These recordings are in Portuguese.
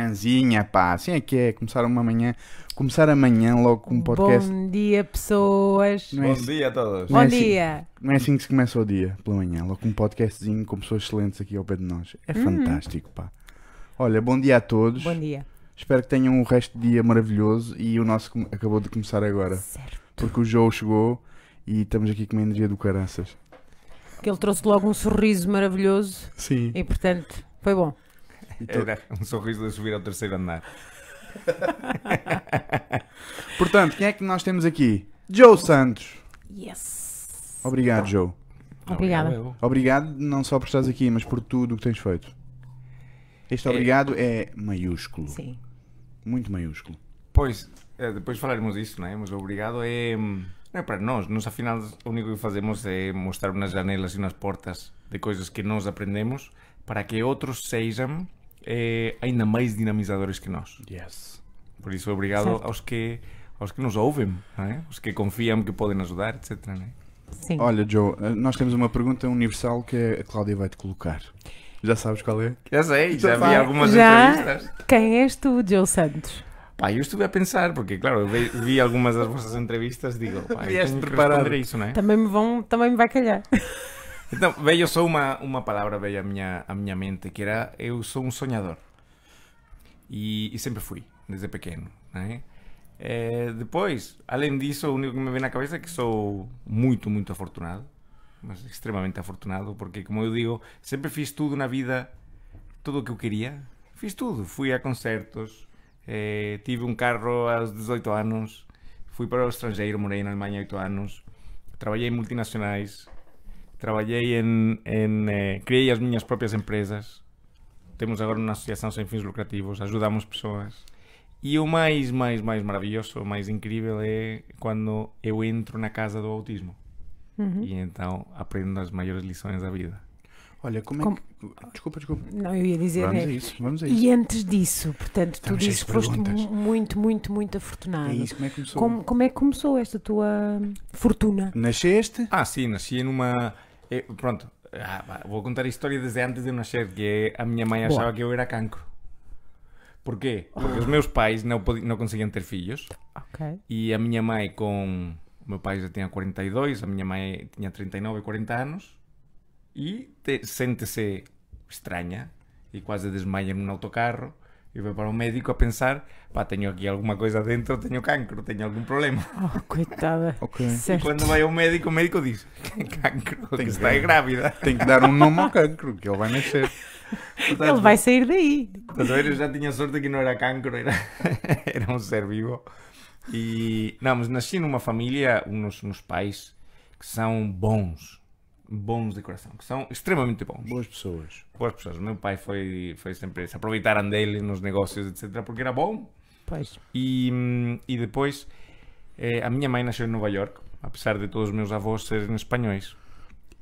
Manhãzinha, pá, assim é que é, começar uma manhã, começar amanhã logo com um podcast. Bom dia, pessoas. Não é, Bom assim- dia a todos. Não é Bom assim- dia. não é assim que se começa o dia, pela manhã, logo com um podcastzinho com pessoas excelentes aqui ao pé de nós. É fantástico, pá. Olha, bom dia a todos. Bom dia. Espero que tenham um resto de dia maravilhoso e o nosso com- acabou de começar agora, Certo. porque o Joe chegou e estamos aqui com uma energia do caraças. Que ele trouxe logo um sorriso maravilhoso Sim. e, portanto, foi bom. Era um sorriso de subir ao terceiro andar. Portanto, quem é que nós temos aqui? Joe Santos. Yes. Obrigado, Joe. Obrigada. Obrigado não só por estares aqui, mas por tudo o que tens feito. Este É- obrigado é maiúsculo. Sim. Muito maiúsculo. Pois, eh, depois falaremos disso, não é? Mas obrigado é, não é para nós. Nós, afinal, o único que fazemos é mostrar umas janelas e umas portas de coisas que nós aprendemos para que outros sejam eh, ainda mais dinamizadores que nós. Yes. Por isso, obrigado Certo. aos que, aos que nos ouvem, não é? Os que confiam que podem ajudar, etc. Não é? Sim. Olha, Joe, eh, nós temos uma pergunta universal que a Cláudia vai te colocar. Já sabes qual é? Já sei, Já já vi algumas Já. entrevistas. Quem és tu, Joe Santos? Pá, eu estive a pensar, porque claro, eu vi, vi algumas das vossas entrevistas digo, pá, eu tenho que preparado. responder a isso, não é? Também me, vão, também me vai calhar. Então, veio só uma, uma palavra veio à minha, à minha mente, que era eu sou um sonhador. E, e sempre fui, desde pequeno, não é? Depois, além disso, o único que me vem na cabeça é que sou muito, muito afortunado. Mas extremamente afortunado, porque como eu digo, sempre fiz tudo na vida, tudo o que eu queria. Fiz tudo. Fui a concertos, eh, tive um carro aos 18 anos, fui para o estrangeiro, morei na Alemanha 8 anos, trabalhei em multinacionais, trabalhei em, em eh, criei as minhas próprias empresas. Temos agora uma associação sem fins lucrativos, ajudamos pessoas. E o mais, mais, mais maravilhoso, o mais incrível é quando eu entro na casa do autismo. Uhum. E então aprendo as maiores lições da vida. Olha, como é Como- que. Desculpa, desculpa. Não, eu ia dizer. Vamos é- a isso, vamos a isso. E antes disso, portanto, tu Estamos dizes de que foste muito, muito, muito afortunado. É isso, como é que começou? Como, como é que começou esta tua fortuna? Nasceste? Ah, sim, nasci numa. Eh, pronto, ah, vou contar a história desde antes de eu nascer, que é a minha mãe Boa. achava que eu era cancro. Porquê? Porque os meus pais não, podi- não conseguiam ter filhos Ok. e a minha mãe com... O meu pai já tinha 42, a minha mãe tinha 39, 40 anos e te- sente-se estranha e quase desmaia num autocarro e vai para o médico a pensar pá, tenho aqui alguma coisa dentro, tenho cancro, tenho algum problema. Oh, coitada. Ok. E quando vai ao médico, o médico diz que cancro, que que está grávida. Tem que dar um nome ao cancro, que ele vai nascer. Ele vai sair daí. Ver? Eu já tinha sorte que não era cancro, era, era um ser vivo. E, não, mas nasci numa família, uns, uns pais que são bons, bons de coração, que são extremamente bons. Boas pessoas. Boas pessoas. Meu pai foi, foi sempre, se aproveitaram dele nos negócios, etc., porque era bom. Pois. E, e depois, eh, a minha mãe nasceu em Nova York, apesar de todos os meus avós serem espanhóis.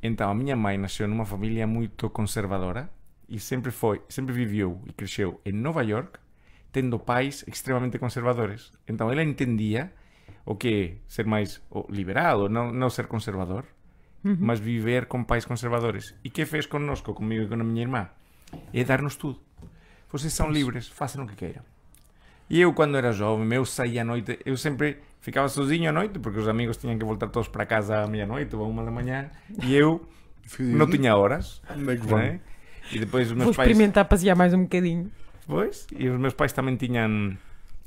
Então, a minha mãe nasceu numa família muito conservadora e sempre foi, sempre viveu e cresceu em Nova York, tendo pais extremamente conservadores. Então, ela entendia o que é ser mais o, liberal, ou não, não ser conservador, mas viver com pais conservadores. E que fez connosco, comigo e com a minha irmã? É dar-nos tudo. Vocês são livres, façam o que queiram. E eu, quando era jovem, eu saía à noite, eu sempre ficava sozinho à noite, porque os amigos tinham que voltar todos para casa à meia-noite ou à uma da manhã, e eu não tinha horas. Onde é que vão? é? E depois os Vou meus pais. experimentar passear mais um bocadinho. Pois, e os meus pais também tinham,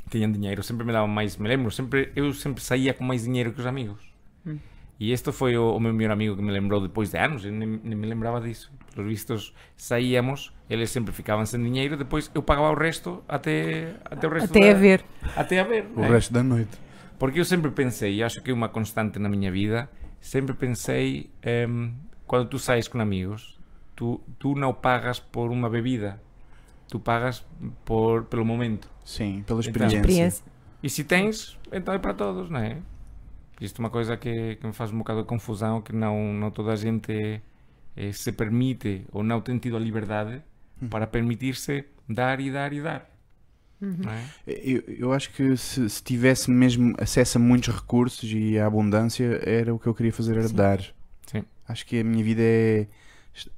tinham dinheiro, sempre me davam mais, me lembro, sempre, eu sempre saía com mais dinheiro que os amigos. Hum. E este foi o, o meu melhor amigo que me lembrou depois de anos, eu nem, nem me lembrava disso. Pelos vistos, saíamos, eles sempre ficavam sem dinheiro, depois eu pagava o resto até, até o resto Até da- a ver. Até a ver. O né? resto da noite. Porque eu sempre pensei, e acho que é uma constante na minha vida, sempre pensei, em, quando tu sais com amigos, tu, tu não pagas por uma bebida, tu pagas por, pelo momento. Sim, pela Então, experiência. Experiência. E se tens, então é para todos, não é? Isto é uma coisa que, que me faz um bocado de confusão, que não, não toda a gente eh, se permite ou não tem tido a liberdade para permitir-se dar e dar e dar. Não é? Eu, eu acho que se, se tivesse mesmo acesso a muitos recursos e a abundância, era o que eu queria fazer, era Sim. dar. Sim. Acho que a minha vida é,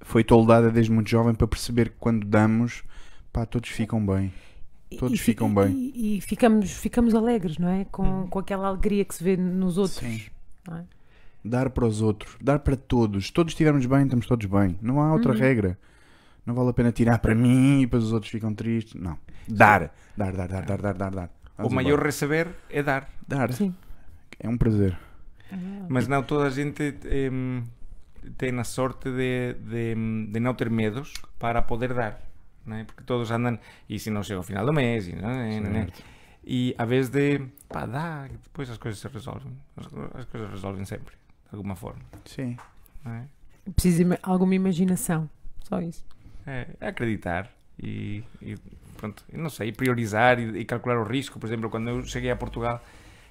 foi toldada desde muito jovem para perceber que quando damos, pá, todos ficam bem. Todos fi- ficam bem. E, e ficamos, ficamos alegres, não é? Com, com aquela alegria que se vê nos outros. Sim. não é? Dar para os outros, dar para todos. Se todos estivermos bem, estamos todos bem. Não há outra regra. Não vale a pena tirar para mim e depois os outros ficam tristes. Não. Dar. Dar, dar, dar, dar, dar, dar, dar. O maior receber é dar. Dar. Sim. É um prazer. Mas não toda a gente em, tem a sorte de, de, de não ter medos para poder dar. Não é? Porque todos andam, e se não chega ao final do mês, e, não é? Não é? Certo. e a vez de pá, dá, depois as coisas se resolvem. As, as coisas resolvem sempre, de alguma forma. Sim. Precisa de alguma imaginação. Só isso. É, é acreditar e, e pronto, não sei, priorizar e, e calcular o risco. Por exemplo, quando eu cheguei a Portugal,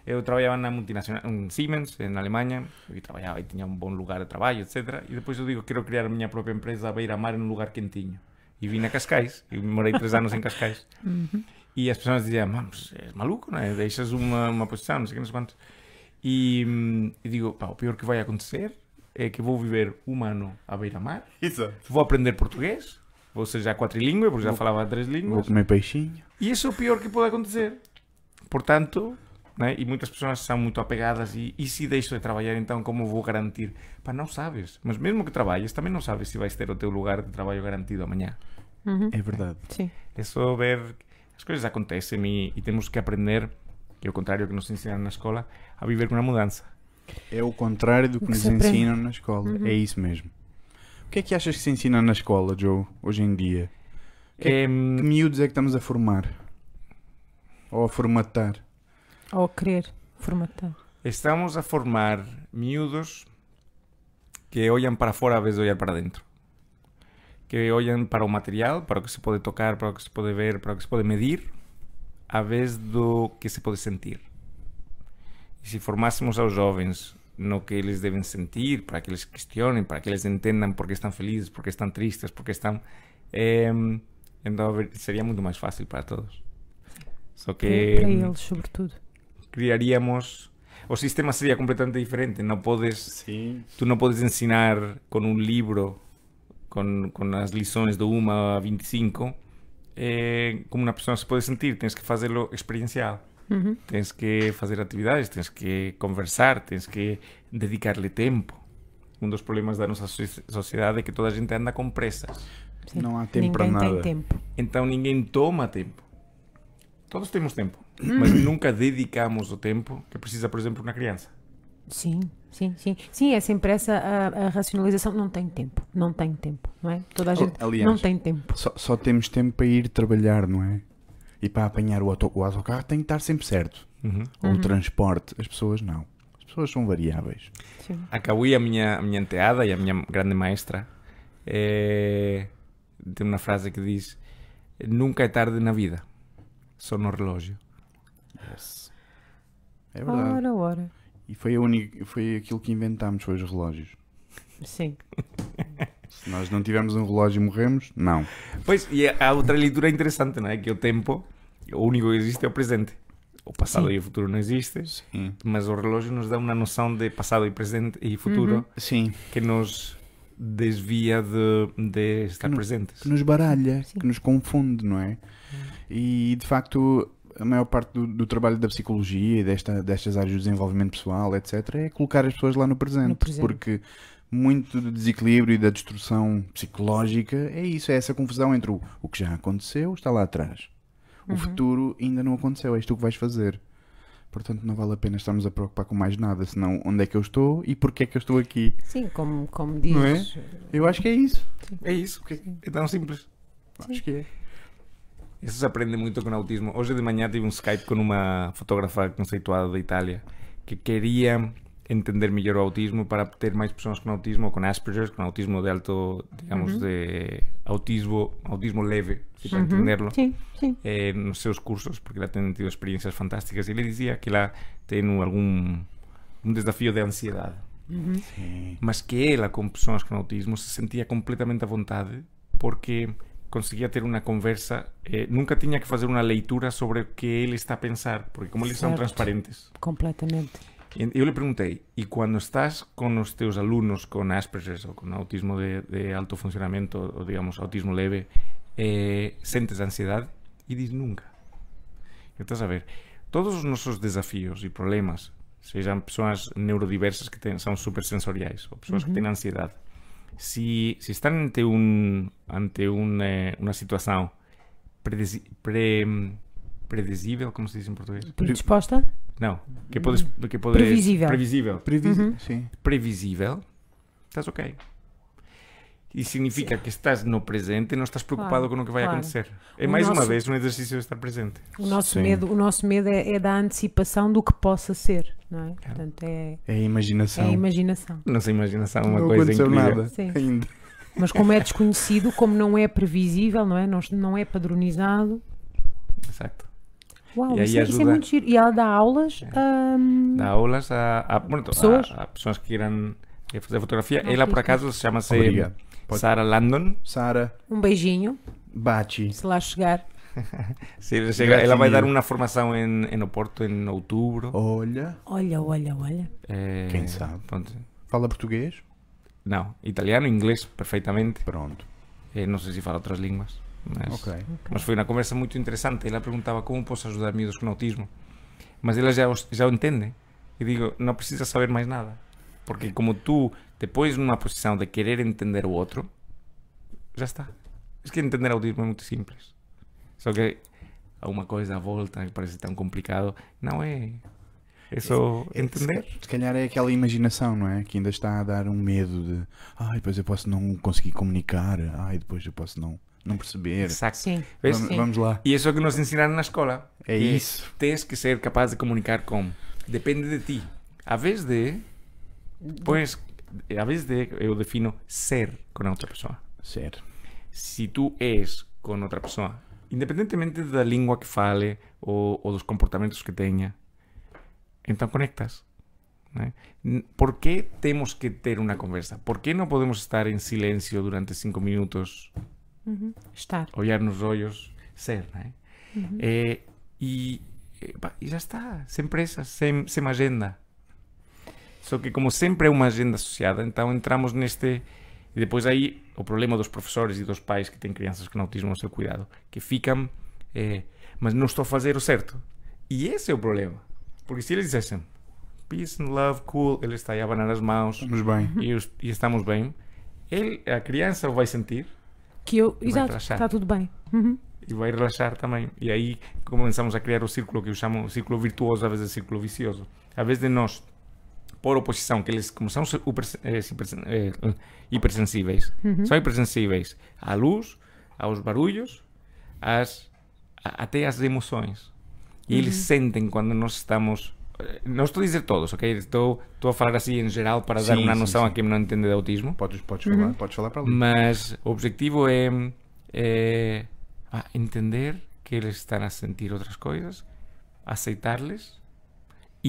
eu trabalhava na multinacional, em Siemens, na Alemanha, e trabalhava e tinha um bom lugar de trabalho, etc. E depois eu digo, quero criar a minha própria empresa a beira-mar num lugar quentinho. E vim a Cascais, e morei três anos em Cascais. E as pessoas diziam, mas és maluco, não é? Deixas uma, uma posição, não sei o que, não sei quantos. E, hum, e digo, pá, o pior que vai acontecer é que vou viver um ano à beira-mar, Exato. vou aprender português, vou ser já quatrilíngue, porque já Vou- falava três Vou línguas, comer peixinho. e isso é o pior que pode acontecer. Portanto, né, e muitas pessoas são muito apegadas, e, e se deixo de trabalhar, então como vou garantir? Pá, não sabes, mas mesmo que trabalhes, também não sabes se vais ter o teu lugar de trabalho garantido amanhã. Uhum. É verdade. Sim. É só ver que as coisas acontecem e, e temos que aprender, que é o contrário que nos ensinaram na escola, a viver com a mudança. É o contrário do que, que nos aprende. ensinam na escola. Uhum. É isso mesmo. O que é que achas que se ensina na escola, Joe, hoje em dia? Que- Em, Que miúdos é que estamos a formar? Ou a formatar? Ou querer formatar. Estamos a formar miúdos que olham para fora a vez de olhar para dentro. Que olham para o material, para o que se pode tocar, para o que se pode ver, para o que se pode medir, a vez do que se pode sentir. E se formássemos aos jovens no que eles devem sentir, para que eles questionem, para que eles entendam porque estão felizes, porque estão tristes, porque estão... em, então seria muito mais fácil para todos. Só que... Para eles, sobretudo. Criaríamos o sistema sería completamente diferente no podes Sim. tú no podes ensinar con un libro con, con as lições do 1 a 25 eh, como una persona se pode sentir tens que facelo experiencial Uhum. tens que fazer actividades tens que conversar tens que dedicarle tempo un dos problemas da nosa soci- sociedade é que toda a gente anda com pressas Sim. Não há tempo para Ninguém nada. tem tempo. então ninguém toma tempo. Todos temos tempo, mas nunca dedicamos o tempo que precisa, por exemplo, uma criança. Sim, sim, sim. Sim, é sempre essa a, a racionalização. Não tem tempo. Não tem tempo, não é? Toda a gente aliás, não tem tempo. Só, só temos tempo para ir trabalhar, não é? E para apanhar o, auto, o autocarro tem que estar sempre certo. Uhum. Ou o Uhum. transporte. As pessoas não. As pessoas são variáveis. Sim. Acabou a minha, a minha enteada e a minha grande maestra eh, tem uma frase que diz nunca é tarde na vida, só no relógio. É verdade. Ora, ora. E foi, a única, foi aquilo que inventámos, foi os relógios. Sim. Se nós não tivermos um relógio e morremos, não. Pois, e há outra leitura interessante, não é? Que o tempo, o único que existe é o presente. O passado Sim. e o futuro não existem, mas o relógio nos dá uma noção de passado e presente e futuro Uhum. Sim. que nos desvia de, de estar Que no- presentes. Que nos baralha, Sim. que nos confunde, não é? E de facto, a maior parte do, do trabalho da psicologia e desta, destas áreas do desenvolvimento pessoal, etc., é colocar as pessoas lá no presente. No presente. Porque muito do desequilíbrio e da destruição psicológica é isso, é essa confusão entre o, o que já aconteceu está lá atrás. O Uhum. futuro ainda não aconteceu, é isto que vais fazer. Portanto, não vale a pena estarmos a preocupar com mais nada, senão onde é que eu estou e porquê é que eu estou aqui. Sim, como, como Não é? dizes. Eu acho que é isso. É isso, é tão simples. Acho que é. Isso se aprende muito com autismo. Hoje de manhã tive um Skype com uma fotógrafa conceituada da Itália que queria entender melhor o autismo para ter mais pessoas com autismo, com Asperger, com autismo de alto, digamos, Uhum. de autismo, autismo leve, se para Uhum. entenderlo, Sim, sim. eh, nos seus cursos, porque ela tem tido experiencias fantásticas. E ele dizia que ela tem algum um desafio de ansiedade. Uhum. Sim. mas que ela com pessoas com autismo se sentia completamente à vontade porque conseguia ter uma conversa eh, nunca tinha que fazer uma leitura sobre o que ele está a pensar porque como eles são Certo. transparentes Completamente. Eu lhe perguntei e quando estás com os teus alunos com Asperger ou com autismo de, de alto funcionamento ou digamos autismo leve eh, sentes ansiedade e diz nunca Estás a ver? Todos os nosos desafios e problemas, sejam pessoas neurodiversas que ten, são supersensoriais ou pessoas que têm ansiedade, se, se estão ante, un, ante un, eh, una situação predesi, pre, predesível, como se diz em português? Predisposta? Não, que podes, que podes Previsível. previsível, Previsível. Sim. previsível, estás ok. E significa que estás no presente e não estás preocupado Claro, com o que vai claro. acontecer. É O mais uma nosso- vez um exercício de estar presente. O nosso Sim. medo, o nosso medo é, é da antecipação do que possa ser, não é? Portanto, é, É a é imaginação. a imaginação. Nossa imaginação é uma não coisa incrível. nada Sim. ainda. Mas como é desconhecido, como não é previsível, não é? Não, não é padronizado. Exato. Uau, E aí isso, é- isso é ajuda- muito giro. E ela dá aulas. hum, Dá aulas a, a, bueno, a- Pessoas? a, pessoas que queiram eh, fazer fotografia. Ah, Ela, por acaso, chama-se Obrigado. Pode- Sarah Landon. Sara um beijinho, Bachi. se lá chegar. Se ele chega, ela vai dar uma formação em, em Oporto em outubro. Olha, Olha, olha, olha. Eh, Quem sabe? pronto. fala português? Não, italiano, inglês, perfeitamente. Pronto. Eh, não sei se fala outras línguas. Mas, Ok. mas foi uma conversa muito interessante. Ela perguntava como posso ajudar miúdos com autismo. Mas ela já, já o entende. E digo, não precisa saber mais nada. Porque como tu te pões numa posição de querer entender o outro, já está. É que entender autismo é muito simples. Só que há uma coisa à volta que parece tão complicado. Não é. É só entender. Se, se calhar é aquela imaginação, não é? Que ainda está a dar um medo de ai, depois eu posso não conseguir comunicar, ai, depois eu posso não, não perceber. Exato. Sim. Vamos, Sim. vamos lá. E isso é o que nos ensinaram na escola. É isso. Tens que ser capaz de comunicar como. Depende de ti. A vez de. Pois. A vez de. Eu defino ser com a outra pessoa. Certo. Se tu és com outra pessoa, independentemente da língua que fale ou, ou dos comportamentos que tenha, então conectas. né? ¿Por que temos que ter uma conversa? ¿Por que não podemos estar em silêncio durante cinco minutos Uhum. Estar. olhar nos olhos, ser, não é? Eh, e, eh, e já está, sem pressa, sem, sem agenda. Só que como sempre é uma agenda associada, então entramos neste... E depois aí o problema dos professores e dos pais que têm crianças com autismo no seu cuidado, que ficam, eh, mas não estou a fazer o certo. E esse é o problema. Porque se eles dissessem peace and love, cool, ele está aí a abanar as mãos Estamos bem. e, os- e estamos bem, ele, a criança vai sentir Que eu. Exato, está tudo bem. Uhum. e vai relaxar também. E aí começamos a criar o círculo que eu chamo círculo virtuoso, às vezes círculo vicioso. Às vezes de nós, por oposição, que eles, como são super, eh, hiper- eh, hipersensíveis, são hipersensíveis à luz, aos barulhos, às, a- até às emoções. E eles sentem quando nós estamos. eh, Não estou a dizer todos, ok? Estou, estou a falar assim em geral para dar Sim, uma sim, noção sim. a quem não entende de autismo. Podes, podes falar, podes falar para ali. Mas o objetivo é, é, ah, entender que eles estão a sentir outras coisas, aceitar-les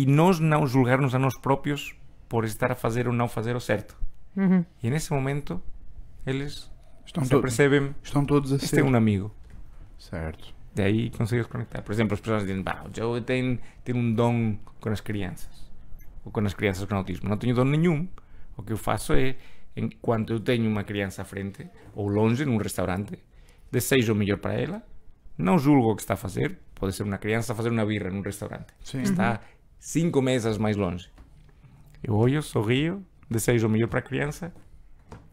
e nós não julgarmos a nós próprios por estar a fazer ou não fazer o certo. Uhum. E nesse momento eles Estão, se to- percebem, estão todos a este ser. é um amigo. Certo. Daí consegues conectar. Por exemplo, as pessoas dizem, "Bah, o Joe tem, tem um dom com as crianças. Ou com as crianças com autismo. Não tenho dom nenhum. O que eu faço é, enquanto eu tenho uma criança à frente, ou longe, num restaurante, desejo o melhor para ela, não julgo o que está a fazer. Pode ser uma criança a fazer uma birra num restaurante. Sim. Está cinco mesas mais longe. Eu olho, sorrio, desejo o melhor para a criança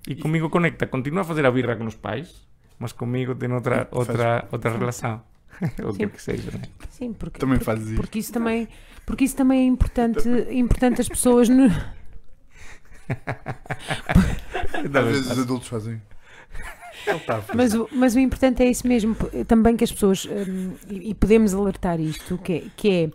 e comigo conecta. Continua a fazer a birra com os pais, mas comigo tem outra, Faz- outra, outra relação. o que é que seja, né? Sim, porque, Também fazes isso. porque isso também, porque isso também é importante, importante as pessoas no, Às vezes os adultos fazem. Fazer. Mas, o- mas o importante é isso mesmo, também que as pessoas, hum, e, e podemos alertar isto, que é, que é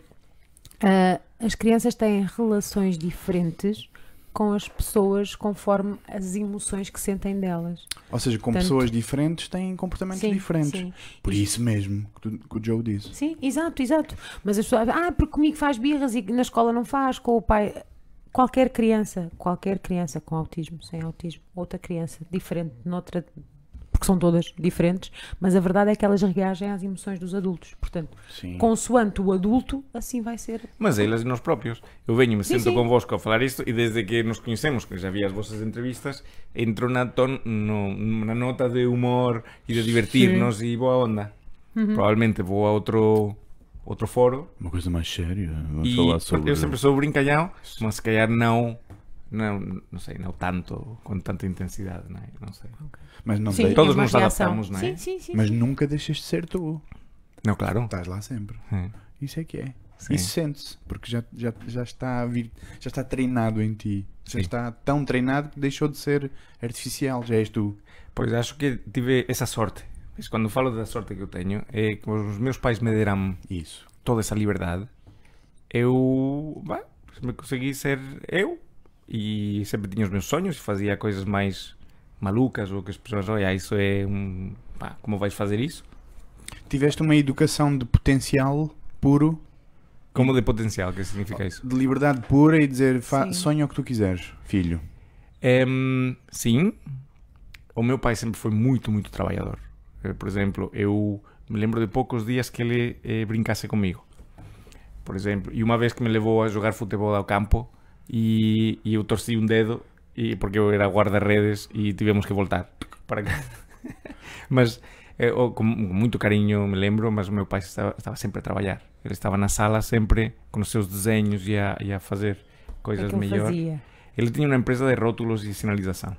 ah, as crianças têm relações diferentes com as pessoas conforme as emoções que sentem delas. Ou seja, com Portanto- pessoas diferentes têm comportamentos diferentes. sim. Por isso mesmo que, tu- que o Joe disse. Sim, exato, exato. Mas as pessoas, ah, porque comigo faz birras e na escola não faz, com o pai. Qualquer criança, qualquer criança com autismo, sem autismo, outra criança diferente, noutra, porque são todas diferentes, mas a verdade é que elas reagem às emoções dos adultos. Portanto, Sim. consoante o adulto, assim vai ser. Mas eles nós próprios. Eu venho, me Sim, sento sim. convosco a falar isto e desde que nos conhecemos, que já vi as vossas entrevistas, entro na, ton, no, na nota de humor e de divertirnos e boa onda. Uhum. Probablemente vou a outro outro foro. Uma coisa mais séria. Vamos E falar porque sobre. eu sempre sou brincalhão, mas se calhar não, não, não sei, não tanto, com tanta intensidade, não é? Não sei. Mas, não Sim, de- Todos é uma nos reação. adaptamos, não é? Sim, sim, sim. mas sim. nunca deixas de ser tu. Não, claro. Estás lá sempre. É, Isso é que é. sim. Isso sente-se, porque já, já, já está a vir, já está treinado em ti. Já Sim. está tão treinado que deixou de ser artificial, já és tu. Pois acho que tive essa sorte. Mas quando falo da sorte que eu tenho, é que os meus pais me deram Isso. toda essa liberdade. Eu bah, me consegui ser eu e sempre tinha os meus sonhos e fazia coisas mais malucas ou que as pessoas, olha, isso é um. pá, como vais fazer isso? Tiveste uma educação de potencial puro, Como de potencial, que significa isso? de liberdade pura e dizer sonha o que tu quiseres, filho. Em, sim, o meu pai sempre foi muito, muito trabalhador. Eh, Por exemplo, eu me lembro de poucos dias que ele eh, brincasse comigo. Por exemplo, e uma vez que me levou a jogar futebol ao campo e, e eu torci um dedo e, porque eu era guarda-redes e tivemos que voltar para casa. mas eh, com muito carinho me lembro, mas o meu pai estava, estava sempre a trabalhar. Ele estava na sala sempre com os seus desenhos e a, e a fazer é coisas que fazia? Ele tinha uma empresa de rótulos e sinalização.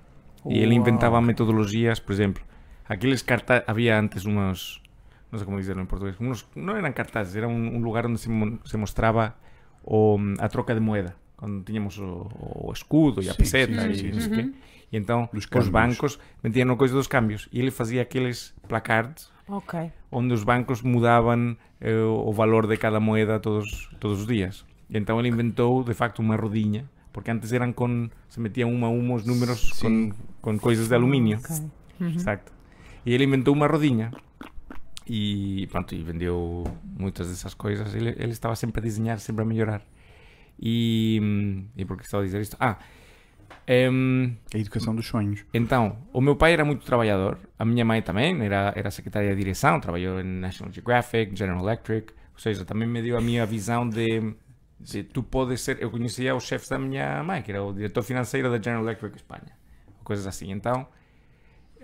E ele inventava metodologias, por exemplo, aqueles cartazes, havia antes unos, no sé cómo decirlo en portugués, unos, no eran cartazes, era un, un lugar onde se, mon- se mostraba o, a troca de moeda, cando tiñamos o, o escudo e a Sí, peseta sí, e sí, non sei sí. qué. E entón Dos os cambios. bancos metían o coisa dos cambios e ele fazia aqueles placards Ok. onde os bancos mudaban eh, o valor de cada moeda todos, todos os días. E entón ele inventou, de facto, unha rodiña, porque antes eran con... se metían uma a uma os números Sí. con, con coisas de aluminio. Ok. Uhum. Exacto. E ele inventou unha rodiña e, pronto, e vendeu moitas dessas coisas. Ele, ele estaba sempre a diseñar, sempre a mellorar. E, e por que estaba a dizer isto? Ah, em, A educação dos sonhos. Então, o meu pai era muito trabalhador, a minha mãe também, era, era secretária de direção, trabalhou em National Geographic, General Electric, ou seja, também me deu a minha visão de, de tu podes ser. Eu conhecia os chefes da minha mãe, que era o diretor financeiro da General Electric Espanha, coisas assim. Então,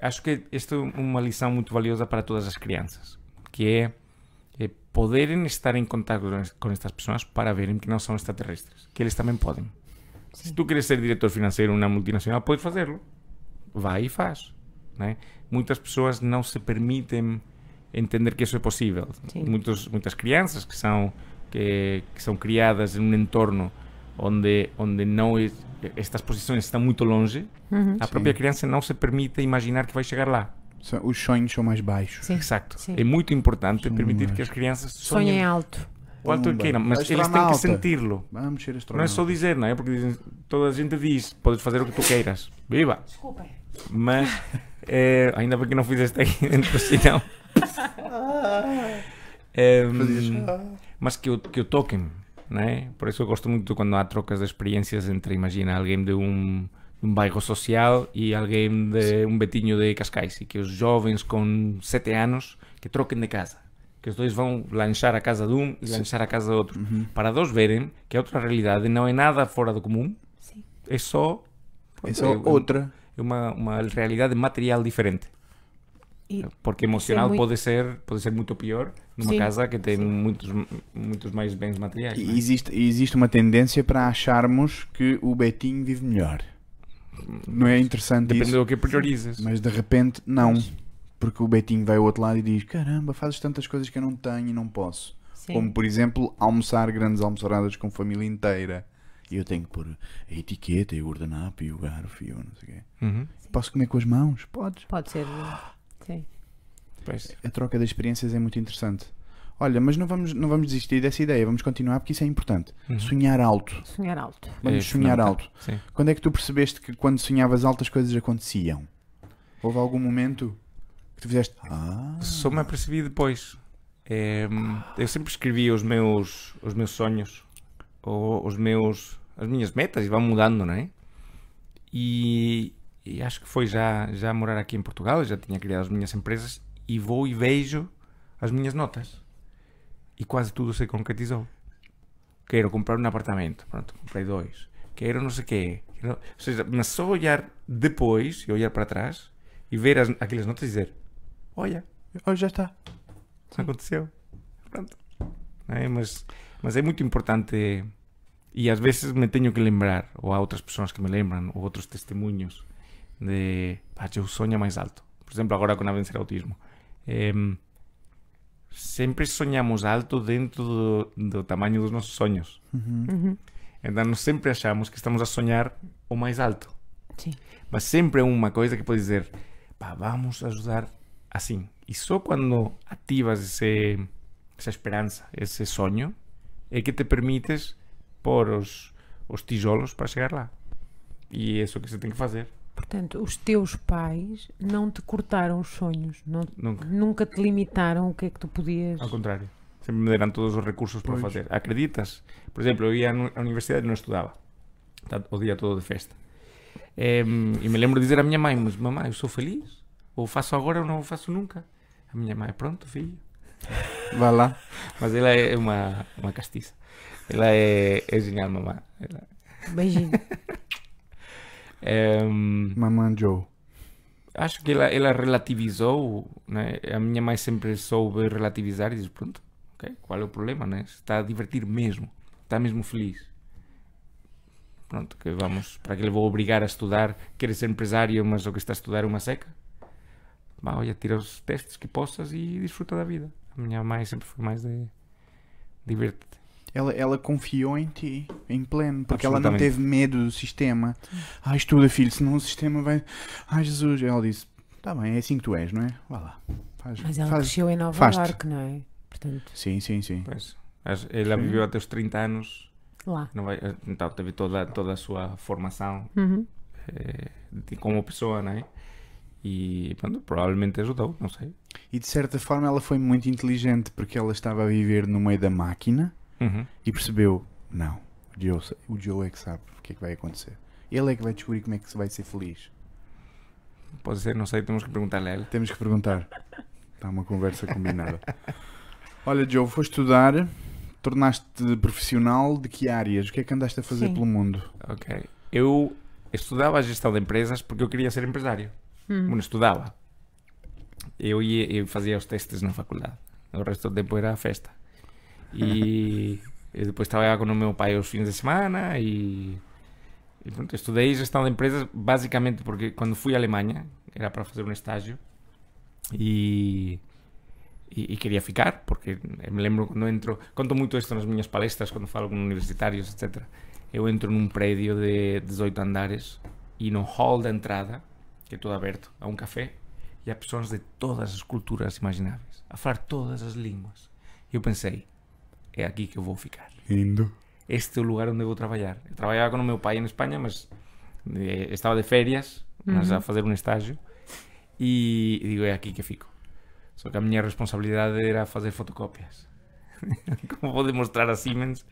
acho que isto é uma lição muito valiosa para todas as crianças, que é, poderem estar em contato com estas pessoas para verem que não são extraterrestres, que eles também podem. Se tu queres ser diretor financeiro numa multinacional, podes fazê-lo. Vai e faz. Né? Muitas pessoas não se permitem entender que isso é possível. Sim. Muitos, muitas crianças que são, que, que são criadas em um entorno onde, onde não é- estas posições estão muito longe, Uhum. a própria criança não se permite imaginar que vai chegar lá. Os sonhos são mais baixos. Sim. Exato. Sim. É muito importante São permitir mais. que as crianças Sonhem sonhem alto. o alto que Pumba. queiram, mas eles têm que Astronauta. sentirlo. Vamos ser Não é só dizer, não é? Porque dizem, toda a gente diz, podes fazer o que tu queiras. Viva! Desculpem. Mas eh, ainda bem que não fizeste aí dentro, senão. Fazias- mas que o, que o toquem, não é? Por isso eu gosto muito quando há trocas de experiências entre, imagina, alguém de um bairro social e alguém de um betinho de Cascais e que os jovens com 7 anos que troquem de casa. Que os dois vão lanchar a casa de um e lanchar a casa do outro. Uhum. Para dois verem que a outra realidade não é nada fora do comum, Sim. é só, É só é- outra. é uma, uma realidade material diferente. E Porque emocional muito- pode ser pode ser muito pior numa Sim, casa que tem sim. muitos muitos mais bens materiais. E é? existe, existe uma tendência para acharmos que o Betinho vive melhor. Não é interessante Depende isso? do que priorizas. Mas de repente, não. Porque o Betinho vai ao outro lado e diz: Caramba, fazes tantas coisas que eu não tenho e não posso. sim. Como, por exemplo, almoçar grandes almoçaradas com família inteira. E eu tenho que pôr a etiqueta e o guardanapo e o garfo e o não sei o quê. Uhum. Posso comer com as mãos? Podes. Pode ser. Sim. A troca de experiências é muito interessante. Olha, mas não vamos, não vamos desistir dessa ideia, vamos continuar porque isso é importante. Uhum. Sonhar alto. Sonhar alto. Vamos É sonhar alto. Sim. Quando é que tu percebeste que quando sonhavas alto as coisas aconteciam? Houve algum momento que tu fizeste. Ah, Só me apercebi depois. É, eu sempre escrevia os meus os meus sonhos ou os meus as minhas metas e vão mudando, não é? E, e acho que foi já já morar aqui em Portugal, eu já tinha criado as minhas empresas e vou e vejo as minhas notas. E quase tudo se concretizou. Quero comprar um apartamento. Pronto, comprei dois. Quero não sei o quê. Quero... Ou seja, mas só olhar depois e olhar para trás e ver as, aquelas notas e dizer: Olha, oh, já está. aconteceu. Pronto. né? mas, mas é muito importante e às vezes me tenho que lembrar, ou há outras pessoas que me lembram, ou outros testemunhos de, pá, eu sonho mais alto. Por exemplo, agora com a vencer autismo. Sempre sonhamos alto dentro do, do tamanho dos nossos sonhos. Uhum. Então nós sempre achamos que estamos a sonhar o mais alto. Sim. Mas sempre é uma coisa que pode dizer, pá, vamos ajudar assim. E só quando ativas esse, essa esperança, esse sonho, é que te permites pôr os, os tijolos para chegar lá. E é isso que você tem que fazer. Portanto, os teus pais não te cortaram os sonhos, não, Nunca. nunca te limitaram o que é que tu podias. Ao contrário. Sempre me deram todos os recursos para Pois. fazer. Acreditas? Por exemplo, eu ia à universidade e não estudava. Tá- O dia todo de festa. Em, e me lembro de dizer à minha mãe, mas mamãe, eu sou feliz. Ou faço agora ou não faço nunca. A minha mãe, pronto, filho. Vai lá. Mas ela é uma, uma castiça. Ela é, é genial, mamãe. Ela, Beijinho. Mamãe Joe. acho que ela, ela relativizou, né? A minha mãe sempre soube relativizar e diz, pronto, ok, qual é o problema, né? Está a divertir mesmo, está mesmo feliz. Pronto, que vamos, para que lhe vou obrigar a estudar, quer ser empresário, mas o que está a estudar é uma seca. Vá, olha, tira os testes que possas e desfruta da vida. A minha mãe sempre foi mais de diverte-te. Ela, ela confiou em ti, em pleno, porque ela não teve medo do sistema. Ai, estuda, filho, senão o sistema vai. Ai, Jesus. Ela disse: Tá bem, é assim que tu és, não é? Vá lá. Faz, Mas ela faz. cresceu em Nova. Iorque, não é? Portanto, Sim, sim, sim. Pois, ela Sim. viveu até os 30 anos, lá. não vai, então teve toda, toda a sua formação Uhum. eh, de- como pessoa, não é? E pronto, provavelmente ajudou, não sei. E de certa forma ela foi muito inteligente porque ela estava a viver no meio da máquina Uhum. e percebeu: Não, o Joe, o Joe é que sabe o que é que vai acontecer. Ele é que vai descobrir como é que se vai ser feliz. Pode ser, não sei, temos que perguntar-lhe a ela. Temos que perguntar. Está uma conversa combinada. Olha, Joe, foste estudar, tornaste profissional de que áreas? O que é que andaste a fazer Sim. pelo mundo? Ok. Eu estudava a gestão de empresas porque eu queria ser empresário. Hum. Bueno, estudava. Eu, ia, eu fazia os testes na faculdade. O resto do tempo era festa. E, depois trabalhava com o meu pai aos fins de semana e, e pronto, estudei gestão de empresas basicamente porque quando fui à Alemanha era para fazer um estágio e, e, e queria ficar porque me lembro quando entro, conto muito isto nas minhas palestras quando falo com universitários, etc. Eu entro num prédio de 18 andares e no hall da entrada, que é todo aberto, há um café e há pessoas de todas as culturas imagináveis a falar todas as línguas. E eu pensei, é aqui que eu vou ficar. Indo. Este é o lugar onde eu vou trabalhar. Eu trabalhava com o meu pai em Espanha, mas eh, estava de férias, mas a fazer um estágio. E, e digo, é aqui que fico. Só que a minha responsabilidade era fazer fotocópias. Como vou demonstrar a Siemens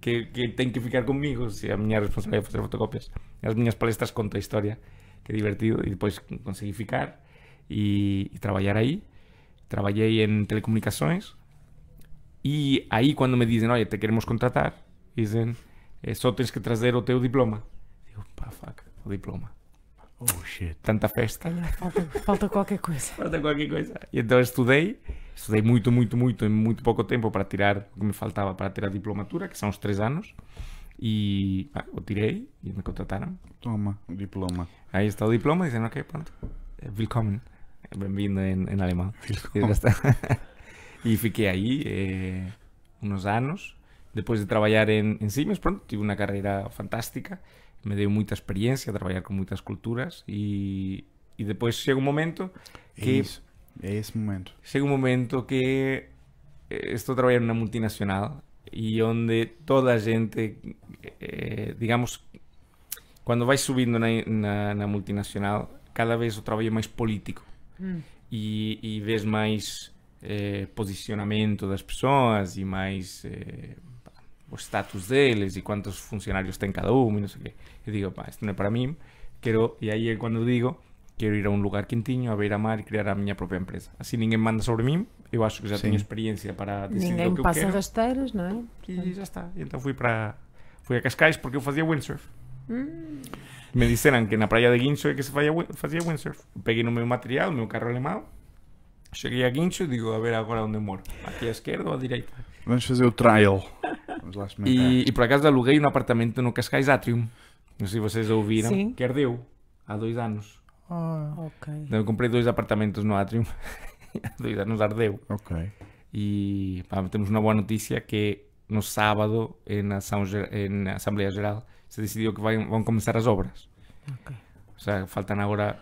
que, que tem que ficar comigo se a minha responsabilidade é fazer fotocópias? As minhas palestras conto a história, que é divertido, e depois consegui ficar e, e trabalhar aí. Trabalhei em telecomunicações e aí quando me dizem, olha, te queremos contratar, dizem, "Eh, só tens que trazer o teu diploma. Digo, pá, fuck, o diploma. Oh shit. Tanta festa. Falta, falta qualquer coisa. Falta qualquer coisa. E então estudei, estudei muito, muito, muito, em muito pouco tempo para tirar o que me faltava para ter a diplomatura, que são os três anos. E pá, eu tirei e me contrataram. Toma, o diploma. Aí está o diploma, dizem, ok, pronto. Eh, Willkommen. Bem-vindo em, em alemão. E Willkommen. e fiquei aí eh, uns anos. Depois de trabalhar em, em Siemens, pronto, tive uma carreira fantástica. Me deu muita experiência, trabalhar com muitas culturas. E, e depois chega um momento É que isso. É esse momento. chega um momento que eh, estou trabalhando na multinacional e onde toda a gente, eh, digamos, quando vais subindo na, na, na multinacional, cada vez o trabalho é mais político Hum. e, e vês mais eh, posicionamento das pessoas e mais eh, pá, o status deles e quantos funcionários tem cada um e não sei o quê. Eu digo, pá, isto não é para mim, quero, e aí é quando digo, quero ir a um lugar quentinho, a beira-mar e criar a minha própria empresa. Assim ninguém manda sobre mim, eu acho que já Sim. tenho experiência para decidir Ninguém o que eu passa quero rasteiras, não é? e já está. E então fui para fui a Cascais porque eu fazia windsurf. Me disseram que na praia de Guincho é que se fazia, fazia windsurf. Peguei no meu material, o meu carro alemão, cheguei a Guincho e digo, a ver agora onde moro. Aqui à esquerda ou à direita? Vamos fazer o trial. Vamos lá experimentar. E, e por acaso aluguei um apartamento no Cascais Atrium. Não sei se vocês ouviram. Sim. Que ardeu há dois anos. Ah, Ok. Então, eu comprei dois apartamentos no Atrium. há dois anos ardeu. ok. E pá, temos uma boa notícia que no sábado, na, ge- na Assembleia Geral, se decidiu que vai, vão começar as obras. Ok. O sea, faltan agora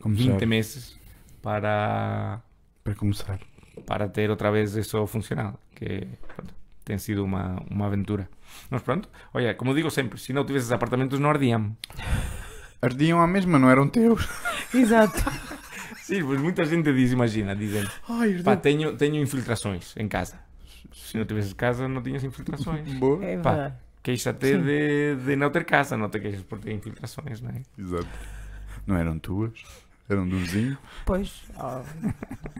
Começar. 20 meses para, Para começar. para ter outra vez isso funcional. Que pronto, tem sido uma, uma aventura. Mas pronto, olha, como digo sempre, se não tivesses apartamentos não ardiam. Ardiam à mesma, não eram teus. Exato. Sim, pois muita gente diz, imagina, dizem, Ai, pá, tenho, tenho infiltrações em casa. Se não tivesses casa, não tinhas infiltrações. Boa. É Pá. Queixa-te de, de não ter casa, não te queixas por ter infiltrações, não é? Exato. Não eram tuas. Eram do vizinho. Pois, ó,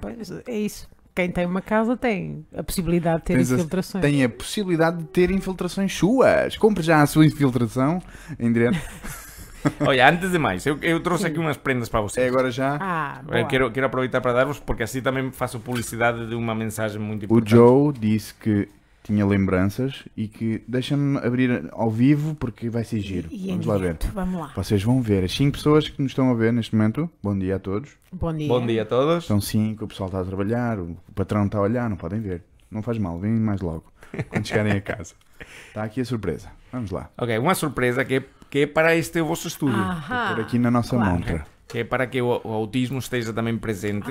pois, é isso. Quem tem uma casa tem a possibilidade de ter Tens a- infiltrações. Tem a possibilidade de ter infiltrações suas. Compre já a sua infiltração em direto. Olha, antes de mais, eu, eu trouxe Sim. aqui umas prendas para vocês. É agora já. Ah, Eu boa. quero, quero aproveitar para dar-vos, porque assim também faço publicidade de uma mensagem muito O importante. Joe disse que tinha lembranças e que deixa-me abrir ao vivo porque vai ser giro. E em Vamos lá ver. Vamos lá. Vocês vão ver. As 5 pessoas que nos estão a ver neste momento. Bom dia a todos. Bom dia. Bom dia a todos. São 5, o pessoal está a trabalhar, o patrão está a olhar, não podem ver. Não faz mal, vêm mais logo. Quando chegarem a casa. Está aqui a surpresa. Vamos lá. Ok, uma surpresa que, que é para este vosso estúdio. Ahá. Por aqui na nossa claro. montra. Que é para que o, o autismo esteja também presente.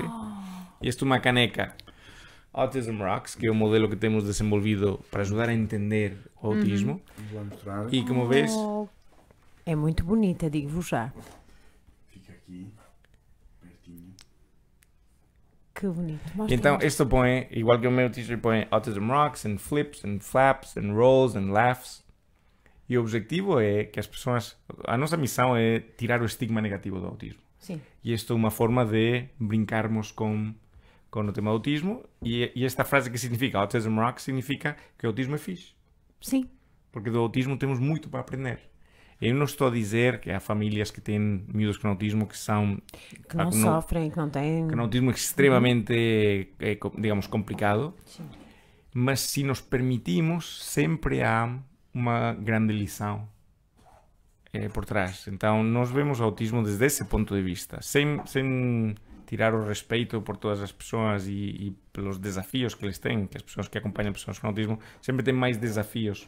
E esta é uma caneca Autism Rocks, que é o modelo que temos desenvolvido para ajudar a entender o autismo. Vamos lá mostrar. E como vês, Oh, É muito bonita, digo-vos já. Fica aqui. Pertinho. Que bonito. Mostra, então isto põe, igual que o meu t-shirt põe Autism Rocks, and flips, and flaps, and rolls, and laughs. E o objetivo é que as pessoas. A nossa missão é tirar o estigma negativo do autismo. Sim. E isto é uma forma de brincarmos com, com o tema autismo. E, e esta frase que significa Autism Rocks significa que o autismo é fixe. Sim. Porque do autismo temos muito para aprender. Eu não estou a dizer que há famílias que têm miúdos com autismo que são Que não Ah, que não- sofrem, que não têm. que autismo é extremamente, eh, co- digamos, complicado, Sim. mas se nos permitimos, sempre há uma grande lição eh, por trás. Então, nós vemos o autismo desde esse ponto de vista, sem, sem tirar o respeito por todas as pessoas e, e pelos desafios que eles têm, que as pessoas que acompanham pessoas com autismo sempre têm mais desafios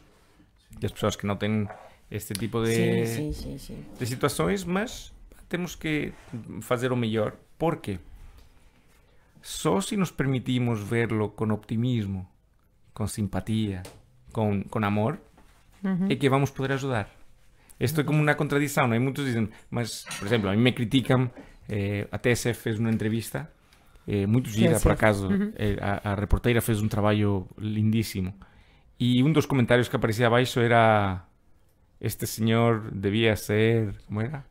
que as pessoas que não têm este tipo de, Sim, sim, sim, sim. de situações, mas temos que fazer o melhor. Porque só se nos permitimos verlo com optimismo, com simpatia, com, com amor, é que vamos poder ajudar. Isto é como uma contradição, não é? Muitos dizem, mas, por exemplo, a mim me criticam, eh, a TSF fez uma entrevista, eh, muito gira, por TSF. acaso, eh, a, a reporteira fez um trabalho lindíssimo. E um dos comentários que aparecia abaixo era este senhor devia ser, como era?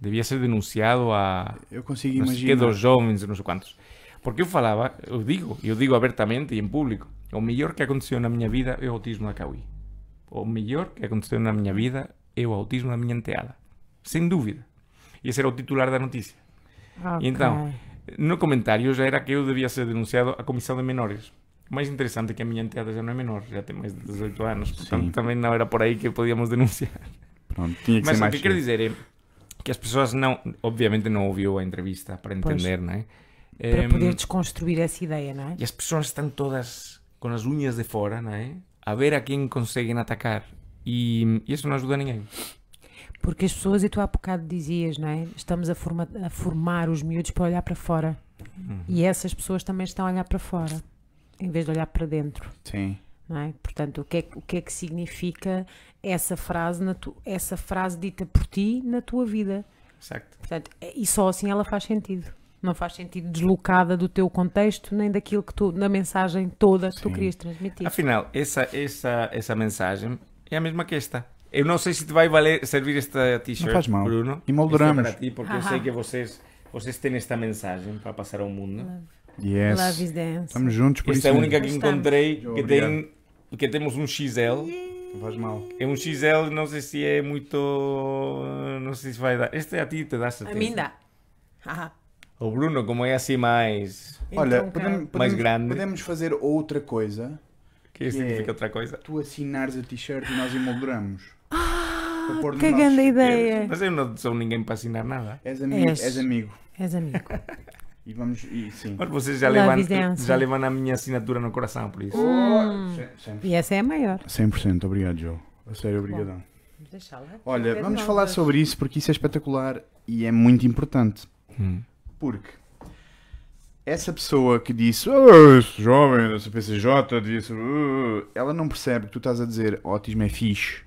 Devia ser denunciado a Eu consigo não imaginar. que dos jovens, não sei quantos. Porque eu falava, eu digo, eu digo abertamente e em público, o melhor que aconteceu na minha vida é o autismo da Kawi. O melhor que aconteceu na minha vida é o autismo da minha enteada. Sem dúvida. E esse era o titular da notícia. Ok. E então, no comentário já era que eu devia ser denunciado à Comissão de Menores. O mais interessante é que a minha enteada já não é menor, já tem mais de 18 anos. Portanto, Sim. também não era por aí que podíamos denunciar. Pronto, tinha que Mas ser o mais que quero dizer é que as pessoas não, obviamente não ouviu a entrevista para entender, não é? Para poder desconstruir essa ideia, não é? E as pessoas estão todas com as unhas de fora, não é? A ver a quem conseguem atacar. E, e isso não ajuda ninguém. Porque as pessoas, e tu há bocado dizias, não é? Estamos a, forma- a formar os miúdos para olhar para fora. Uhum. E essas pessoas também estão a olhar para fora, em vez de olhar para dentro. Sim. Não é? Portanto, o que é, que- o que é que significa essa frase, na tu- essa frase dita por ti na tua vida? Exacto. Portanto, é- e só assim ela faz sentido. Não faz sentido deslocada do teu contexto, nem daquilo que tu, na mensagem toda que tu Sim. querias transmitir. Afinal, essa, essa, essa mensagem é a mesma que esta. Eu não sei se te vai valer servir esta t-shirt, Não faz mal. Bruno. Emolduramos. Esta é para ti, porque eu sei que vocês, vocês têm esta mensagem para passar ao mundo. Yes. Love is dance. Estamos juntos, por Esta isso é a única que Estamos. encontrei que, tem, que temos um XL. Não faz mal. É um XL, não sei se é muito. Não sei se vai dar. Este é a ti, te dá A certeza. mim dá. O Bruno, como é assim mais. Olha, Então, podemos, podemos- grande. podemos fazer outra coisa Que Que significa é- outra coisa. Tu assinares a t-shirt e nós emolduramos. Para pôr no que grande ideia. Mas eu não sou ninguém para assinar nada. És amigo. És. És amigo. És amigo. E vamos. E, sim. Mas vocês já levam, já levam a minha assinatura no coração, por isso. Hum. Cem- E essa é a maior. 100%, obrigado, Joe. A sério, obrigadão. Olha, vamos falar sobre isso porque isso é espetacular e é muito importante. Hum. Porque essa pessoa que disse "Ah, esse jovem, essa PCJ, disse, "Ah", ela não percebe que tu estás a dizer autismo é fixe.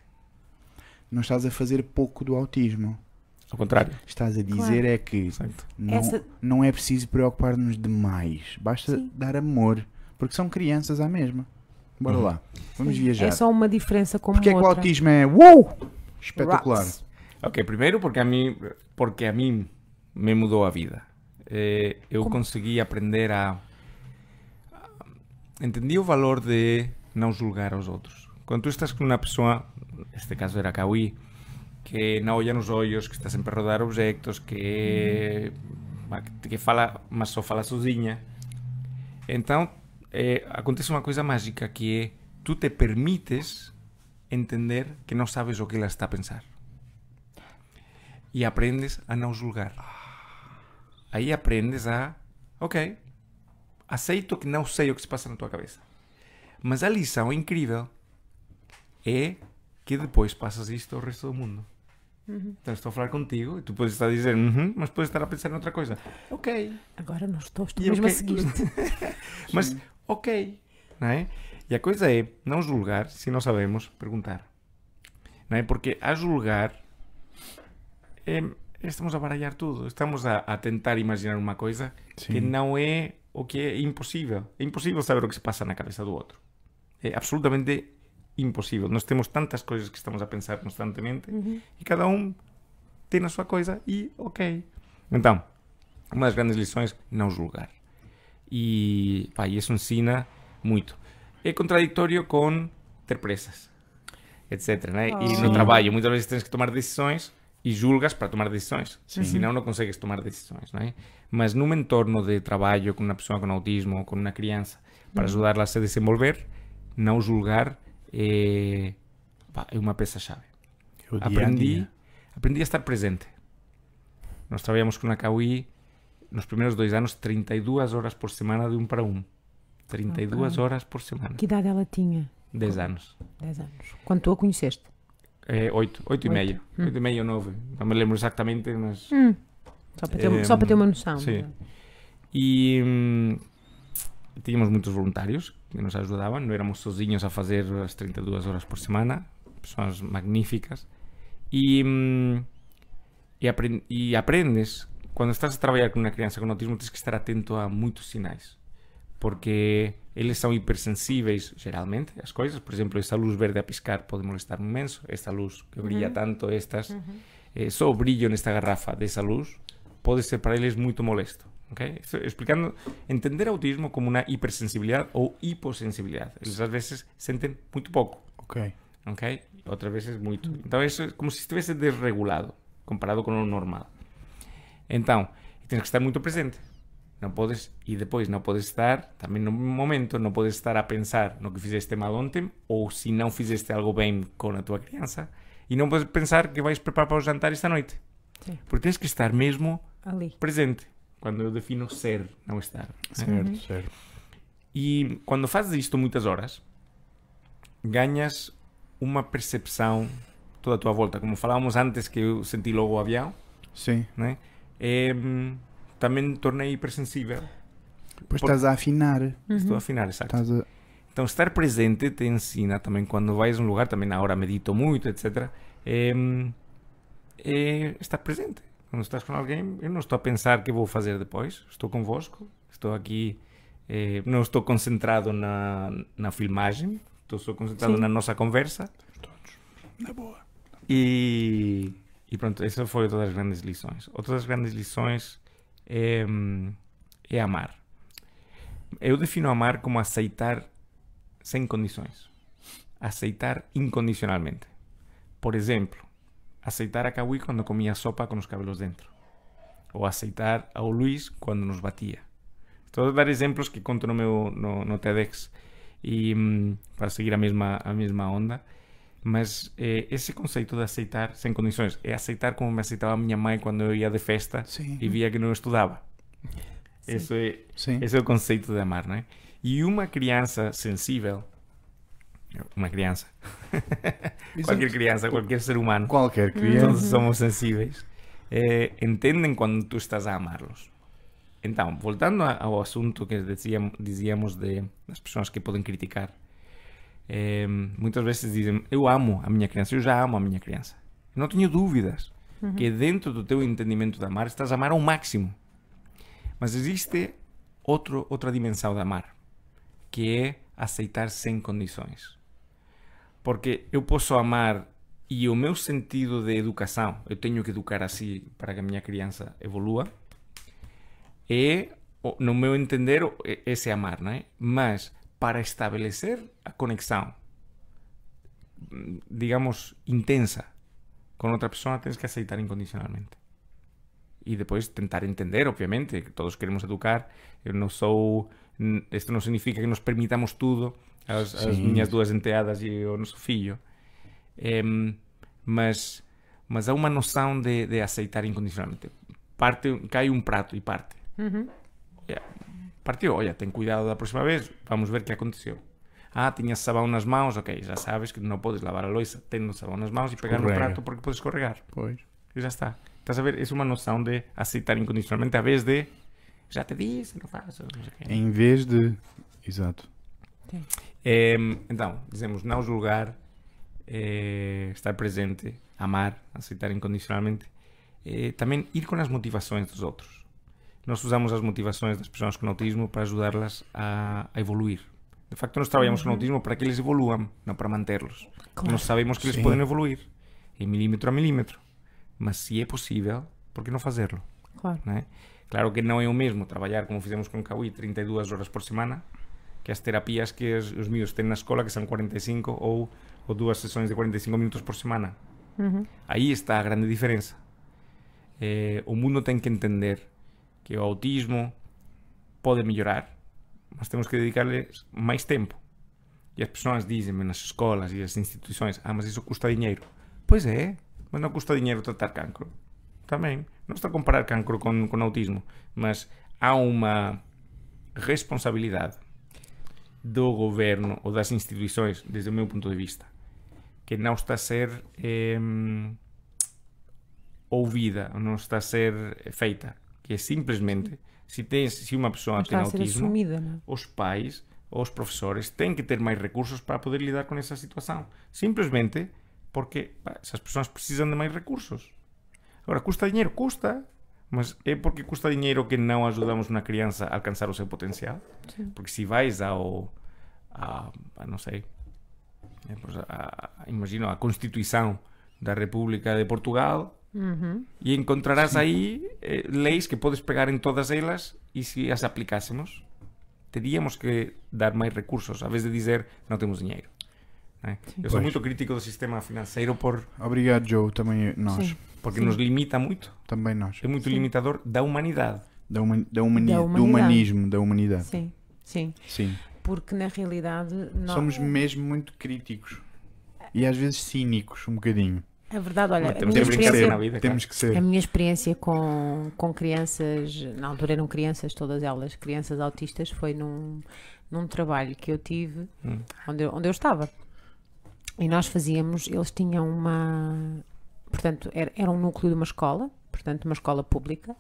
Não estás a fazer pouco do autismo. Ao contrário. Estás a dizer Claro. é que não, Essa- não é preciso preocupar-nos demais. Basta Sim. dar amor. Porque são crianças à mesma. Bora Uhum. lá. Vamos viajar. É só uma diferença como Porque é que o outra. autismo é uou! Espetacular. Ok, primeiro porque a mim, porque a mim me mudou a vida. Eh, eu Como? consegui aprender a... Entendi o valor de não julgar aos outros. Quando tu estás com uma pessoa, neste caso era Kawi, que não olha nos olhos, que está sempre a rodar objetos, que, que fala, mas só fala sozinha. Então, eh, acontece uma coisa mágica que é tu te permites entender que não sabes o que ela está a pensar. E aprendes a não julgar. Aí aprendes a, ok, aceito que não sei o que se passa na tua cabeça. Mas a lição incrível é que depois passas isto ao resto do mundo. Então estou a falar contigo e tu podes estar a dizer, "Uhum", mas podes estar a pensar noutra coisa. Ok, Agora não estou, estou E mesmo ok. a seguir-te. mas ok, não é? E a coisa é não julgar se não sabemos perguntar. Não é? Porque a julgar é, estamos a baralhar tudo. Estamos a, a tentar imaginar uma coisa que Sim. não é o que é impossível. É impossível saber o que se passa na cabeça do outro. É absolutamente impossível. Nós temos tantas coisas que estamos a pensar constantemente e cada um tem a sua coisa e ok. Então, uma das grandes lições, não julgar. E pá, isso ensina muito. É contraditório com ter pressas, etc. Né? E Oh. no Sim. trabalho, muitas vezes tens que tomar decisões e julgas para tomar decisões. Sim. Senão não consegues tomar decisões. Não é? Mas num entorno de trabalho com uma pessoa com autismo ou com uma criança, para ajudá-la a se desenvolver, não julgar é, pá, é uma peça-chave É aprendi, dia. aprendi a estar presente. Nós trabalhamos com a Kawi nos primeiros dois anos 32 horas por semana de um para um. 32 Ok. horas por semana. Que idade ela tinha? 10 anos. 10 anos. Quando tu a conheceste? É, 8, 8 e Oito. meio. 8 e meio ou 9. Não me lembro exatamente, mas... Hum. Só, para ter, Eh, só para ter uma noção. sim. E hum, tínhamos muitos voluntários que nos ajudavam. Não éramos sozinhos a fazer as 32 horas por semana. Pessoas magníficas. E, hum, e, apren- e aprendes. Quando estás a trabalhar com uma criança com autismo, tens que estar atento a muitos sinais. Porque eles são hipersensíveis, geralmente, às coisas. Por exemplo, essa luz verde a piscar pode molestar imenso. Esta luz que brilha tanto, estas... eh, só o brilho nesta garrafa dessa luz pode ser para eles muito molesto. Ok? Estou explicando, entender autismo como uma hipersensibilidade ou hipossensibilidade. Eles às vezes sentem muito pouco, Ok. ok? Outras vezes muito. Então isso é como se estivesse desregulado comparado com o normal. Então, tens que estar muito presente. Não podes, e depois não podes estar, também no momento, não podes estar a pensar no que fizeste mal ontem ou se não fizeste algo bem com a tua criança e não podes pensar que vais preparar para o jantar esta noite. Sim. Porque tens que estar mesmo Ali. presente. Quando eu defino ser, não estar. né? Certo, certo. E quando fazes isto muitas horas, ganhas uma percepção toda a tua volta. Como falávamos antes, que eu senti logo o avião, Sim. né? É, hum, também tornei hipersensível. Depois Por- estás a afinar. Estou a afinar, exato. Estás a... Então, estar presente te ensina também quando vais a um lugar, também na hora medito muito, etc. É, hum, é estar presente. Quando estás com alguém, eu não estou a pensar que vou fazer depois. Estou convosco, estou aqui, eh, não estou concentrado na, na filmagem, estou só concentrado Sim. na nossa conversa. Na boa. E, e pronto, essa foi outra das grandes lições. Outra das grandes lições é, é amar. Eu defino amar como aceitar sem condições. Aceitar incondicionalmente. Por exemplo, aceitar a Kawi quando comia sopa com os cabelos dentro. Ou aceitar ao Luís quando nos batia. Estou a dar exemplos que conto no meu no, no TEDx. e hum, para seguir a mesma, a mesma onda. Mas eh, esse conceito de aceitar sem condições é aceitar como me aceitava a minha mãe quando eu ia de festa Sim. e via que não estudava. Sim. Esse é, Sim. esse é o conceito de amar, não é? E uma criança sensível, uma criança, qualquer criança, qualquer ser humano, Qualquer criança. todos somos sensíveis, eh, entendem quando tu estás a amá-los. Então, voltando ao assunto que dizíamos, dizíamos de, das pessoas que podem criticar, eh, muitas vezes dizem: Eu amo a minha criança, eu já amo a minha criança. Não tenho dúvidas que dentro do teu entendimento de amar estás a amar ao máximo. Mas existe outro, outra dimensão de amar, que é aceitar sem condições. Porque eu posso amar e o meu sentido de educação, eu tenho que educar assim para que a minha criança evolua, é, no meu entender, esse amar, não é? Mas para estabelecer a conexão, digamos, intensa com outra pessoa, tens que aceitar incondicionalmente. E depois tentar entender, obviamente, que todos queremos educar. Eu não sou. Isto não significa que nos permitamos tudo às Sim. minhas duas enteadas e ao nosso filho. Em, mas, mas há uma noção de, de aceitar incondicionalmente. Parte, cai um prato e parte. Uhum. Partiu, olha, tem cuidado da próxima vez, vamos ver o que aconteceu. Ah, tinhas sabão nas mãos, ok, já sabes que não podes lavar a louça tendo sabão nas mãos e pegar no prato porque podes escorregar. Pois. E já está. Estás a ver? É uma noção de aceitar incondicionalmente, a vez de já te disse, não faço, não o. Em vez de. Exato. Em, então, dizemos não julgar, eh, estar presente, amar, aceitar incondicionalmente. Eh, também ir com as motivações dos outros. Nós usamos as motivações das pessoas com autismo para ajudá-las a, a evoluir. De facto, nós trabalhamos com autismo para que eles evoluam, não para mantê-los. Claro. Nós sabemos que eles Sim. podem evoluir, em milímetro a milímetro. Mas se é possível, por que não fazê-lo? Claro. não é? Claro que não é o mesmo trabalhar como fizemos com o Cauí 32 horas por semana que as terapias que os, os miúdos têm na escola que são 45 ou, ou duas sessões de 45 minutos por semana. Uhum. Aí está a grande diferença. Eh, o mundo tem que entender que o autismo pode melhorar, mas temos que dedicar-lhe mais tempo. E as pessoas dizem nas escolas e as instituições: Ah, mas isso custa dinheiro. Pois é, mas não custa dinheiro tratar cancro. Também. Não estou a comparar cancro com, com autismo, mas há uma responsabilidade do governo ou das instituições, desde o meu ponto de vista, que não está a ser em, ouvida, ou não está a ser feita. Que é simplesmente, se, tens, se uma pessoa Não tem autismo, assumida, não é? os pais os professores têm que ter mais recursos para poder lidar com essa situação. Simplesmente porque pá, essas pessoas precisam de mais recursos. Agora, custa dinheiro? Custa. Mas é porque custa dinheiro que não ajudamos uma criança a alcançar o seu potencial? Sim. Porque se vais ao. A, a não sei. pois, a- a- imagino a Constituição da República de Portugal Uhum. e encontrarás aí eh, leis que podes pegar em todas elas e se as aplicássemos, teríamos que dar mais recursos, a vez de dizer não temos dinheiro. não é? Eu sou Pois. muito crítico do sistema financeiro por, Obrigado, Joe. Também nós. Sim. Porque Sim. nos limita muito, Também nós. é muito Sim. limitador da humanidade. Da, huma- da humani- Da Do humanidade. humanismo, da humanidade. Sim, sim. Sim. Porque na realidade nós- Somos mesmo muito críticos. E às vezes cínicos, um bocadinho. a verdade, olha, temos minha que experiência na vida. Temos que ser. A minha experiência com, com crianças, na altura eram crianças, todas elas, crianças autistas, foi num, num trabalho que eu tive Hum. onde eu, onde eu estava. E nós fazíamos, eles tinham uma. Portanto, era, era um núcleo de uma escola, portanto, uma escola pública,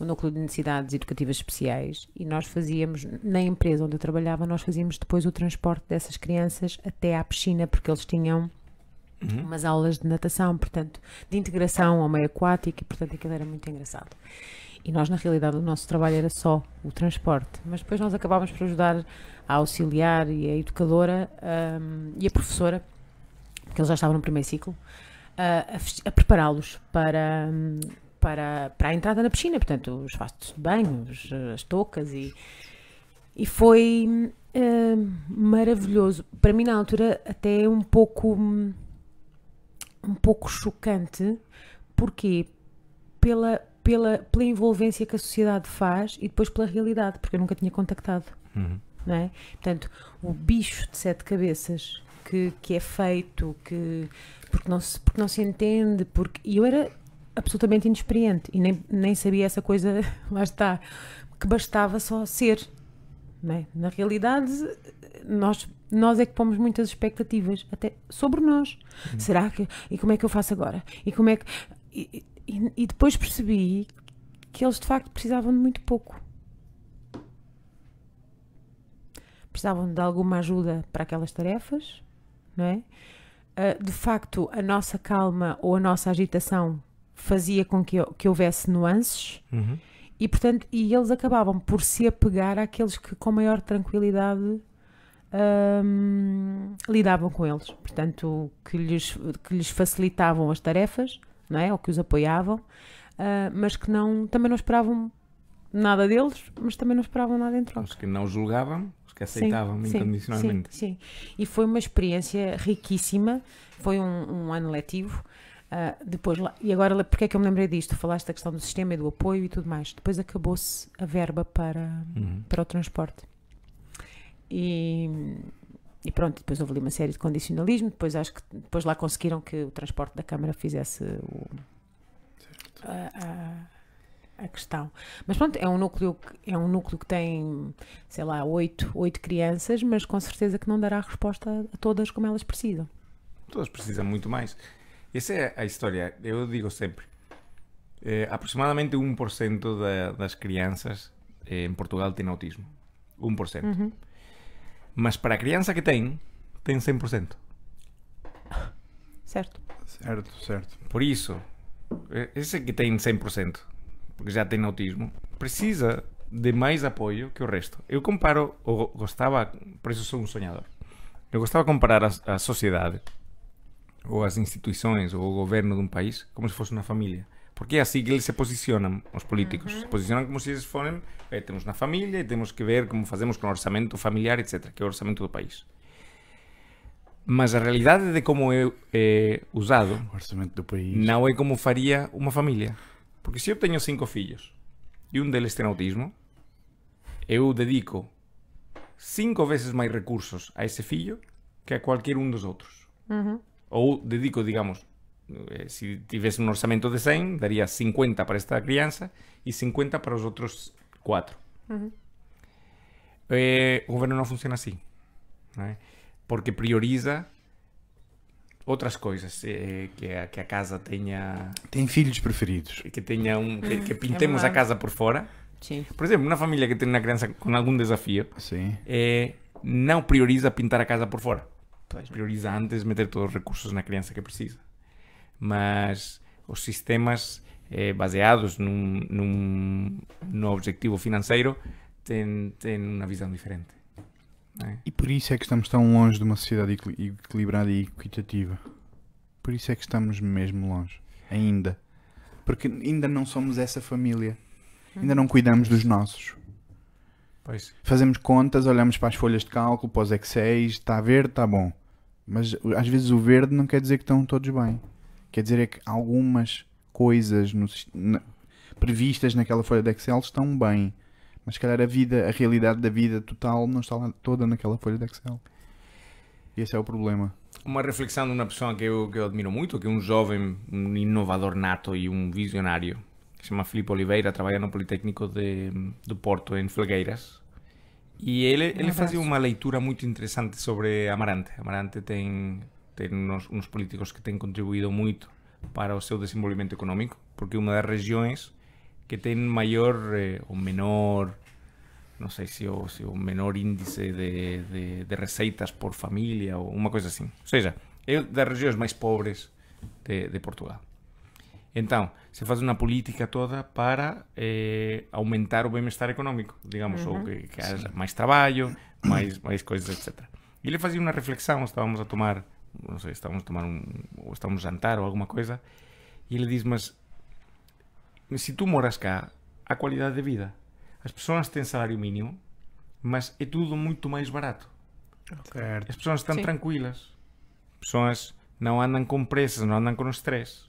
um núcleo de necessidades educativas especiais, e nós fazíamos, na empresa onde eu trabalhava, nós fazíamos depois o transporte dessas crianças até à piscina, porque eles tinham Uhum. umas aulas de natação, portanto, de integração ao meio aquático, e portanto aquilo era muito engraçado. E nós, na realidade, o nosso trabalho era só o transporte, mas depois nós acabávamos por ajudar a auxiliar e a educadora hum, e a professora, porque eles já estavam no primeiro ciclo, a, a prepará-los para, para, para a entrada na piscina, portanto, os fatos de banho, as toucas e, e foi hum, maravilhoso. Para mim, na altura, até um pouco um pouco chocante, porque pela, pela, pela envolvência que a sociedade faz e depois pela realidade, porque eu nunca tinha contactado. Uhum. não é? Portanto, o bicho de sete cabeças que, que é feito, que porque não se, porque não se entende, porque e eu era absolutamente inexperiente e nem, nem sabia essa coisa, lá está, que bastava só ser. Não é? Na realidade, nós, nós é que pomos muitas expectativas, até sobre nós. Será que. E como é que eu faço agora? E como é que. E, e- e depois percebi que eles de facto precisavam de muito pouco. Precisavam de alguma ajuda para aquelas tarefas, não é? Ah, de facto, a nossa calma ou a nossa agitação fazia com que, que houvesse nuances Uhum. e, portanto, e eles acabavam por se apegar àqueles que com maior tranquilidade hum, lidavam com eles. Portanto, que lhes, que lhes facilitavam as tarefas, não é? Ou que os apoiavam, ah, mas que não, também não esperavam nada deles, mas também não esperavam nada em troca. Os que não julgavam, os que Sim, aceitavam sim, incondicionalmente. Sim, sim. E foi uma experiência riquíssima. Foi um, um ano letivo. Ah, depois, e agora, porque é que eu me lembrei disto? Falaste da questão do sistema e do apoio e tudo mais. Depois acabou-se a verba para, Uhum. para o transporte. E, e pronto, depois houve ali uma série de condicionalismo. Depois acho que depois lá conseguiram que o transporte da Câmara fizesse o, a, a- questão. Mas pronto, é um núcleo que, é um núcleo que tem, sei lá, oito, oito crianças, mas com certeza que não dará resposta a todas como elas precisam. Todos precisam muito mais. Essa é a história. Eu digo sempre. eh, aproximadamente 1% da, das crianças eh, em Portugal tem autismo. 1%. Uhum. Mas para a criança que tem, tem 100%. Certo? Certo, certo. Por isso, eh, esse que tem 100%, porque já tem autismo, precisa de mais apoio que o resto. Eu comparo, ou gostava, por isso sou um sonhador, eu gostava de comparar a, a sociedade, ou as instituições, ou o governo de um país, como se fosse uma família. Porque é assim que eles se posicionam, os políticos. Se posicionam como se eles fossem, eh, temos uma família e temos que ver como fazemos com o orçamento familiar, etc., que é o orçamento do país. Mas a realidade de como é, é usado O orçamento do país. não é como faria uma família. Porque se eu tenho cinco filhos e um deles tem autismo, eu dedico cinco vezes mais recursos a esse filho que a qualquer um dos outros. Uhum. Ou dedico, digamos, eh, se tivesse um orçamento de 100, daria 50 para esta criança e 50 para os outros quatro. Eh, o governo não funciona assim. não é? Porque prioriza outras coisas. eh, que, a, que a casa tenha. Tem filhos preferidos. Que, tenha um, que, que pintemos a verdade. casa por fora. Sim. Por exemplo, uma família que tem uma criança com algum desafio Sim. eh, não prioriza pintar a casa por fora. Prioriza antes meter todos os recursos na criança que precisa. Mas os sistemas eh, baseados num, num, no objetivo financeiro têm, têm uma visão diferente. É? E por isso é que estamos tão longe de uma sociedade equili- equilibrada e equitativa. Por isso é que estamos mesmo longe. Ainda. Porque ainda não somos essa família. Ainda não cuidamos dos nossos. Pois. Fazemos contas, olhamos para as folhas de cálculo, para os Excel, está verde, está bom. Mas às vezes o verde não quer dizer que estão todos bem. Quer dizer é que algumas coisas no na- previstas naquela folha de Excel estão bem. Mas se calhar a vida, a realidade da vida total não está lá toda naquela folha de Excel. E esse é o problema. Uma reflexão de uma pessoa que eu, que eu admiro muito, que é um jovem, um inovador nato e um visionário, que se chama Filipe Oliveira, trabalha no Politécnico de, do Porto, em Felgueiras. E ele, ele fazia uma leitura muito interessante sobre Amarante. Amarante tem, tem uns, uns políticos que têm contribuído muito para o seu desenvolvimento econômico, porque é uma das regiões que tem maior eh, ou menor não sei se o, se o menor índice de, de, de receitas por família ou uma coisa assim. Ou seja, é das regiões mais pobres de, de Portugal. Então, se faz uma política toda para eh, aumentar o bem-estar económico, digamos, ou que, que haja mais trabalho, mais, mais coisas, etc. E ele fazia uma reflexão, estávamos a tomar, não sei, estávamos a tomar um, ou estávamos a jantar ou alguma coisa, e ele diz, mas se tu moras cá, a qualidade de vida. As pessoas têm salário mínimo, mas é tudo muito mais barato. Certo. As pessoas estão Sim. tranquilas. As pessoas não andam com pressas, não andam com estresse.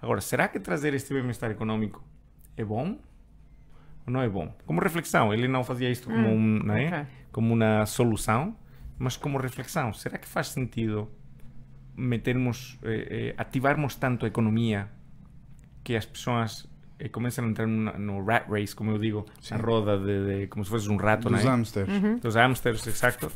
Agora, será que trazer este bem-estar económico é bom? não é bom? Como reflexão, ele não fazia isto como, um, não é? ok. como uma solução, mas como reflexão. Será que faz sentido metermos, eh, eh, ativarmos tanto a economia que as pessoas eh, comienzan a entrar en una no, rat race, como yo digo, sí. una roda de, de, como si fueses un rato. Los hamsters. ¿Eh? Uh -huh. Los hamsters, exacto.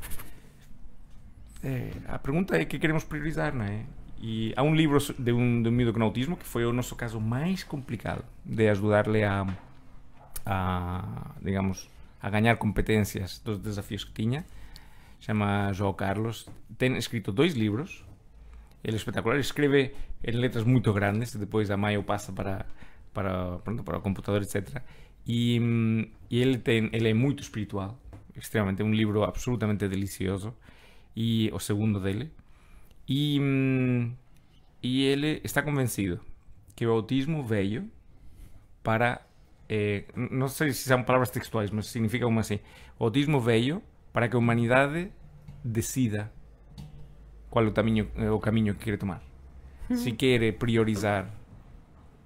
Eh, a pergunta é que queremos priorizar, não é? ¿Eh? E há um livro de um, de um miúdo com autismo que foi o nosso caso mais complicado de ajudar-lhe a, a, digamos, a ganhar competências dos desafios que tinha. Chama João Carlos. Tem escrito dois livros. Ele é espetacular. Escreve em letras muito grandes. Depois a Maio passa para para, pronto, para o computador, etc. E, hum, e ele, tem, ele é espiritual. Extremamente. É um livro absolutamente delicioso. E o segundo dele. E, e ele está convencido que o autismo veio para. eh, n- não sei se são palavras textuais, mas significa como assim: o autismo veio para que a humanidade decida qual é o eh, o caminho que quer tomar. Se quer priorizar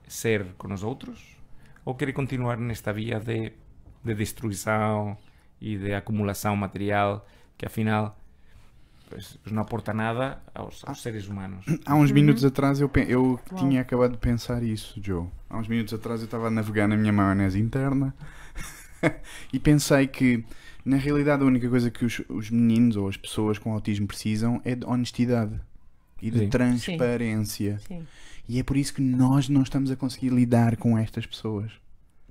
ser com os outros ou quer continuar nesta via de, de destruição e de acumulação material que afinal pues, pues não aporta nada aos, aos seres humanos. Há uns minutos atrás eu, eu tinha acabado de pensar isso, Joe. Há uns minutos atrás eu estava a navegar na minha maionese interna e pensei que, na realidade, a única coisa que os, os meninos ou as pessoas com autismo precisam é de honestidade e de Sim. transparência. Sim. E é por isso que nós não estamos a conseguir lidar com estas pessoas.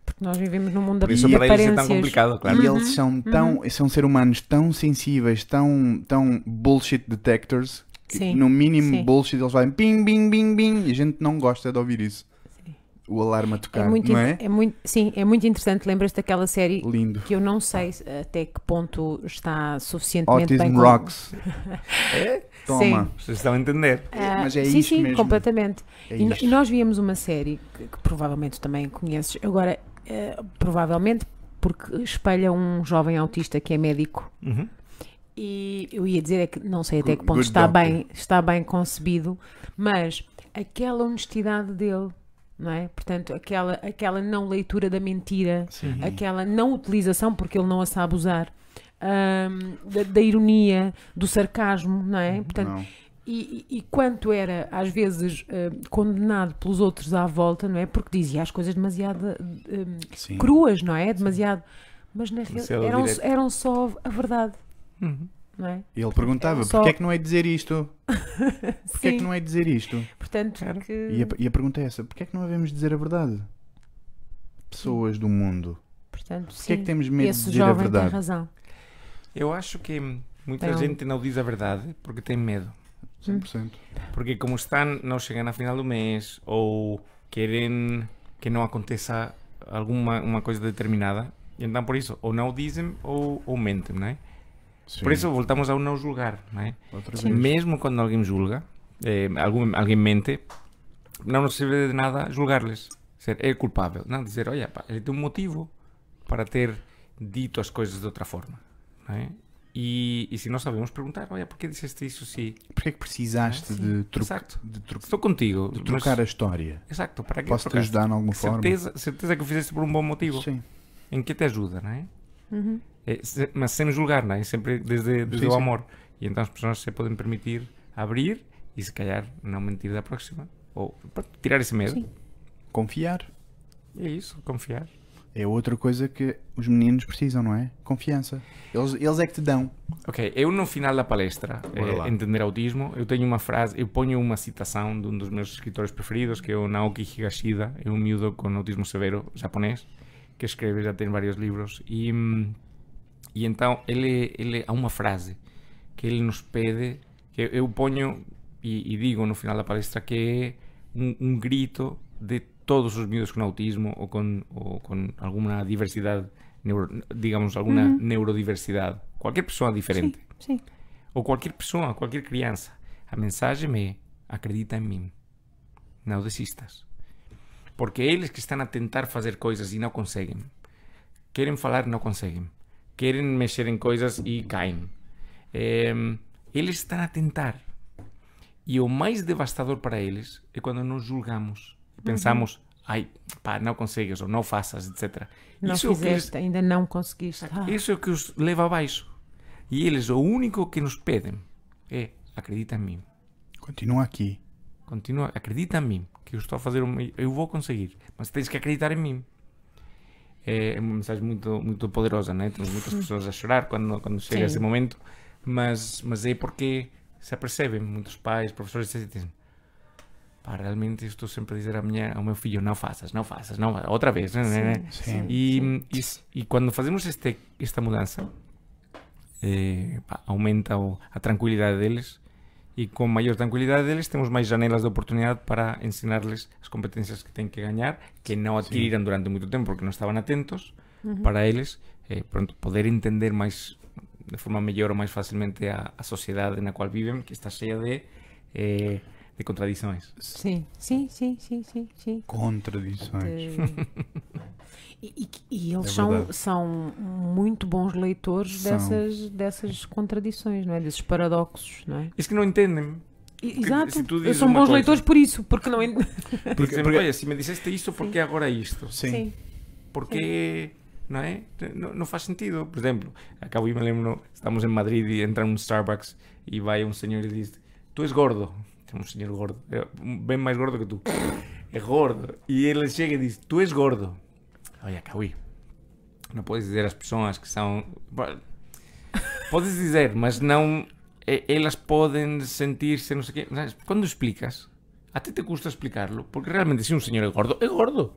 Porque nós vivemos num mundo Por isso de eles é tão aparências. complicado, claro. E eles são tão, são ser humanos tão sensíveis, tão, tão bullshit detectors, que Sim, no mínimo sim. bullshit eles fazem ping, bing, bing, bing, e a gente não gosta de ouvir isso. O alarme a tocar, É muito, não é? é muito, sim, é muito interessante. Lembras daquela série Lindo. que eu não sei se- até que ponto está suficientemente bem Autism Rocks. É? Toma. Sim. Vocês estão a entender. Ah, Mas é sim, isto sim, mesmo. completamente. É E, e nós víamos uma série que, que provavelmente também conheces, agora, eh, provavelmente porque espelha um jovem autista que é médico. Uhum. E eu ia dizer é que não sei até Good- que ponto está doctor. bem, está bem concebido, mas aquela honestidade dele, não é? Portanto, aquela, aquela não leitura da mentira, Sim. aquela não utilização, porque ele não a sabe usar, ahm, da, da ironia, do sarcasmo, não é? Portanto, Não. e, e- quanto era, às vezes, ah, condenado pelos outros à volta, não é? Porque dizia as coisas demasiado cruas, não é? Demasiado. Mas na realidade eram, eram só a verdade, Uhum. não é? Ele perguntava, só- porquê é que não é dizer isto? Porquê é que não é dizer isto? Portanto, Claro. que... E a, e a pergunta é essa, porquê é que não havemos dizer a verdade? Pessoas do mundo. portanto Porquê é sim, que temos medo de esse dizer a jovem tem verdade? razão. Eu acho que muita Não. gente não diz a verdade porque tem medo. 100%. Porque como estão, não chegam a final do mês ou querem que não aconteça alguma uma coisa determinada. E então por isso, ou não dizem ou, ou mentem, não é? Sim. Por isso voltamos ao não julgar, não é? Mesmo quando alguém julga, eh, algum, alguém mente, não nos serve de nada julgar-lhes. Ser é culpável. Não, dizer, olha, pá, ele tem um motivo para ter dito as coisas de outra forma. Não é? E, e se não sabemos perguntar, olha, por que disseste isso se... Porquê é que precisaste Sim, de, tro- exato. de tro- Estou contigo. de mas- trocar a história? Exato, para que Posso-te ajudar de alguma forma? Certeza, certeza que o fizeste por um bom motivo. Sim. Em que te ajuda, não é? Uhum. É, se- mas sem julgar, não é? Sempre desde, desde Sim, o sim. amor. E então as pessoas se podem permitir abrir e se calhar não mentir da próxima. Ou pronto, tirar esse medo. Sim. Confiar. É isso, confiar. É outra coisa que os meninos precisam, não é? Confiança. Eles, eles é que te dão. Ok, eu no final da palestra, eh. Entender Autismo, eu tenho uma frase, eu ponho uma citação de um dos meus escritores preferidos, que é o Naoki Higashida, é um miúdo com autismo severo japonês, que escreve, já tem vários livros, e, e então ele, ele há uma frase que ele nos pede, que eu- eu ponho e, e digo no final da palestra, que é um, um grito de todos os miúdos com autismo ou com, ou diversidade, neuro- digamos, alguma neurodiversidade, qualquer pessoa diferente ou qualquer pessoa, qualquer criança. A mensagem é: acredita em mim. Não desistas. Porque eles que estão a tentar fazer coisas e não conseguem. Querem falar e não conseguem. Querem mexer em coisas e caem. Em, eles estão a tentar. E o mais devastador para eles é quando nós julgamos. Pensamos: ai, pá, não consegues ou não faças, etc. Não isso é que eles- fizeste, ainda não conseguiste. Ah, isso é o que os leva abaixo. E eles, o único que nos pedem é acredita em mim. Continua aqui. Continua, acredita em mim, que eu estou a fazer, eu vou conseguir, mas tens que acreditar em mim. É uma mensagem muito, muito poderosa, né? Temos muitas pessoas a chorar quando, quando chega Sim. esse momento, mas, mas é porque se apercebem, muitos pais, professores, etc. dizem, Pá, realmente estou sempre a dizer à minha, ao meu filho, não faças, não faças, não, outra vez, né, né? Sim. E, e, e quando fazemos este, esta mudança, eh, pá, aumenta o- a tranquilidade deles e com maior tranquilidade deles temos mais janelas de oportunidade para ensinarles as competências que têm que ganhar, que não adquiriram durante muito tempo porque não estavam atentos, para eles eh, pronto, poder entender mais de forma melhor ou mais facilmente a, a sociedade na qual vivem, que está cheia de, eh, de contradições. Sim, sim, sim, sim, sim, sim. Contradições. De- E, e- e eles É são, são muito bons leitores São. dessas, dessas contradições, não é? Desses paradoxos, não é? Es que não entendem. Exato. Eles são bons coisa- leitores por isso, porque não. en- Porque, porque- olha, se me disseste isto, por que agora isto? Sim. Porque, não é? Não, não faz sentido. Por exemplo, acabo e me lembro, estamos em Madrid e entra um Starbucks e vai um senhor e diz, tu és gordo. É um senhor gordo, é bem mais gordo que tu. É gordo. E ele chega e diz, tu és gordo. Olha, Cauí, não podes dizer às pessoas que são... Podes dizer, mas não... Elas podem sentir-se, não sei o quê. Mas Quando explicas, até te custa explicarlo. Porque realmente, se um senhor é gordo, é gordo.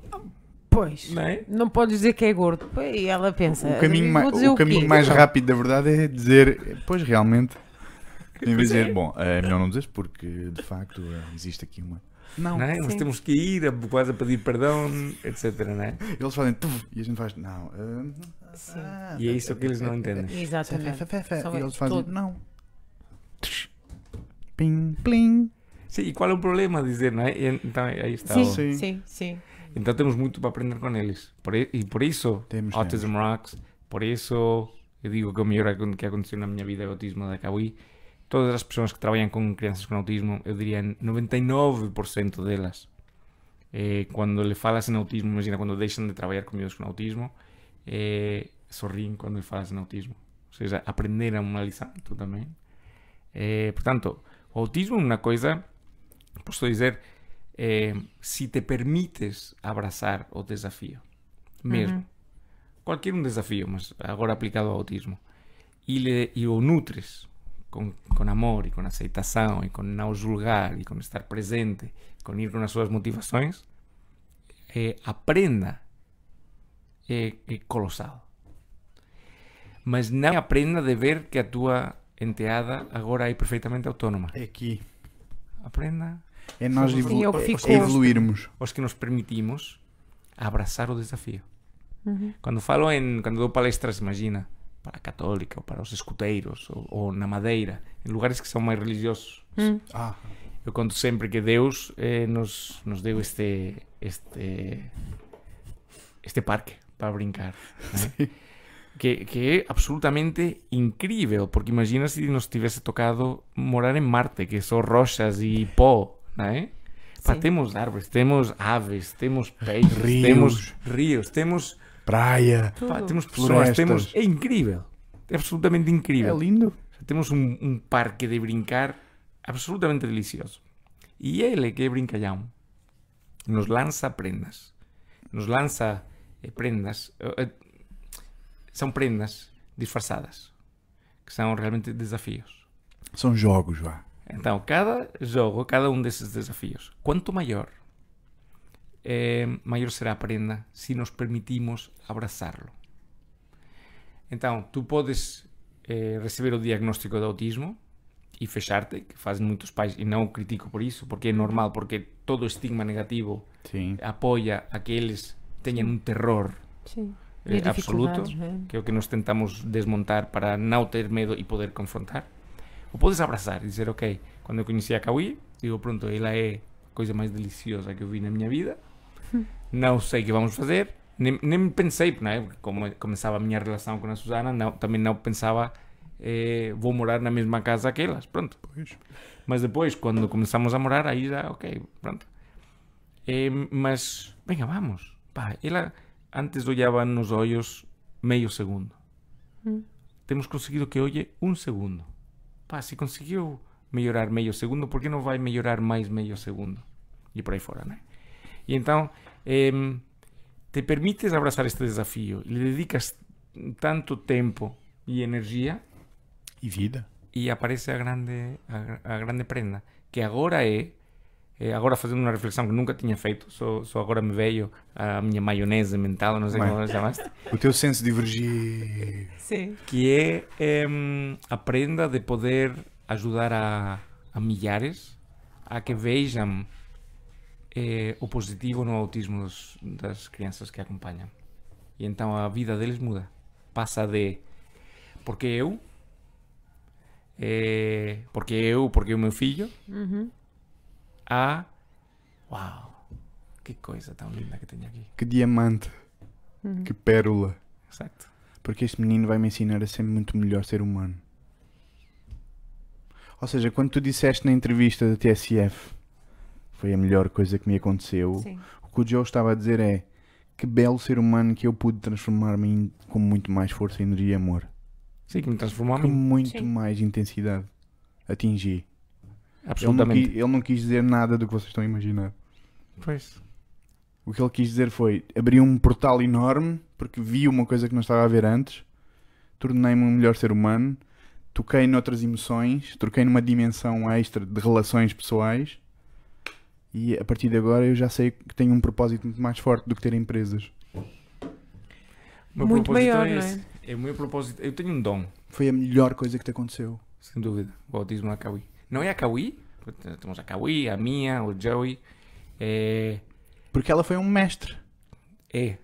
Pois. Não é? Não podes dizer que é gordo. E ela pensa. O caminho, "Vou mais, o quê?" caminho mais Então, rápido da verdade é dizer, pois realmente, em vez de dizer, bom, é melhor não dizer porque de facto existe aqui uma. Não, não é? Nós temos que ir a, quase a pedir perdão, etc. Não é? eles fazem tuf, e a gente faz, não. Sim. ah, E é isso que eles não entendem. Exatamente. fé, fé, fé, São E eles fazem, todo- não. Pim, plim. Sim, e qual é o problema? Dizer, não é? Então aí está. Sim, o- Sim. sim, sim. Então temos muito para aprender com eles. Por, i- e por isso, Temos, Autism Rocks, por isso eu digo que o melhor acon- que aconteceu na minha vida é o autismo da Kawi. Todas as pessoas que trabalham com crianças com autismo, eu diria 99% delas, eh, quando lhe falas em autismo, imagina quando deixam de trabalhar com miúdos com autismo, eh, quando lhe falas em autismo. Ou seja, aprenderam uma lição, também. Eh, portanto, o autismo é uma coisa, posso dizer, eh, se te permites abraçar o desafio, mesmo, Uhum. qualquer um desafio, mas agora aplicado ao autismo, e, le, e o nutres com, com amor e com aceitação e com não julgar e com estar presente, com ir com as suas motivações, eh, aprenda é, é colossal. Mas não aprenda de ver que a tua enteada agora é perfeitamente autónoma. É aqui. Aprenda É nós evolu é evoluirmos. os que nos permitimos abraçar o desafio. Uhum. Quando falo en cando dou palestras, imagina, para a católica ou para os escuteiros ou, ou na Madeira, en lugares que son máis religiosos, Hum. Ah, eu conto sempre que Deus eh, nos, nos deu este este este parque para brincar né? que, que é absolutamente incrível porque imagina se nos tivesse tocado morar en Marte que só rochas e pó né? Pá, Sim. temos árvores, temos aves, temos peixes, Rios. temos rios, temos praia. Pá, temos pessoas, temos... É incrível. É absolutamente É incrível. lindo. Temos um, um parque de brincar absolutamente delicioso. E ele, que é brincalhão, nos lança prendas. Nos lança eh, prendas... eh, eh, são prendas disfarçadas. Que são realmente desafios. São jogos, vá. Então, cada jogo, cada um desses desafios, quanto maior, eh, maior será a prenda se nos permitimos abraçarlo. Então, tu podes eh, receber o diagnóstico de autismo e fechar-te, que fazem muitos pais, e não o critico por isso, porque é normal, porque todo estigma negativo Sim. apoia a que eles tenham um terror Sim. eh, absoluto, né? que é o que nós tentamos desmontar para não ter medo e poder confrontar. Ou podes abraçar e dizer, ok, quando eu conheci a Kawi, digo, pronto, ela é a coisa mais deliciosa que eu vi na minha vida, não sei o que vamos fazer, nem, nem pensei, não é? como começava a minha relação com a Susana, não, também não pensava, eh, vou morar na mesma casa que elas, pronto. Pois. Mas depois, quando começamos a morar, aí já, ok, pronto. Eh, mas, venga, vamos. Pá, ela antes olhava nos ollos meio segundo. Hum. Temos conseguido que olhe um segundo. Pá, se conseguiu melhorar meio segundo, por que não vai melhorar mais meio segundo? E por aí fora, né? E então, em, te permites abraçar este desafio lhe dedicas tanto tempo e energia E vida. e aparece a grande a, a grande prenda que agora é é, agora fazendo uma reflexão que nunca tinha feito só, só agora me veio a minha maionese mental não sei Bem. como chamaste O teu senso divergiu. Sim. que é em, a prenda de poder ajudar a, a milhares a que vejam eh, o positivo no autismo dos- das crianças que acompanham e então a vida deles muda passa de porque eu eh, porque eu porque o meu filho Uhum. a uau que coisa tão linda que tenho aqui Que diamante. Uhum. Que pérola. exato Porque este menino vai me ensinar a ser muito melhor ser humano. Ou seja, quando tu disseste na entrevista da TSF foi a melhor coisa que me aconteceu, Sim. o que o Joe estava a dizer é que belo ser humano que eu pude transformar-me com muito mais força, energia e amor. sim que me transformou Com muito Sim. mais intensidade. Atingi. Ele não, absolutamente quis, ele não quis dizer nada do que vocês estão a imaginar. pois O que ele quis dizer foi abri um portal enorme porque vi uma coisa que não estava a ver antes, tornei-me um melhor ser humano, toquei noutras emoções, troquei numa dimensão extra de relações pessoais e a partir de agora eu já sei que tenho um propósito muito mais forte do que ter empresas. O meu Muito propósito maior, é não esse. É o meu propósito. Eu tenho um dom, Foi a melhor coisa que te aconteceu. sem dúvida, o autismo na Kawi. Não é a Kawi, temos a Kawi, a minha, o Joey. É, Porque ela foi um mestre. é,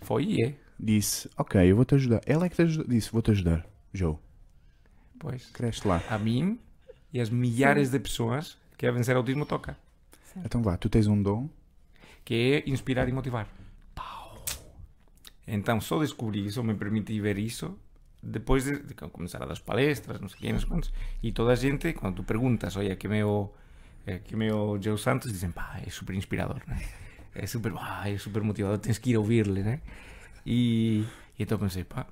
foi e é. Disse, ok, eu vou-te ajudar. Ela é que te ajudou. Disse, vou-te ajudar. Joe, Pois. cresce lá. A mim e as milhares de pessoas que a vencer autismo toca. Então vá, tu tens um dom. Que é inspirar e motivar. Então só descobri isso, me permiti ver isso depois de, de começar a dar palestras, não sei quem, não sei quantos. E toda a gente, quando tu perguntas, olha, que meu, eh, que meu Joe Santos, dizem, pá, é super inspirador, né? É super, pá, é super motivador, tens que ir ouvir-lhe, né? E, e então pensei, pá,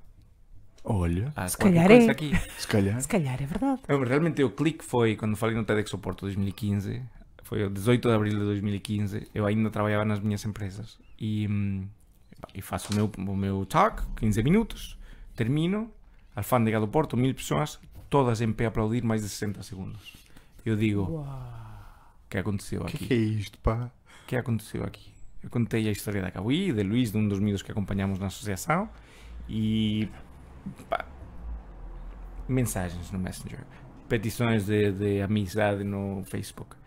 Olha, Se calhar é. aqui. se calhar. Se calhar é verdade. Não, realmente o clique foi quando falei no TEDx Oporto 2015, foi o 18 de abril de 2015, eu ainda trabalhava nas minhas empresas e, hum, e faço o meu, o meu talk, 15 minutos, termino, alfândega do Porto, mil pessoas, todas em pé a aplaudir mais de 60 segundos. Eu digo, o que aconteceu O que, aqui? que é isto, pá? O que aconteceu aqui? Eu contei a história da Cauí, de Luís, de um dos miúdos que acompanhamos na associação e pá, mensagens no Messenger, petições de, de amizade no Facebook.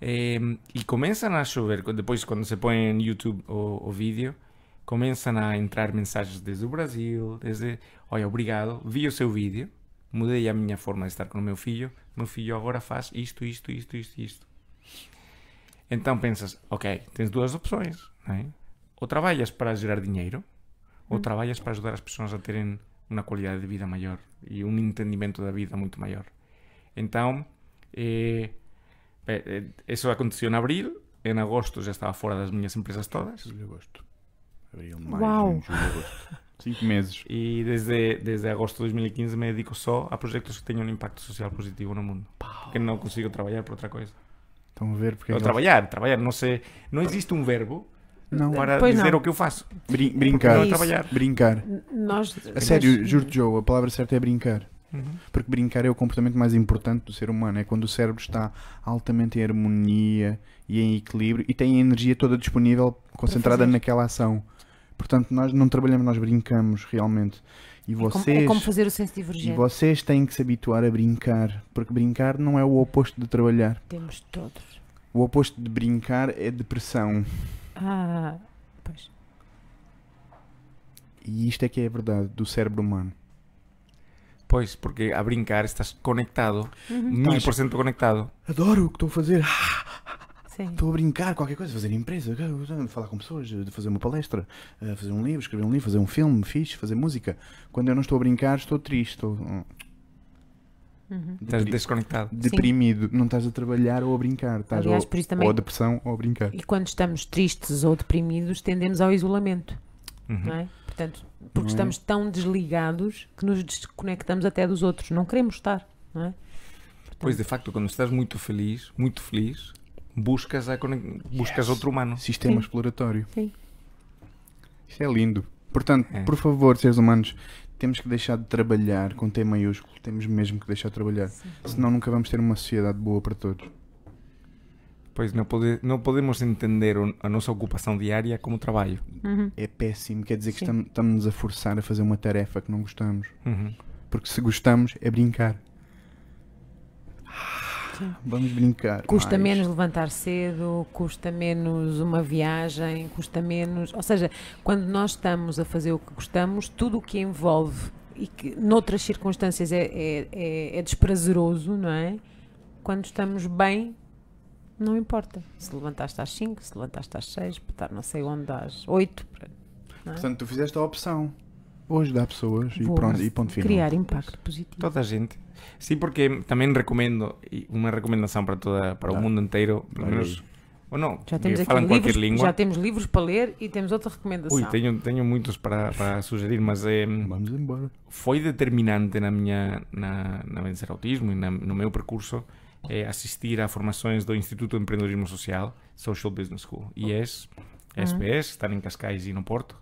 Em, e começam a chover, depois quando se põe no YouTube o, o vídeo, começam a entrar mensagens desde o Brasil, desde, olha, obrigado, vi o seu vídeo, mudei a minha forma de estar com o meu filho, meu filho agora faz isto, isto, isto, isto, isto. Então pensas, ok, tens duas opções, é? Ou trabalhas para gerar dinheiro, ou Hum. trabalhas para ajudar as pessoas a terem uma qualidade de vida maior e um entendimento da vida muito maior. Então, eh, eh, eh, isso aconteceu em abril, em agosto já estava fora das minhas empresas todas, Julho, agosto. Abril, maio, Uau. julho, agosto. Cinco meses. e desde, desde agosto de 2015 me dedico só a projetos que tenham um impacto social positivo no mundo. Porque não consigo trabalhar por outra coisa. Estão a ver porque é Ou que trabalhar, trabalhar, não sei, não existe um verbo Não, para Pois dizer não. o que eu faço. brin- brincar. não é trabalhar. Brincar. N- Nós, A sério, juro-te, Joe, a palavra certa é brincar. Uhum. Porque brincar é o comportamento mais importante do ser humano. É quando o cérebro está altamente em harmonia e em equilíbrio e tem a energia toda disponível, concentrada naquela ação. Portanto, nós não trabalhamos, nós brincamos realmente. E vocês, é como fazer o senso e divergente. vocês têm que se habituar a brincar. Porque brincar não é o oposto de trabalhar. Temos todos. O oposto de brincar é depressão. Ah, pois. E isto é que é a verdade do cérebro humano. Pois, porque a brincar estás conectado, Uhum. mil por cento conectado. Adoro o que estou a fazer. Sim. Estou a brincar, qualquer coisa, fazer empresa, falar com pessoas, de fazer uma palestra, eh, fazer um livro, escrever um livro, fazer um filme fixe, fazer música. Quando eu não estou a brincar, estou triste. Estou... hum. Estás Depri- desconectado. Deprimido. Não estás a trabalhar ou a brincar. Estás Aliás, ou, também- ou a depressão ou a brincar. E quando estamos tristes ou deprimidos, tendemos ao isolamento, Uhum. não é? Portanto, porque é? estamos tão desligados que nos desconectamos até dos outros. Não queremos estar, não é? Pois, de facto, quando estás muito feliz, muito feliz, buscas, a conex- buscas outro humano. Sistema Sim. exploratório. Sim. Isto é lindo. Portanto, É. por favor, seres humanos, temos que deixar de trabalhar com T maiúsculo. Temos mesmo que deixar de trabalhar. Senão nunca vamos ter uma sociedade boa para todos. Pois não, pode, não podemos entender a nossa ocupação diária como trabalho. Uhum. É péssimo. Quer dizer que estamos- estamos-nos a forçar a fazer uma tarefa que não gostamos. Uhum. Porque se gostamos, é brincar. Sim. Vamos brincar. Custa mais. menos levantar cedo, custa menos uma viagem, custa menos. Ou seja, quando nós estamos a fazer o que gostamos, tudo o que envolve e que noutras circunstâncias é, é, é, é desprazeroso, não é? Quando estamos bem, não importa. Se levantaste às 5, se levantaste às 6, para estar não sei onde às 8. Não é? Portanto, tu fizeste a opção. Hoje dá pessoas e Vou pronto, e ponto final. Criar impacto positivo. Toda a gente. Sim, porque também recomendo, e uma recomendação para, toda, para o mundo inteiro, pelo menos, ou não, Já que temos aqui falam qualquer livros, língua. já temos livros para ler e temos outra recomendação. Ui, tenho, tenho muitos para, para sugerir, mas eh, Vamos embora. foi determinante na minha na, na Vencer Autismo e na, no meu percurso eh, assistir a formações do Instituto de Empreendedorismo Social, Social Business School, IES, SPS, están em Cascais e no Porto.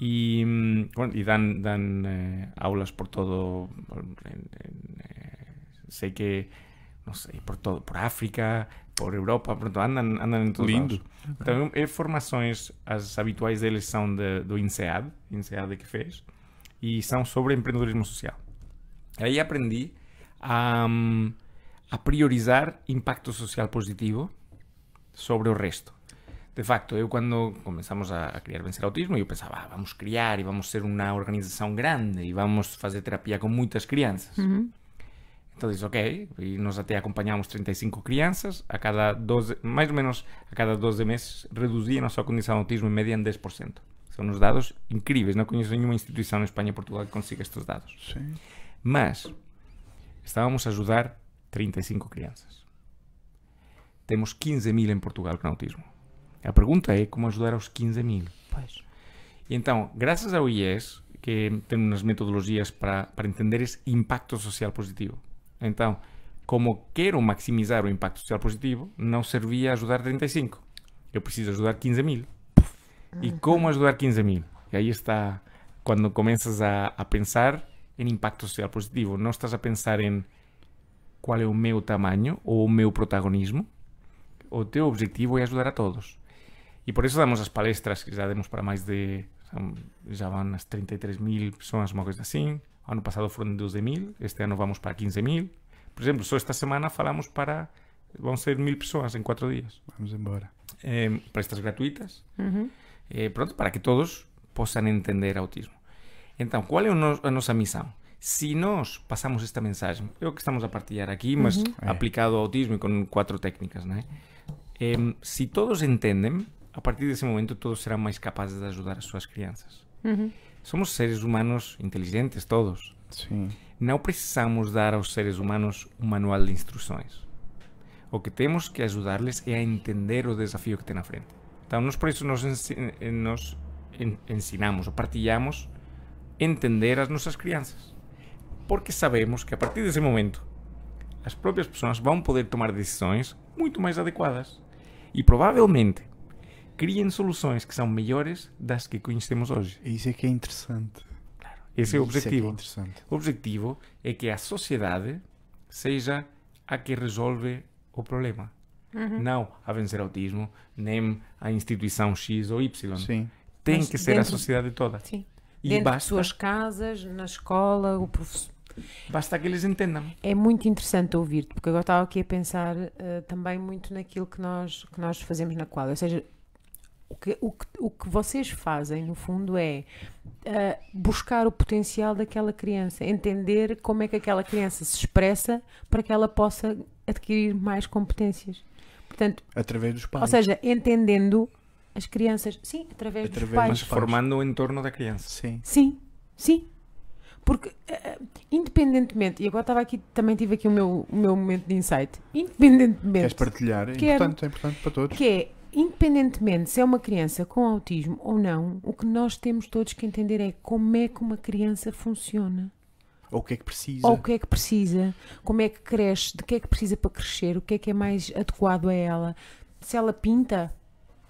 E, mm, bueno, y dan, dan eh, aulas por todo, en- en, eh, sei que, no sei, por todo, por África, por Europa, pronto, andan, andan en todos Lindo. lados. Então, é formações, as habituais deles são de, do INSEAD, INSEAD que fez, e são sobre empreendedorismo social. Aí aprendi a, hum, a priorizar impacto social positivo sobre o resto. De facto, eu quando começamos a, criar Vencer Autismo, eu pensava, ah, vamos criar e vamos ser uma organização grande e vamos fazer terapia com muitas crianças. Uhum. Então diz, ok, e nós até acompanhamos 35 crianças, a cada 12, mais ou menos a cada 12 meses reduzían a súa condición de autismo en media en 10%. Son uns dados incríveis, non coñezo nenhuma institución en España e Portugal que consiga estes dados. Sim. Mas estábamos a ajudar 35 crianças. Temos 15.000 en Portugal con autismo. A pergunta é como ajudar aos 15.000. Pois. E então, graças ao IES, que tem umas metodologias para, para entender esse impacto social positivo. Então, como quero maximizar o impacto social positivo, não servia ajudar 35. Eu preciso ajudar 15 mil. E como ajudar 15 mil? E aí está quando começas a, a pensar em impacto social positivo. Não estás a pensar em qual é o meu tamanho ou o meu protagonismo. O teu objetivo é ajudar a todos. E por isso damos as palestras que já demos para mais de. Já vão as 33 mil pessoas, uma coisa assim. Ano passado foram 12 mil, este ano vamos para 15 mil. Por exemplo, só esta semana falamos para. Vão ser mil pessoas em quatro dias. Vamos embora. Eh, palestras gratuitas. Uhum. eh, pronto, para que todos possam entender autismo. Então, qual é o no- a nossa missão? Se nós passamos esta mensagem, é o que estamos a partilhar aqui, mas É. aplicado ao autismo e com quatro técnicas, né? Em, se todos entendem, a partir desse momento todos serão mais capazes de ajudar as suas crianças. Uhum. Somos seres humanos inteligentes todos. Sim. Não precisamos dar aos seres humanos um manual de instruções. O que temos que ajudar-lhes é a entender o desafio que tem na frente. Então, nós por isso nos, ensi- eh, nos en- ensinamos ou partilhamos entender as nossas crianças. Porque sabemos que a partir desse momento as próprias pessoas vão poder tomar decisões muito mais adequadas. E provavelmente criem soluções que são melhores das que conhecemos hoje. Isso é que é interessante. Esse é o Isso que objetivo. é interessante. O objetivo é que a sociedade seja a que resolve o problema. Não a vencer autismo, nem a instituição X ou Y. Sim. Tem Mas que ser a dentro- sociedade toda. Sim. E Dentro de basta, suas casas, na escola, o professor. Basta que eles entendam. É muito interessante ouvir-te, porque agora estava aqui a pensar eh, também muito naquilo que nós, que nós fazemos na qual. Ou seja, o que, o, que, o que vocês fazem, no fundo, é eh, buscar o potencial daquela criança, entender como é que aquela criança se expressa para que ela possa adquirir mais competências. Portanto, Através dos pais. ou seja, entendendo as crianças, sim, através, dos Através pais. Mas dos pais. formando o entorno da criança. Sim. Sim, sim. Porque, eh, independentemente, e agora estava aqui, também tive aqui o meu, o meu momento de insight, independentemente, Queres partilhar? É Quero. importante, é importante para todos. que é, independentemente se é uma criança com autismo ou não, o que nós temos todos que entender é como é que uma criança funciona. Ou o que é que precisa? Ou o que é que precisa, como é que cresce, de que é que precisa para crescer, o que é que é mais adequado a ela. Se ela pinta,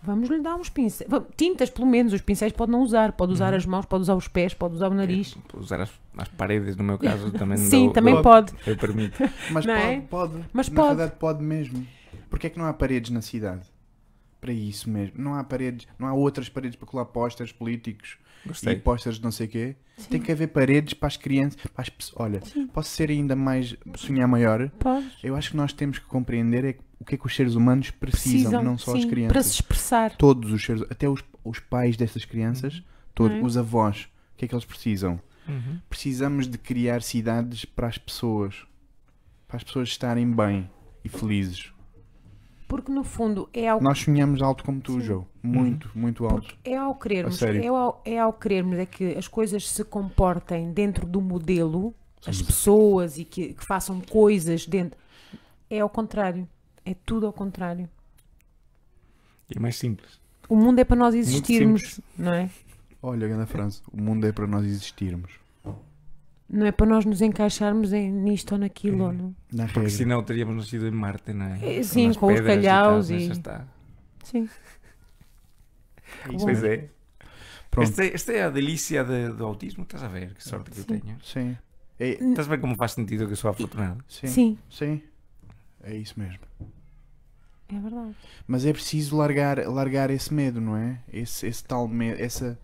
vamos lhe dar uns pincéis. Vamos- Tintas, pelo menos, os pincéis pode não usar. Pode usar Uhum. as mãos, pode usar os pés, pode usar o nariz. Eh, usar as, as paredes, no meu caso, também Sim, dou- também dou- pode. Eu permito. Mas Não pode, é? pode. Mas Na pode. verdade pode mesmo. Porquê é que não há paredes na cidade? Para isso mesmo. Não há paredes, não há outras paredes para colar pósteres políticos e Gostei. pósteres de não sei o quê. Tem que haver paredes para as crianças, para as pessoas. Olha, posso ser ainda mais sonhar maior? Pode. Eu acho que nós temos que compreender é o que é que os seres humanos precisam, Precisam, não só sim, as para crianças. se expressar. Todos os seres, até os, os pais dessas crianças, todos, Não é? os avós, o que é que eles precisam? Uhum. Precisamos de criar cidades para as pessoas, para as pessoas estarem bem e felizes. Porque no fundo é ao, Nós sonhamos alto como tu, Sim. Joe. Muito, muito alto. porque é ao querermos, é ao, é ao querermos é que as coisas se comportem dentro do modelo, as Somos- pessoas e que, que façam coisas dentro. É ao contrário. É tudo ao contrário. É mais simples. O mundo é para nós existirmos, não é? Olha, grande França, o mundo é para nós existirmos. Não é para nós nos encaixarmos em nisto ou naquilo. É. ou não. Na Porque regra. senão teríamos nascido em Marte, não é? É, sim, Nas com os pedras e calhaus tal, e- já está. Sim. É isso Pois é. Pronto. Esta, esta é a delícia de- do autismo, estás a ver? Que sorte que eu Sim. tenho. Sim. É, Estás a ver como faz sentido que eu sou afortunado? sim. Sim, Sim. É isso mesmo. é verdade. Mas é preciso largar, largar esse medo, não é? Esse, esse tal medo, essa.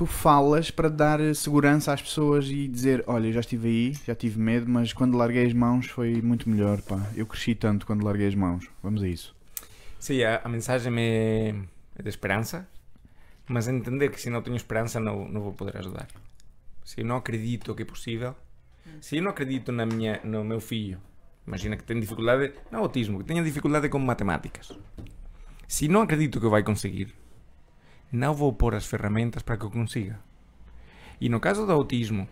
Tu falas para dar segurança às pessoas e dizer: Olha, já estive aí, já tive medo, mas quando larguei as mãos foi muito melhor, pá. Eu cresci tanto quando larguei as mãos. Vamos a isso. Sim, a, a mensagem é, é de esperança, mas entender que se não tenho esperança não, não vou poder ajudar. Se eu não acredito que é possível, se eu não acredito na minha, no meu filho, imagina que tem dificuldade, não autismo, que tenha dificuldade com matemáticas. Se não acredito que vai conseguir, não vou pôr as ferramentas para que eu consiga. E no caso do autismo,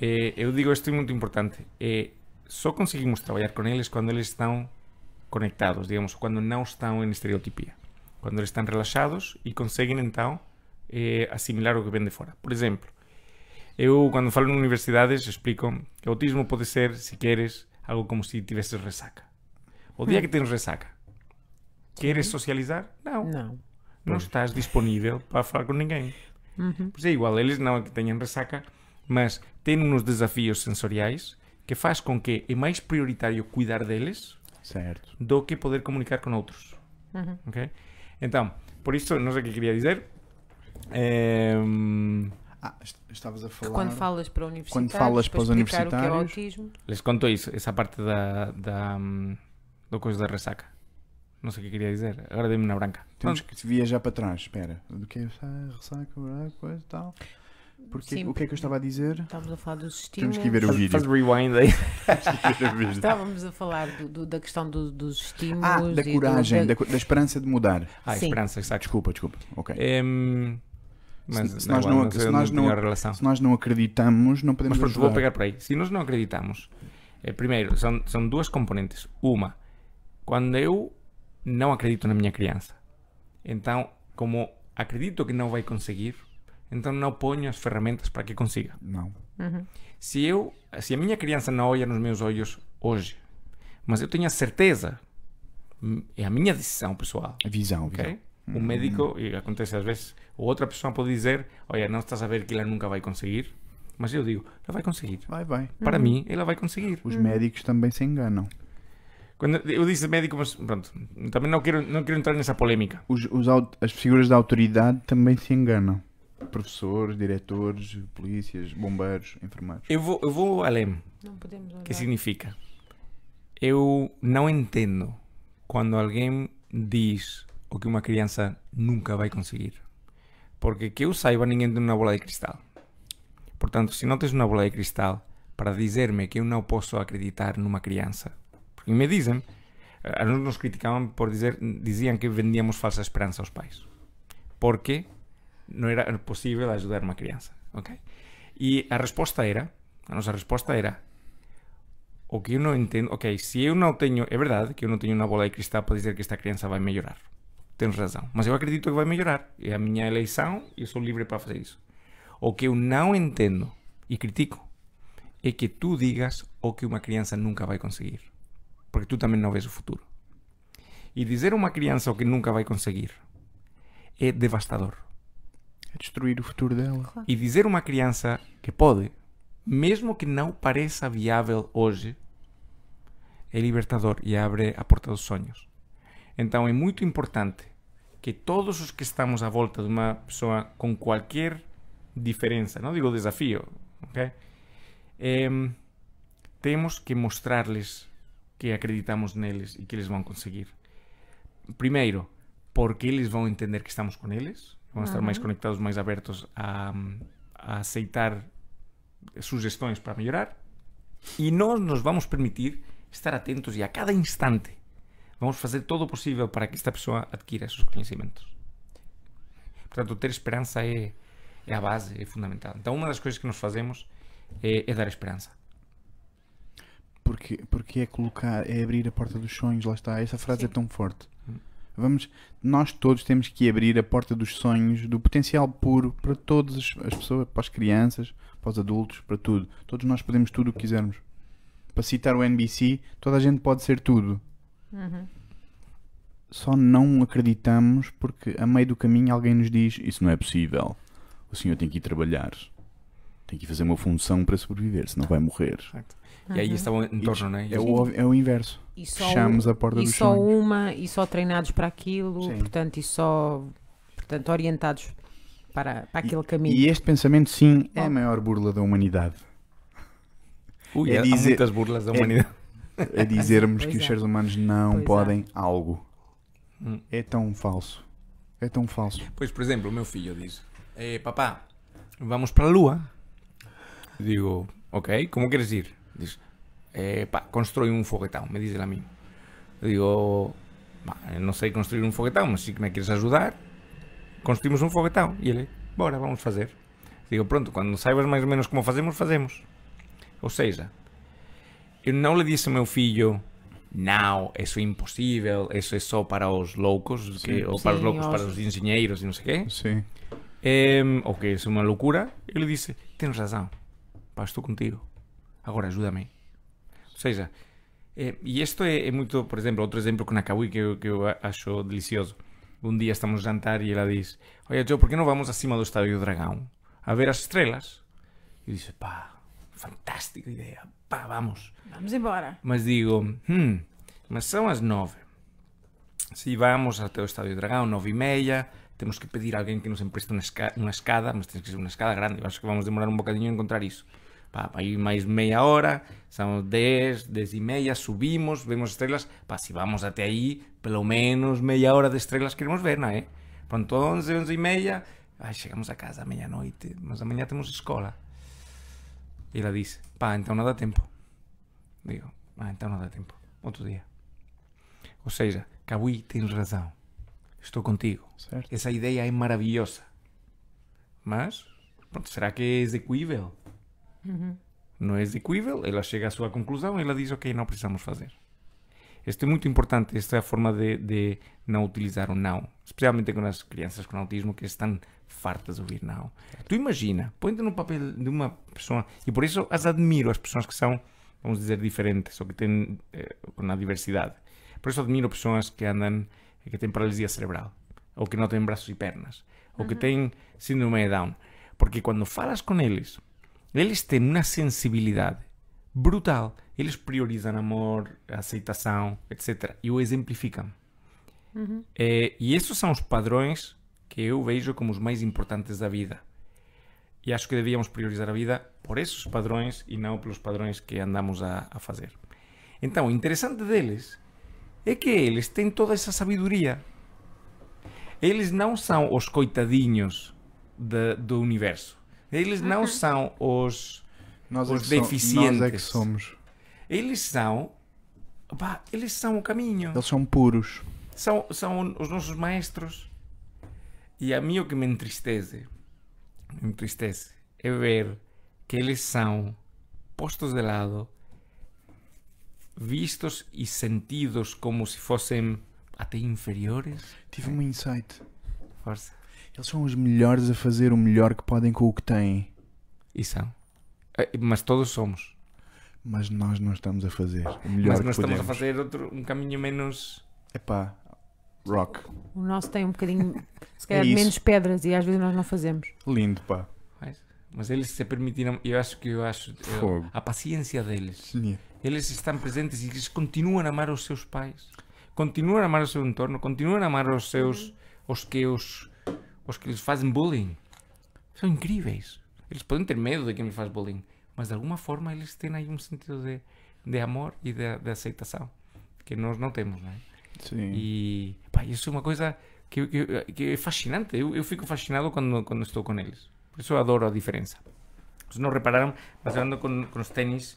eh, eu digo isto é muito importante, é, só conseguimos trabalhar com eles quando eles estão conectados, digamos, quando não estão em estereotipia. Quando eles estão relaxados e conseguem então eh, assimilar o que vem de fora. Por exemplo, eu quando falo em universidades explico que o autismo pode ser, se queres, algo como se tivesses resaca. O dia que tens resaca, queres socializar? Não. Não. Não estás disponível para falar com ninguém. Uhum. Pois é igual, eles não é que tenham ressaca, mas têm uns desafios sensoriais que faz com que é mais prioritário cuidar deles Certo. do que poder comunicar com outros. Uhum. Ok? Então, por isso, não sei o que queria dizer. Ehm, Ah, est- estavas a Que falar. quando falas para universitários, falas para os explicar o que é o universitários- autismo, les conto isso, essa parte da, da, hum, do coisa da ressaca. Não sei o que queria dizer. Agora dei-me na branca. Temos que viajar para trás. Espera. Do que é ah, ressaca, coisa e tal. Porque, Sim. o que é que eu estava a dizer? estávamos a falar dos Temos estímulos. que ir ver o Faz, vídeo. faz rewind aí. Estávamos a falar do- do- da questão do- dos estímulos. Ah, da e coragem, da- da, da esperança de mudar. Ah, Sim. esperança, exato. Desculpa, desculpa. Ok. Ehm, mas Se- se não, nós não- se nós não- a relação. Se nós não acreditamos, não podemos Mas pronto, ajudar. vou pegar por aí. Se nós não acreditamos, eh, primeiro, são, são duas componentes. Uma, quando eu não acredito na minha criança, então, como acredito que não vai conseguir, então não ponho as ferramentas para que consiga. Não. Uhum. Se eu, se a minha criança não olha nos meus olhos hoje, mas eu tenho a certeza, hum, é a minha decisão pessoal, A visão. ok? visão. Um médico, e acontece às vezes, ou outra pessoa pode dizer, olha, não estás a ver que ela nunca vai conseguir, mas eu digo, ela vai conseguir. Vai, vai. Para mim, ela vai conseguir. Os médicos também se enganam. Quando eu disse médico, mas pronto, também não quero, não quero entrar nessa polémica. Os, os as figuras da autoridade também se enganam. Professores, diretores, polícias, bombeiros, enfermeiros. Eu vou, eu vou além. Não podemos olhar. que significa? Eu não entendo quando alguém diz o que uma criança nunca vai conseguir. Porque que eu saiba, ninguém tem uma bola de cristal. Portanto, se não tens uma bola de cristal para dizer-me que eu não posso acreditar numa criança, porque me dizem, a nós nos criticavam por dizer, diziam que vendíamos falsa esperança aos pais. Porque não era possível ajudar uma criança. ok? E a resposta era, a nossa resposta era, o que eu não entendo, ok, se eu não tenho, é verdade que eu não tenho uma bola de cristal para dizer que esta criança vai melhorar. Tens razão. Mas eu acredito que vai melhorar. É a minha eleição e eu sou livre para fazer isso. O que eu não entendo e critico é que tu digas o que uma criança nunca vai conseguir. Porque tu também não vês o futuro. E dizer a uma criança o que nunca vai conseguir é devastador. É destruir o futuro dela. E dizer a uma criança que pode, mesmo que não pareça viável hoje, é libertador e abre a porta dos sonhos. Então é muito importante que todos os que estamos à volta de uma pessoa com qualquer diferença, não digo desafio, ok? Em, temos que mostrarles que acreditamos neles e que eles vão conseguir. Primeiro, porque eles vão entender que estamos com eles, vão estar mais conectados, mais abertos a, a aceitar sugestões para melhorar. E nós nos vamos permitir estar atentos e a cada instante vamos fazer todo o possível para que esta pessoa adquira esses conhecimentos. Portanto, ter esperança é, é a base, é fundamental. Então, uma das coisas que nós fazemos é, é dar esperança. Porque, porque é colocar, é abrir a porta dos sonhos, lá está. Essa frase é tão forte. Vamos, nós todos temos que abrir a porta dos sonhos, do potencial puro para todas as as pessoas, para as crianças, para os adultos, para tudo. Todos nós podemos tudo o que quisermos. Para citar o NBC, toda a gente pode ser tudo. Só não acreditamos porque a meio do caminho alguém nos diz isso não é possível. O senhor tem que ir trabalhar. Tem que ir fazer uma função para sobreviver, senão vai morrer. E aí estavam em torno, né? É o, é o inverso. E só, Fechamos a porta e dos só sonhos. uma, e só treinados para aquilo, Sim. portanto, e só portanto, orientados para, para aquele caminho. E este pensamento, sim, é a Bom. maior burla da humanidade. Ui, é há dizer- muitas burlas da é- humanidade. a dizermos Pois que os é. seres humanos não Pois é. podem algo. Hum. É tão falso. É tão falso. Pois, por exemplo, o meu filho diz: eh, Papá, vamos para a Lua. Digo: Ok, como queres ir? Diz: eh, pá, constrói um foguetão, me diz ele a mim. Eu digo: "Bah, eu não sei construir um foguetão, mas se me queres ajudar, construímos um foguetão. E ele: Bora, vamos fazer. Digo: Pronto, quando saibas mais ou menos como fazemos, fazemos. Ou seja, eu não lhe disse ao meu filho. Não, isso é impossível, isso é só para os loucos, que, ou para os Sim, loucos, para os engenheiros e não sei o quê. Sim. Em, o que é uma loucura, ele disse: Tens razão, pá, estou contigo, agora ajuda-me. Ou seja, eh, e isto é, é muito, por exemplo, outro exemplo com a Kawi que eu, que eu acho delicioso. Um dia estamos a jantar e ela diz: Olha, Joe, por que não vamos acima do Estádio do Dragão a ver as estrelas? E eu disse: Pá, fantástica ideia, pá, vamos. Vamos embora. Mas digo, hum, mas são as nove. Se vamos até o Estádio Dragão, nove e meia, temos que pedir a alguém que nos empreste uma, esca uma escada, mas tem que ser uma escada grande. Eu acho que vamos demorar um bocadinho a encontrar isso. Pá, aí mais meia hora, são dez, dez e meia, subimos, vemos estrelas. Pá, se vamos até aí, pelo menos meia hora de estrelas queremos ver, não é? Pronto, onze, onze e meia, ai, chegamos a casa à meia-noite, mas amanhã temos escola. E ela disse, pá, então não dá tempo. Digo, ah, então não dá tempo. Outro dia. Ou seja, Kawi, tens razão. Estou contigo. Certo? Essa ideia é maravilhosa. Mas, pronto, será que é execuível? Não é execuível, ela chega à sua conclusão e ela diz, ok, não precisamos fazer. Isto é muito importante, esta é a forma de, de não utilizar o não. Especialmente com as crianças com autismo que estão fartas de ouvir não. Tu imagina, põe-te no papel de uma pessoa, e por isso as admiro, as pessoas que são, vamos dizer, diferentes, ou que têm eh, uma diversidade. Por isso admiro pessoas que andam, que têm paralisia cerebral, ou que não têm braços e pernas, ou que têm síndrome de Down. Porque quando falas com eles, eles têm uma sensibilidade brutal. Eles priorizam amor, aceitação, etc. E o exemplificam. Eh, e esses são os padrões que eu vejo como os mais importantes da vida. E acho que devíamos priorizar a vida por esses padrões e não pelos padrões que andamos a, a fazer. Então, o interessante deles é que eles têm toda essa sabedoria. Eles não são os coitadinhos da- do universo. Eles não são os. Nós, Os é que so- deficientes. nós é que somos. Eles são. pá, eles são o caminho. Eles são puros. São, são os nossos maestros. E a mim o que me entristece, me entristece, é ver que eles são postos de lado, vistos e sentidos como se fossem até inferiores. Tive um insight. Força. Eles são os melhores a fazer o melhor que podem com o que têm. E são. Eh, Mas todos somos. Mas nós não estamos a fazer o melhor Mas que nós estamos podemos. a fazer outro, um caminho menos. Epá, rock. O nosso tem um bocadinho, se calhar, isso. menos pedras e às vezes nós não fazemos. Lindo, pá. Mas, mas eles se permitiram. Eu acho que eu acho. eu- Fogo. a paciência deles. Eles estão presentes e eles continuam a amar os seus pais. Continuam a amar o seu entorno. Continuam a amar os seus. Os que os. Os que lhes fazem bullying. São incríveis. Eles podem ter medo de quem lhes faz bullying. Mas de alguma forma eles têm aí um sentido de, de amor e de, de aceitação. Que nós não temos, não é? Sim. E pá, isso é uma coisa que, que, que é fascinante. Eu, eu fico fascinado quando, quando estou com eles. Por isso eu adoro a diferença. Vocês não repararam, mas andando com, com os ténis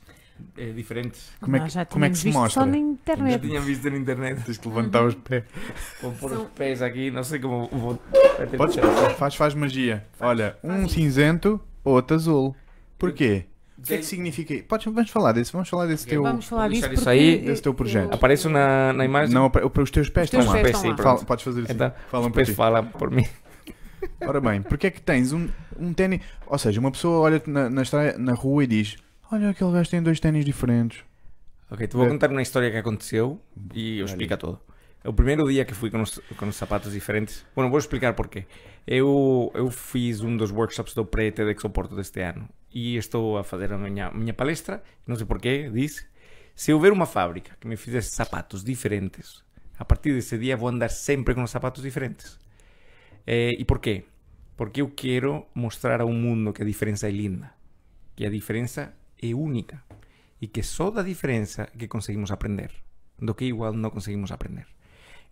eh, diferentes. Como é nós que- já como é que se visto mostra? Só na Já internet. tinha visto na internet. Tens que levantar os pés. Vou pôr os pés aqui, não sei como vou. Podes, faz, faz magia. Olha, um cinzento, outro azul. Porquê? O que é que significa? Podes, vamos falar desse, vamos falar desse Ok, teu, Vamos falar disso isso aí. Desse teu projeto. Aparece na, na imagem. Não, para, para os teus pés Os teus estão lá. pés sim. Fala- podes fazer assim. Então, Falam os pés falam por mim. Ora bem, porque é que tens um, um ténis. Ou seja, uma pessoa olha-te na, na, estrada- na rua e diz: Olha, aquele gajo tem dois ténis diferentes. Ok, te vou É. contar uma história que aconteceu e eu explica todo. O primeiro dia que fui com os, com os sapatos diferentes, bueno, vou explicar porquê. Eu, eu fiz um dos workshops do pré-TEDx Oporto deste ano e estou a fazer a minha, minha palestra, não sei porquê, disse, se houver uma fábrica que me fizesse sapatos diferentes, a partir desse dia vou andar sempre com os sapatos diferentes. Eh, e porquê? Porque eu quero mostrar ao mundo que a diferença é linda, que a diferença é única e que só da diferença que conseguimos aprender, do que igual não conseguimos aprender.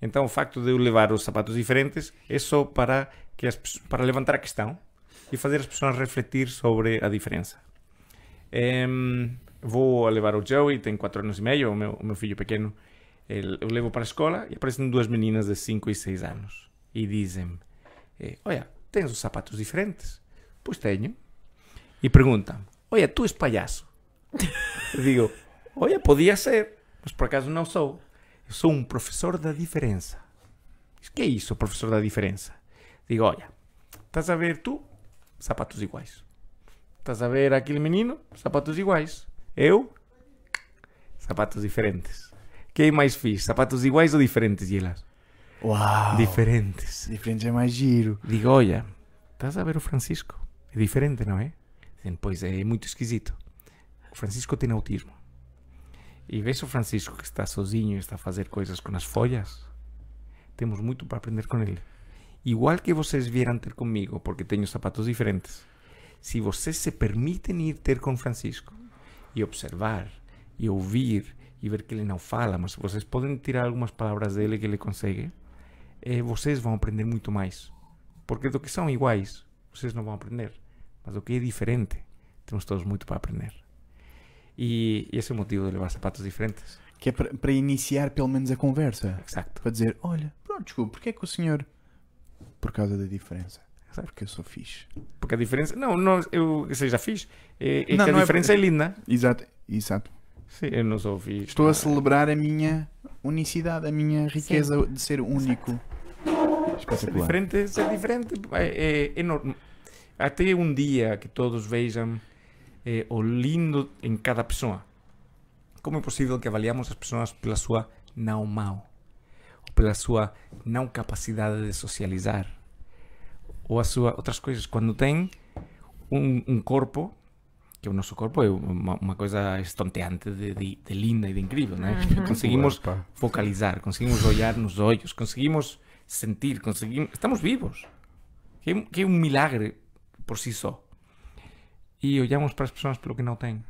Então o facto de eu levar os sapatos diferentes é só para que as, para levantar a questão e fazer as pessoas refletir sobre a diferença. Em, vou levar o Joey, tem 4 anos e meio, o meu, o meu filho pequeno. El- Eu levo para a escola e aparecem duas meninas de 5 e 6 anos e dizem: eh, Olha, tens os sapatos diferentes? Pois tenho. E perguntam: Tu és palhaço? Eu digo: Olha, podia ser, mas por acaso não sou. Eu sou um professor da diferença. Diz, que é isso, professor da diferença? Digo: Olha, estás a ver tu? Sapatos iguais. Estás a ver aquele menino? Sapatos iguais. Eu? Sapatos diferentes. Quem mais fiz? Sapatos iguais ou diferentes, e elas? Uau! Diferentes. Diferentes é mais giro. Digo, olha, estás a ver o Francisco? É diferente, não é? Pois é, é muito esquisito. O Francisco tem autismo. E vês o Francisco que está sozinho está a fazer coisas com as folhas? Temos muito para aprender com ele. Igual que vocês vieram ter comigo, porque tenho sapatos diferentes. Se vocês se permitem ir ter com Francisco e observar e ouvir e ver que ele não fala, mas vocês podem tirar algumas palavras dele que ele consegue, eh, vocês vão aprender muito mais. Porque do que são iguais, vocês não vão aprender. Mas do que é diferente, temos todos muito para aprender. E, e esse é o motivo de levar sapatos diferentes. Que é para, iniciar pelo menos a conversa. Exato. Para dizer: Olha, pronto, desculpa, porque é que o senhor. Por causa da diferença. Exato. Porque eu sou fixe. Porque a diferença. Não, não eu já fiz. É, é Não, que a é- diferença é, linda. Exato, exato. Sim, eu não sou fixe. Estou a celebrar a minha unicidade, a minha riqueza de ser único. Ser diferente, ser diferente é, é, é Até um dia que todos vejam eh, o lindo em cada pessoa. Como é possível que avaliamos as pessoas pela sua não mal? Ou pela sua não capacidade de socializar? Ou a sua outras coisas? Quando tem um, um corpo, que o nosso corpo é uma, uma coisa estonteante de, de, de linda e de incrível, né? Conseguimos Pá. focalizar, conseguimos olhar nos olhos, conseguimos sentir, conseguimos... Estamos vivos. Que é, que é um milagre por si só. E olhamos para as pessoas pelo que não têm.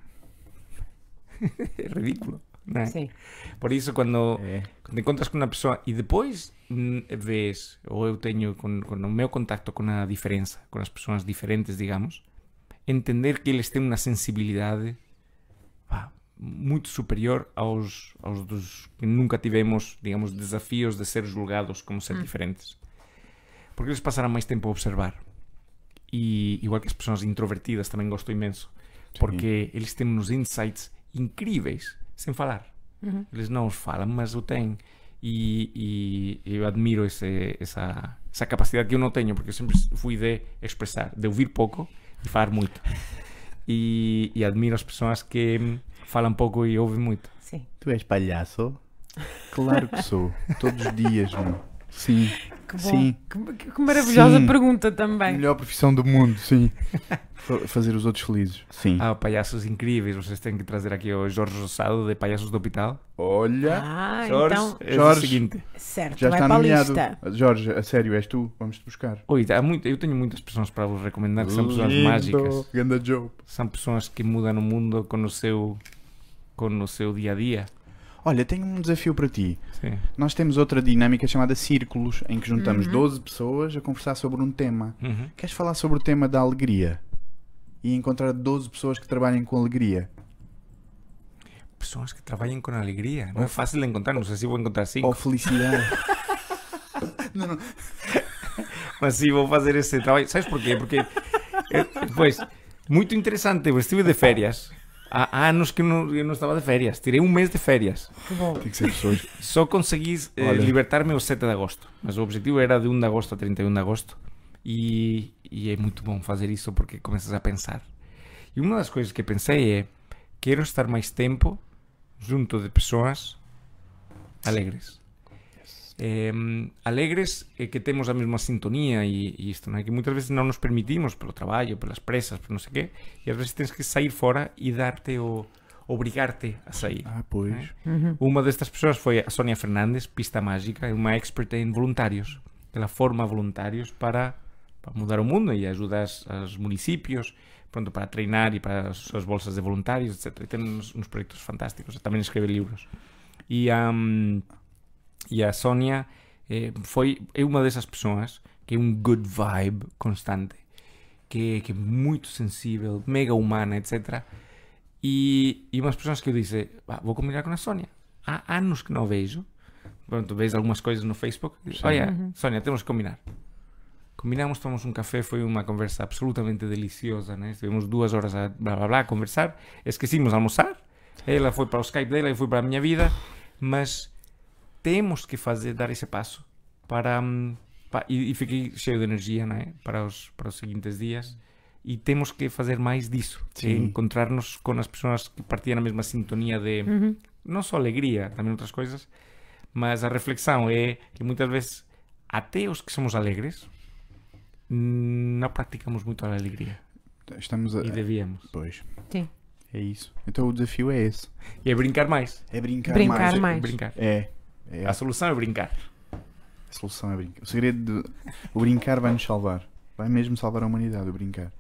é ridículo, não é? Sim. Por isso, quando, É. quando te encontras com uma pessoa e depois hum, vês, ou eu tenho com, com o meu contacto com a diferença, com as pessoas diferentes, digamos, entender que eles têm uma sensibilidade pá, muito superior aos, aos dos que nunca tivemos, digamos, desafios de ser julgados como ser diferentes. Porque eles passaram mais tempo a observar. E igual que as pessoas introvertidas também gosto imenso. Porque eles têm uns insights incríveis, sem falar. Uhum. Eles não os falam, mas o têm. E, e eu admiro esse, essa, essa capacidade que eu não tenho, porque eu sempre fui de expressar, de ouvir pouco e falar muito. E, e admiro as pessoas que falam pouco e ouvem muito. Sim. Tu és palhaço? Claro que sou. Todos os dias, meu. Sim. Que bom. Sim. Que, que- maravilhosa Sim. pergunta também. Melhor profissão do mundo, sim. Fa- Fazer os outros felizes. Sim. Há palhaços incríveis, vocês têm que trazer aqui o Jorge Rosado de Palhaços do Hospital. Olha, Ah, Jorge, então, é Jorge. o seguinte. certo, já vai está nomeado. lista. Jorge, a sério, és tu? Vamos-te buscar. Oi, há muito, eu tenho muitas pessoas para vos recomendar que são pessoas Lindo. mágicas. Ganda Joe. São pessoas que mudam o mundo com o seu, com o seu dia a dia. Olha, tenho um desafio para ti. Sim. Nós temos outra dinâmica chamada círculos, em que juntamos Uhum. 12 pessoas a conversar sobre um tema. Uhum. Queres falar sobre o tema da alegria? E encontrar 12 pessoas que trabalhem com alegria? Pessoas que trabalham com alegria. Não é fácil de encontrar, não sei se vou encontrar cinco. Ou felicidade? Mas sim, vou fazer esse trabalho. Sabes porquê? Porque, eh, pois, muito interessante. Eu estive de férias. Há anos que eu não, eu não estava de férias. Tirei um mês de férias. Que bom. Tem que ser pessoas. Só consegui eh, libertar-me o 7 de agosto. Mas o objetivo era de 1 de agosto a 31 de agosto. E, e é muito bom fazer isso porque começas a pensar. E uma das coisas que pensei é: quero estar mais tempo junto de pessoas alegres. Em, alegres e que temos a mesma sintonía e, e isto, non é? que muitas veces non nos permitimos pelo traballo, pelas presas, por non sei que, e ás veces tens que sair fora e darte o obrigarte a sair. Ah, pois. Uhum. Uma destas persoas foi a Sonia Fernández, Pista Mágica, é uma expert em voluntários. Ela forma voluntários para, para mudar o mundo e ajuda as, aos municípios pronto, para treinar e para as suas bolsas de voluntários, etc. E tem uns, uns projetos fantásticos. Tamén escreve libros. E a, e a Sonia eh, foi, é uma dessas pessoas que é um good vibe constante, que, que é muito sensível, mega humana, etc. E, e umas pessoas que eu disse, "Ah, vou combinar com a Sónia. Há anos que não vejo. Pronto, vejo algumas coisas no Facebook. Olha, Sónia, temos que combinar. Combinamos, tomamos um café, foi uma conversa absolutamente deliciosa, né? Estivemos duas horas a blá blá blá a conversar, esquecimos de almoçar, ela foi para o Skype dela, eu fui para a minha vida, mas temos que fazer, dar esse passo para, hum, pa- e, e fiquei cheio de energia, né? Para os, para os seguintes dias e temos que fazer mais disso, encontrarnos com as pessoas que partilham a mesma sintonia de Uhum. não só alegria, também outras coisas, mas a reflexão é que muitas vezes até os que somos alegres mm, não praticamos muito a alegria Estamos a. e devíamos. Pois. Sim. É isso. Então o desafio é esse. E é brincar mais. É brincar, Brincar mais. mais. É brincar. É. É A solução é brincar. A solução é brincar. O segredo de. O brincar vai nos salvar. Vai mesmo salvar a humanidade, o brincar.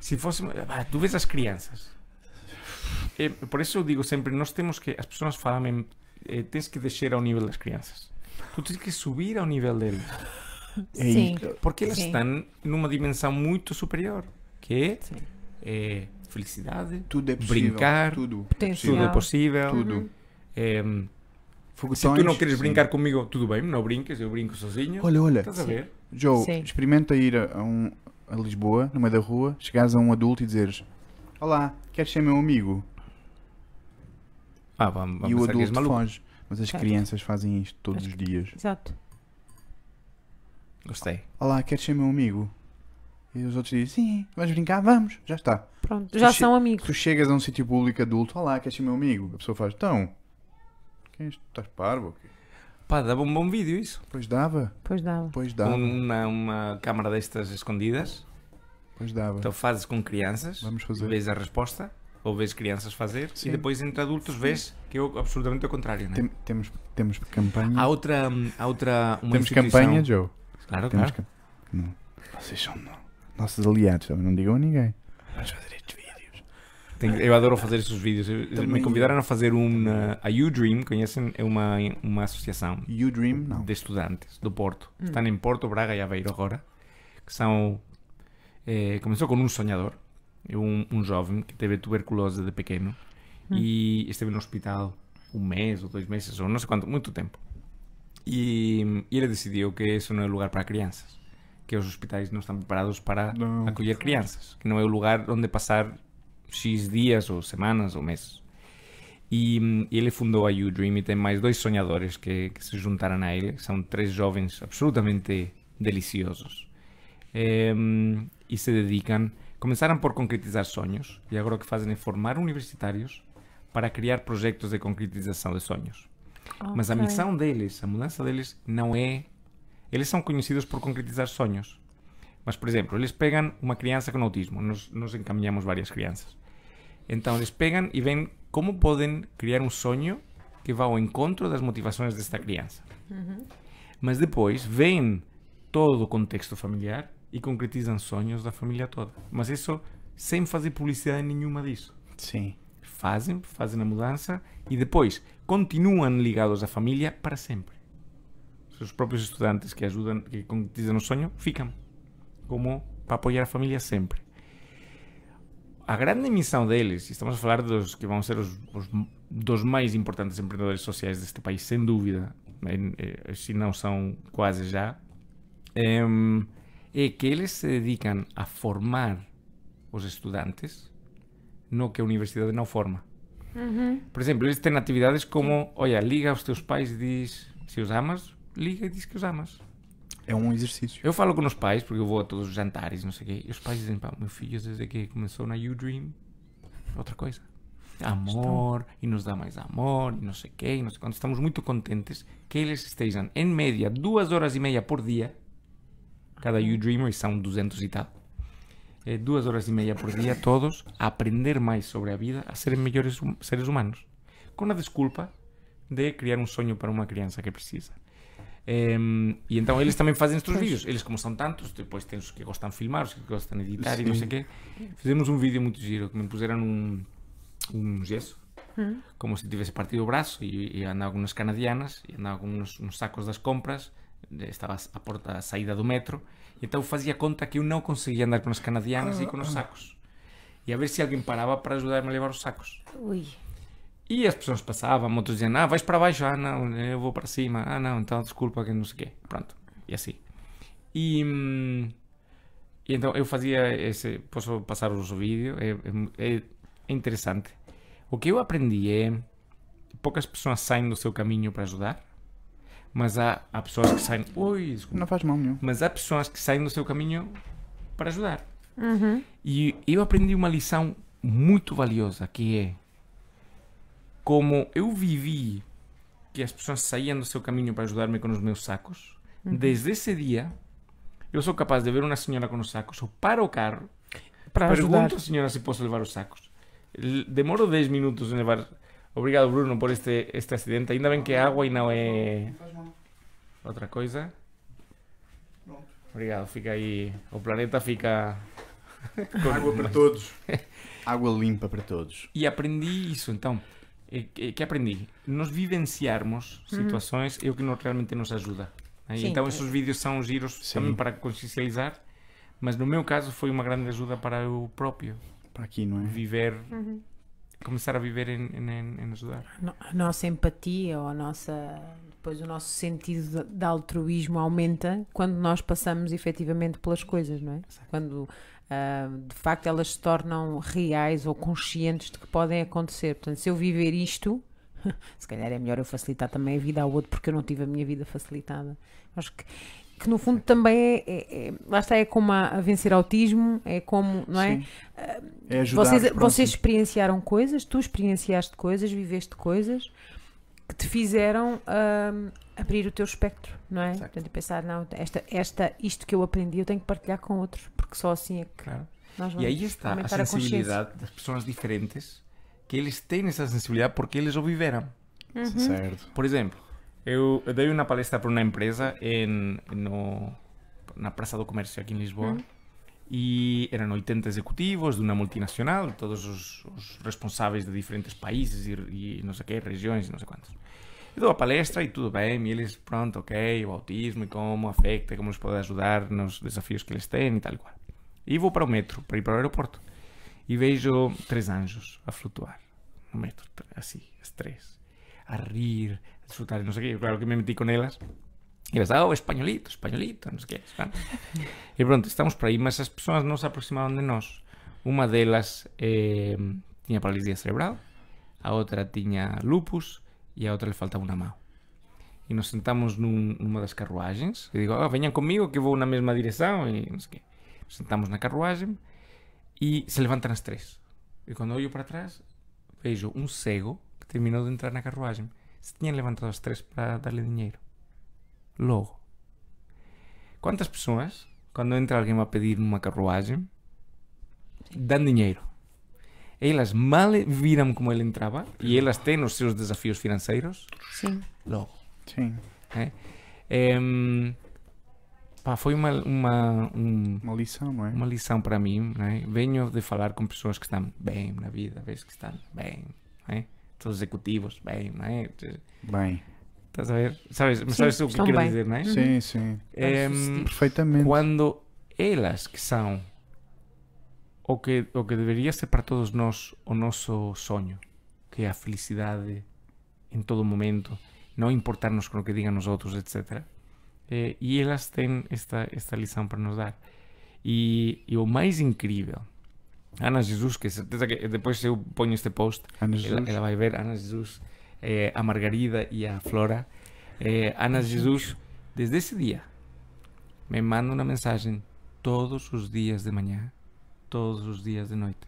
Se fôssemos. ah, tu vês as crianças. É, por isso eu digo sempre: nós temos que. As pessoas falam, em, eh, tens que descer ao nível das crianças. Tu tens que subir ao nível deles. É Sim. Porque elas Sim. estão numa dimensão muito superior. Que é, Sim. é felicidade, Tudo é possível. Brincar. Tudo. Potencial. tudo é possível. Tudo. É, se tu não queres sim. brincar comigo, tudo bem, não brinques, eu brinco sozinho. Olha, olha. Estás a ver? Joe, Sim. experimenta ir a, um, a Lisboa, no meio da rua, chegares a um adulto e dizeres: Olá, queres ser meu amigo? Ah, vamos, e o vamos que és adulto foge. Mas as Certo. crianças fazem isto todos os dias. Exato. Gostei. Olá, queres ser meu amigo? E os outros dizem: Sim, vais brincar? Vamos, já está. Pronto. Já são amigos. Tu chegas a um sítio público adulto: Olá, queres ser meu amigo? A pessoa faz: Então, quem és tu? Estás parvo? Pá, dava um bom vídeo isso. Pois dava, Pois dava. pois Com dava, uma, uma câmara destas escondidas. pois dava. Então fazes com crianças, Vamos fazer. vês a resposta, ou vês crianças fazer, Sim. e depois entre adultos vês que é absolutamente o contrário. Né? Tem- temos, temos campanha. Há outra, há outra uma temos instituição- campanha, Joe. Claro, Temos claro. cam- Não. Vocês são não. nossos aliados, não digam a ninguém. Vamos fazer vídeos. Tenho- eu adoro fazer estes vídeos. Também Me convidaram a fazer um na a U-Dream, conhecem? É uma, uma associação You Dream, não. de estudantes do Porto. Hum. Estão em Porto, Braga e Aveiro agora. Que são. eh, começou com um sonhador, é um, um jovem que teve tuberculose de pequeno Hum. e esteve no hospital um mês ou dois meses, ou não sei quanto, muito tempo. E, e ele decidiu que isso não é lugar para crianças, que os hospitais não estão preparados para Não. acolher crianças, que não é o lugar onde passar X dias ou semanas ou meses. E, hum, ele fundou a You Dream e tem mais dois sonhadores que, que se juntaram a ele. São três jovens absolutamente deliciosos. Em, e se dedicam, começaram por concretizar sonhos e agora o que fazem é formar universitários para criar projetos de concretização de sonhos. Mas a missão deles, a mudança deles, não é. Eles são conhecidos por concretizar sonhos. Mas, por exemplo, eles pegam uma criança com autismo, nós, nós encaminhamos várias crianças. Então, eles pegam e veem como podem criar um sonho que vá ao encontro das motivações desta criança. Mas depois veem todo o contexto familiar e concretizam sonhos da família toda. Mas isso sem fazer publicidade nenhuma disso Sim. fazem, fazem a mudança e depois continuam ligados à família para sempre. Os próprios estudantes que ajudam, que concretizam o sonho, ficam como para apoiar a família sempre. A grande missão deles, estamos a falar dos que vão ser os, os dos mais importantes empreendedores sociais deste país, sem dúvida, eh, se não são quase já, em, é que eles se dedicam a formar os estudantes no que a universidade não forma. Por exemplo, eles têm atividades como, olha, liga aos teus pais e diz se os amas, liga e diz que os amas. É um exercício. Eu falo com os pais, porque eu vou a todos os jantares, não sei o quê, e os pais dizem, pá, meu filho desde que começou na You Dream, outra coisa. Amor, e nos dá mais amor, e não sei o quê, e não sei quanto. Estamos muito contentes que eles estejam, em média, duas horas e meia por dia, cada You Dreamer, e são 200 e tal, é, duas horas e meia por dia, todos, a aprender mais sobre a vida, a serem melhores hum- seres humanos. Com a desculpa de criar um sonho para uma criança que precisa. E então eles também fazem estes vídeos. Eles, como são tantos, depois tem os que gostam de filmar, os que gostam de editar e não Sim. sei o quê. Fizemos um vídeo muito giro que me puseram um, um gesso, como se tivesse partido o braço, e, e andava com umas canadianas, e andava com uns, sacos das compras, estava a porta a saída do metro, e então fazia conta que eu não conseguia andar com as canadianas e com os sacos. E a ver se alguém parava para ajudar-me a levar os sacos. Ui. E as pessoas passavam, outros diziam, ah, vais para baixo, ah, não, eu vou para cima, ah, não, então desculpa, que não sei o quê. Pronto, e assim. E, hum, e então eu fazia esse, posso passar o vídeo, é, é, é interessante. O que eu aprendi é, poucas pessoas saem do seu caminho para ajudar, mas há, há pessoas que saem, ui, desculpa, Não faz mal nenhum. mas há pessoas que saem do seu caminho para ajudar. Uhum. E eu aprendi uma lição muito valiosa, que é como eu vivi que as pessoas saíam do seu caminho para ajudar-me com os meus sacos, desde esse dia eu sou capaz de ver uma senhora com os sacos, eu paro o carro, Para ajudar. pergunto à senhora se posso levar os sacos. Demoro 10 minutos em levar. Obrigado, Bruno, por este, este acidente. Ainda bem que é água e não é outra coisa. Obrigado, fica aí. O planeta fica. Água para todos. Água limpa para todos. E aprendi isso, então. Que, que aprendi? Nós vivenciarmos situações é o que nos, realmente nos ajuda. né? Sim. Então, esses vídeos são giros Sim. também para consciencializar, mas no meu caso foi uma grande ajuda para eu próprio Para aqui, não é? viver, começar a viver em, em, em ajudar. A nossa empatia ou a nossa. Depois o nosso sentido de, de altruísmo aumenta quando nós passamos efetivamente pelas coisas, não é? Quando ah, de facto elas se tornam reais ou conscientes de que podem acontecer. Portanto, se eu viver isto, se calhar é melhor eu facilitar também a vida ao outro porque eu não tive a minha vida facilitada. Acho que, que no fundo também é, é- é- lá está, é como a, a vencer autismo, é como, não é? Sim. É ajudar. Vocês, vocês experienciaram coisas, tu experienciaste coisas, viveste coisas que te fizeram ahm, abrir o teu espectro, não é? Exato. Portanto, e pensar, não, esta, esta, isto que eu aprendi eu tenho que partilhar com outros, porque só assim é que Claro. nós vamos E aí está a aumentar a sensibilidade das pessoas diferentes, que eles têm essa sensibilidade porque eles o viveram. Uhum. Certo. Por exemplo, eu dei uma palestra para uma empresa em, no, na Praça do Comércio aqui em Lisboa e eram 80 executivos uma multinacional, todos os, os responsáveis de diferentes países e, e não sei o quê, regiões e não sei quantos. Eu a palestra e tudo bem, e eles, pronto, ok, o autismo e como afeta, como nos pode ajudar nos desafios que eles têm e tal e qual. E para o metro, para ir para o aeroporto. E vejo três anjos a flutuar no metro, assim, as três a rir, a disfrutar, no sé qué. Claro que me metí con elas. E elas, oh, españolito, españolito, non sei que. E pronto, estamos por aí, mas as persoas non se aproximaban de nós. Uma delas eh, tinha paralisia cerebral, a outra tinha lupus e a outra lhe faltava uma mão. E nos sentamos num, numa das carruagens. Eu digo, ah, venham comigo que vou na mesma direção e não sei. Nos sentamos na carruagem e se levantam as três. E quando olho para trás, vejo um cego que terminou de entrar na carruagem. Se tinham levantado as três para dar-lhe dinheiro. Logo. Quantas pessoas, quando entra alguém a pedir numa carruagem, dão dinheiro? Elas mal viram como ele entrava e elas têm os seus desafios financeiros Sim. logo. Sim. né? Em, pá, foi uma, uma, um- Uma lição, não é? uma lição para mim. Né? Venho de falar com pessoas que estão bem na vida, vezes que estão bem. Né? Todos os executivos, bem. Né? Bem. Estás a ver? Sabes, mas Sim, sabes o que quero bem. dizer, não é? Sim, sim. Em, Perfeitamente. quando elas que são o que, o que deveria ser para todos nós o nosso sonho, que é a felicidade em todo momento, não importarmos com o que digam os outros, etc. Eh, e elas têm esta, esta lição para nos dar. E, e o mais incrível, Ana Jesus, que certeza que depois eu ponho este post, Ana ela, ela vai ver Ana Jesus, eh, a Margarida e a Flora. Eh, Ana Jesus, desde esse dia, me manda uma mensagem todos os dias de manhã, todos os dias de noite.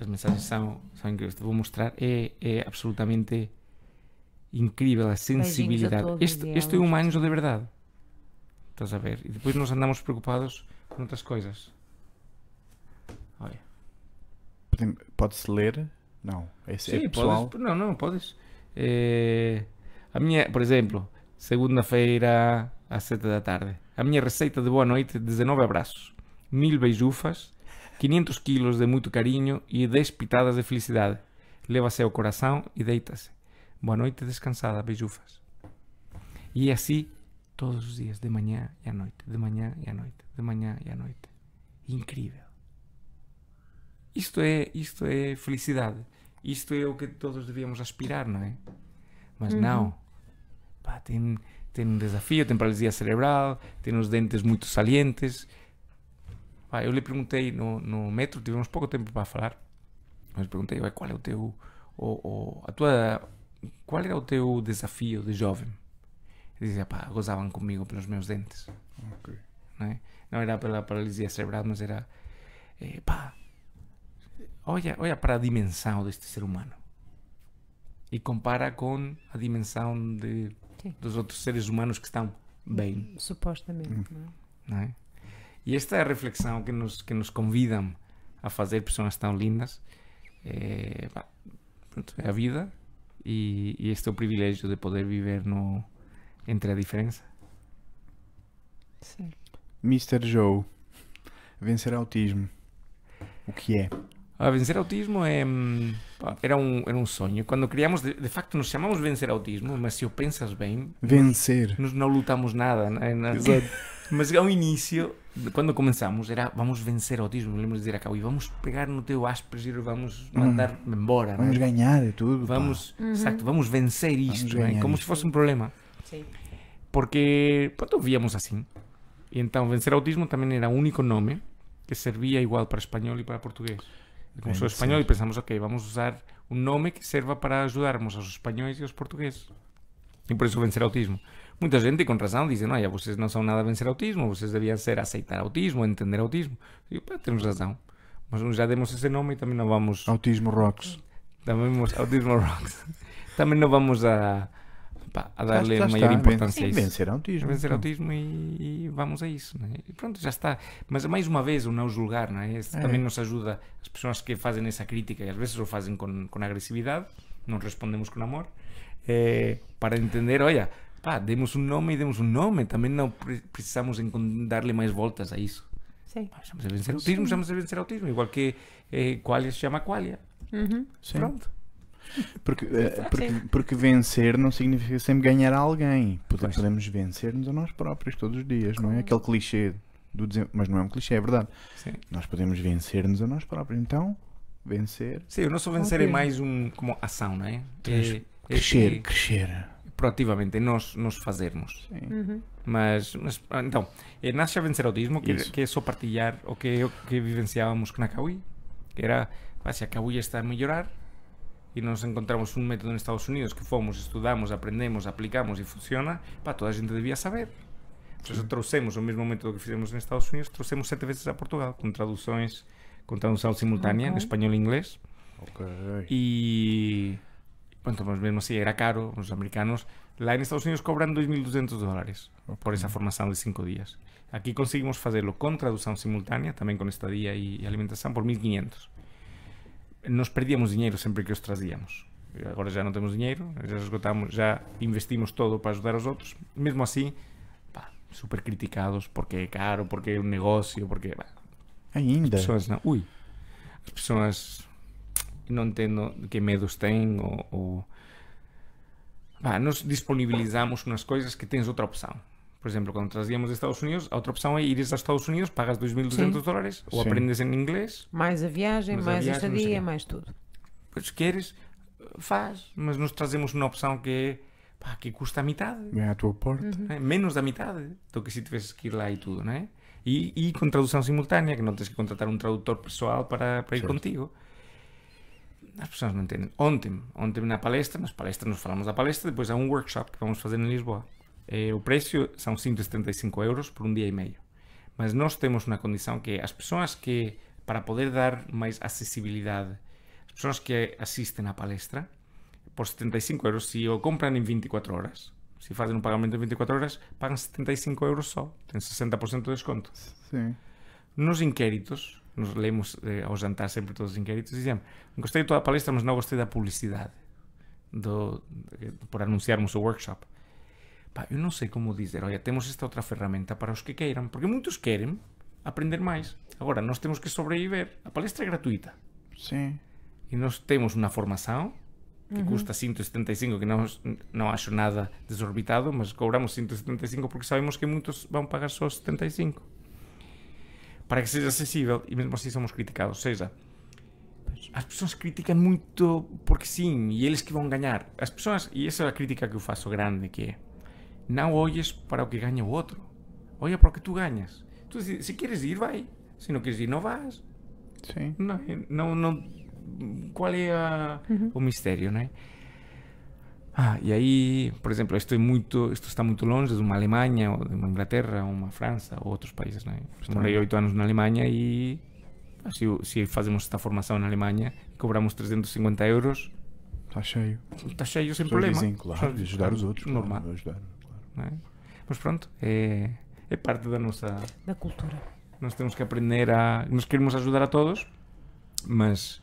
As mensagens são, são incríveis. Te vou mostrar. É, é absolutamente incrível a sensibilidade. todos Este, este é um anjo de verdade. Estás a ver? E depois nós andamos preocupados com outras coisas. Olha. Pode-se ler? Não. Esse é Sim, pessoal. podes. Não, não, podes. Eh, a minha, por exemplo, segunda-feira às 7 da tarde. A minha receita de boa noite: 19 abraços, mil beijufas, 500 quilos de muito carinho e 10 pitadas de felicidade. Leva-se ao coração e deita-se. Boa noite descansada, beijufas. E é assim todos os dias, de manhã e à noite, de manhã e à noite, de manhã e à noite. Incrível. Isto é, isto é felicidade. Isto é o que todos devíamos aspirar, não é? Mas não. Pá, tem, tem um desafio, tem paralisia cerebral, tem os dentes muito salientes. Pá, eu lhe perguntei no, no metro, tivemos pouco tempo para falar, mas perguntei, "Ué, qual é o teu, o, o- a tua, qual era o teu desafio de jovem? Ele dizia, pá, gozavam comigo pelos meus dentes. Ok. não é? Não era pela paralisia cerebral, mas era eh, pá, olha, olha para a dimensão deste ser humano e compara com a dimensão de, Sim. dos outros seres humanos que estão bem, Supostamente, é? não é? E esta é a reflexão que nos, que nos convidam a fazer pessoas tão lindas. É, pronto, é a vida e, e este é o privilégio de poder viver no, entre a diferença. Sim. Mr. Joe. Vencer autismo. O que é? A vencer autismo é, hum, era, um, era um sonho. Quando criamos, de, de facto, nos chamamos vencer autismo, mas se o pensas bem, Vencer. nós não lutamos nada. né? Na- Mas ao início, quando começamos, era vamos vencer autismo. Lembro de dizer a Cauí, vamos pegar no teu Asperger e vamos mandar embora. Vamos né? ganhar é tudo. Vamos, exacto, vamos vencer isto, né? ganhar como isto. se fosse um problema. Sim. Porque, pronto, víamos assim. E então, vencer autismo também era o único nome que servia igual para espanhol e para português. Como sou espanhol, e pensamos, ok, vamos usar um nome que serva para ajudarmos aos espanhóis e aos portugueses. E por isso vencer autismo. Muita gente, com razão, dizem, olha, vocês não são nada a vencer autismo, vocês deviam ser aceitar autismo, entender autismo. E pá, temos razão. Mas já demos esse nome e também não vamos... Autismo Rocks. Também. Autismo Rocks. também não vamos a, pá, a darle Já maior está. importância a isso Vencer autismo. vencer então. autismo e, e vamos a isso, né? E pronto, já está. Mas mais uma vez, o não julgar, não é? Isso É. também nos ajuda, as pessoas que fazem essa crítica, e às vezes o fazem com, com agressividade, não respondemos com amor, eh, para entender, olha, pá, demos um nome e demos um nome, também não pre- precisamos darle mais voltas a isso. Sim. Pá, Estamos a vencer autismo, estamos a vencer autismo, igual que eh, qualia se chama qualia. Uhum. Sim. Pronto. Porque, eh, porque, porque vencer não significa sempre ganhar a alguém. Pode- Pois. Podemos vencer-nos a nós próprios todos os dias, não é? Aquele clichê do desen- Mas não é um clichê, é verdade. Sim. Nós podemos vencer-nos a nós próprios. Então, vencer. Sim, o nosso vencer é mais um, como ação, não é? Trans- É- é Crescer, que- crescer. proativamente, nós, nós fazermos. Sim. Mas, mas ah, então, é Nasce a Vencer Autismo, que, Isso. que é só partilhar o que, o que vivenciávamos na Kawi. Que era, se a Kawi está a melhorar e nós encontramos um método nos Estados Unidos que fomos, estudamos, aprendemos, aplicamos e funciona, pá, toda a gente devia saber. Por isso trouxemos o mesmo método que fizemos nos Estados Unidos, trouxemos sete vezes a Portugal, com traduções, com tradução simultânea, Ok. em espanhol e inglês. Ok. Y. Pronto, pues mesmo así era caro. Los americanos, lá en Estados Unidos cobran 2.200 dólares por esa formación de 5 días. Aquí conseguimos hacerlo con traducción simultánea, también con estadía y alimentación, por 1.500. Nos perdíamos dinero siempre que os traíamos. Agora já não temos dinheiro, já esgotamos, já investimos todo para ajudar os outros. Mesmo assim, pá, super criticados porque é caro, porque é um negócio, porque pá, Ainda. as pessoas não. Ui, as pessoas não entendo que medos têm ou. ou... Vá, nós disponibilizamos umas coisas que tens outra opção. Por exemplo, quando trazíamos dos Estados Unidos, a outra opção é ires aos Estados Unidos, pagas 2.200 Sim. dólares ou Sim. aprendes em inglês, Mais a viagem, mais a viagem, não estadia, mais tudo. pois queres, faz, mas nós trazemos uma opção que é pá, que custa a metade. Vem à tua porta. né? menos da metade do que se tivesse que ir lá e tudo, né? E, e com tradução simultânea, que não tens que contratar um tradutor pessoal para, para ir Certo. contigo. As pessoas não entendem. Ontem, ontem na palestra, nas palestras nós falamos da palestra, depois há um workshop que vamos fazer em Lisboa. Eh, o preço são 175 euros por um dia e meio. Mas nós temos uma condição que as pessoas que, para poder dar mais acessibilidade, as pessoas que assistem à palestra, por 75 euros, se o compram em 24 horas, se fazem um pagamento em 24 horas, pagam 75 euros só. Tem 60% de desconto. Sim. Nos inquéritos, nos lemos eh, ao jantar sempre todos os inquéritos, dizemos gostei de toda a palestra, mas não gostei da publicidade do, de- por anunciarmos o workshop. Pá, eu não sei como dizer, olha, temos esta outra ferramenta para os que queiram, porque muitos querem aprender mais. Agora, nós temos que sobreviver. A palestra é gratuita. Sim. E nós temos uma formação que custa 175, que não, não acho nada desorbitado, mas cobramos 175 porque sabemos que muitos vão pagar só 75. Para que seja acessível, e mesmo assim somos criticados. Ou seja, as pessoas criticam muito porque sim, e eles que vão ganhar. As pessoas, e essa é a crítica que eu faço grande, que é não olhes para o que ganha o outro, olha para o que tu ganhas. Tu, se, se queres ir, vai. Se não queres ir, não vais. Sim. Não, não, não, qual é a- o mistério, né? Ah, e aí, por exemplo, isto é muito, isto está muito longe de uma Alemanha, ou de uma Inglaterra, ou uma França, ou outros países, né? Eu Morei oito anos na Alemanha e ah, se, se fazemos esta formação na Alemanha e cobramos 350 euros, Está cheio. está cheio sem pessoas problema. dizem, claro, Só- de ajudar os outros. Normal. Claro, ajudar. Não é? Mas pronto, eh, é, é parte da nossa... Da cultura. Nós temos que aprender a... Nós queremos ajudar a todos, mas,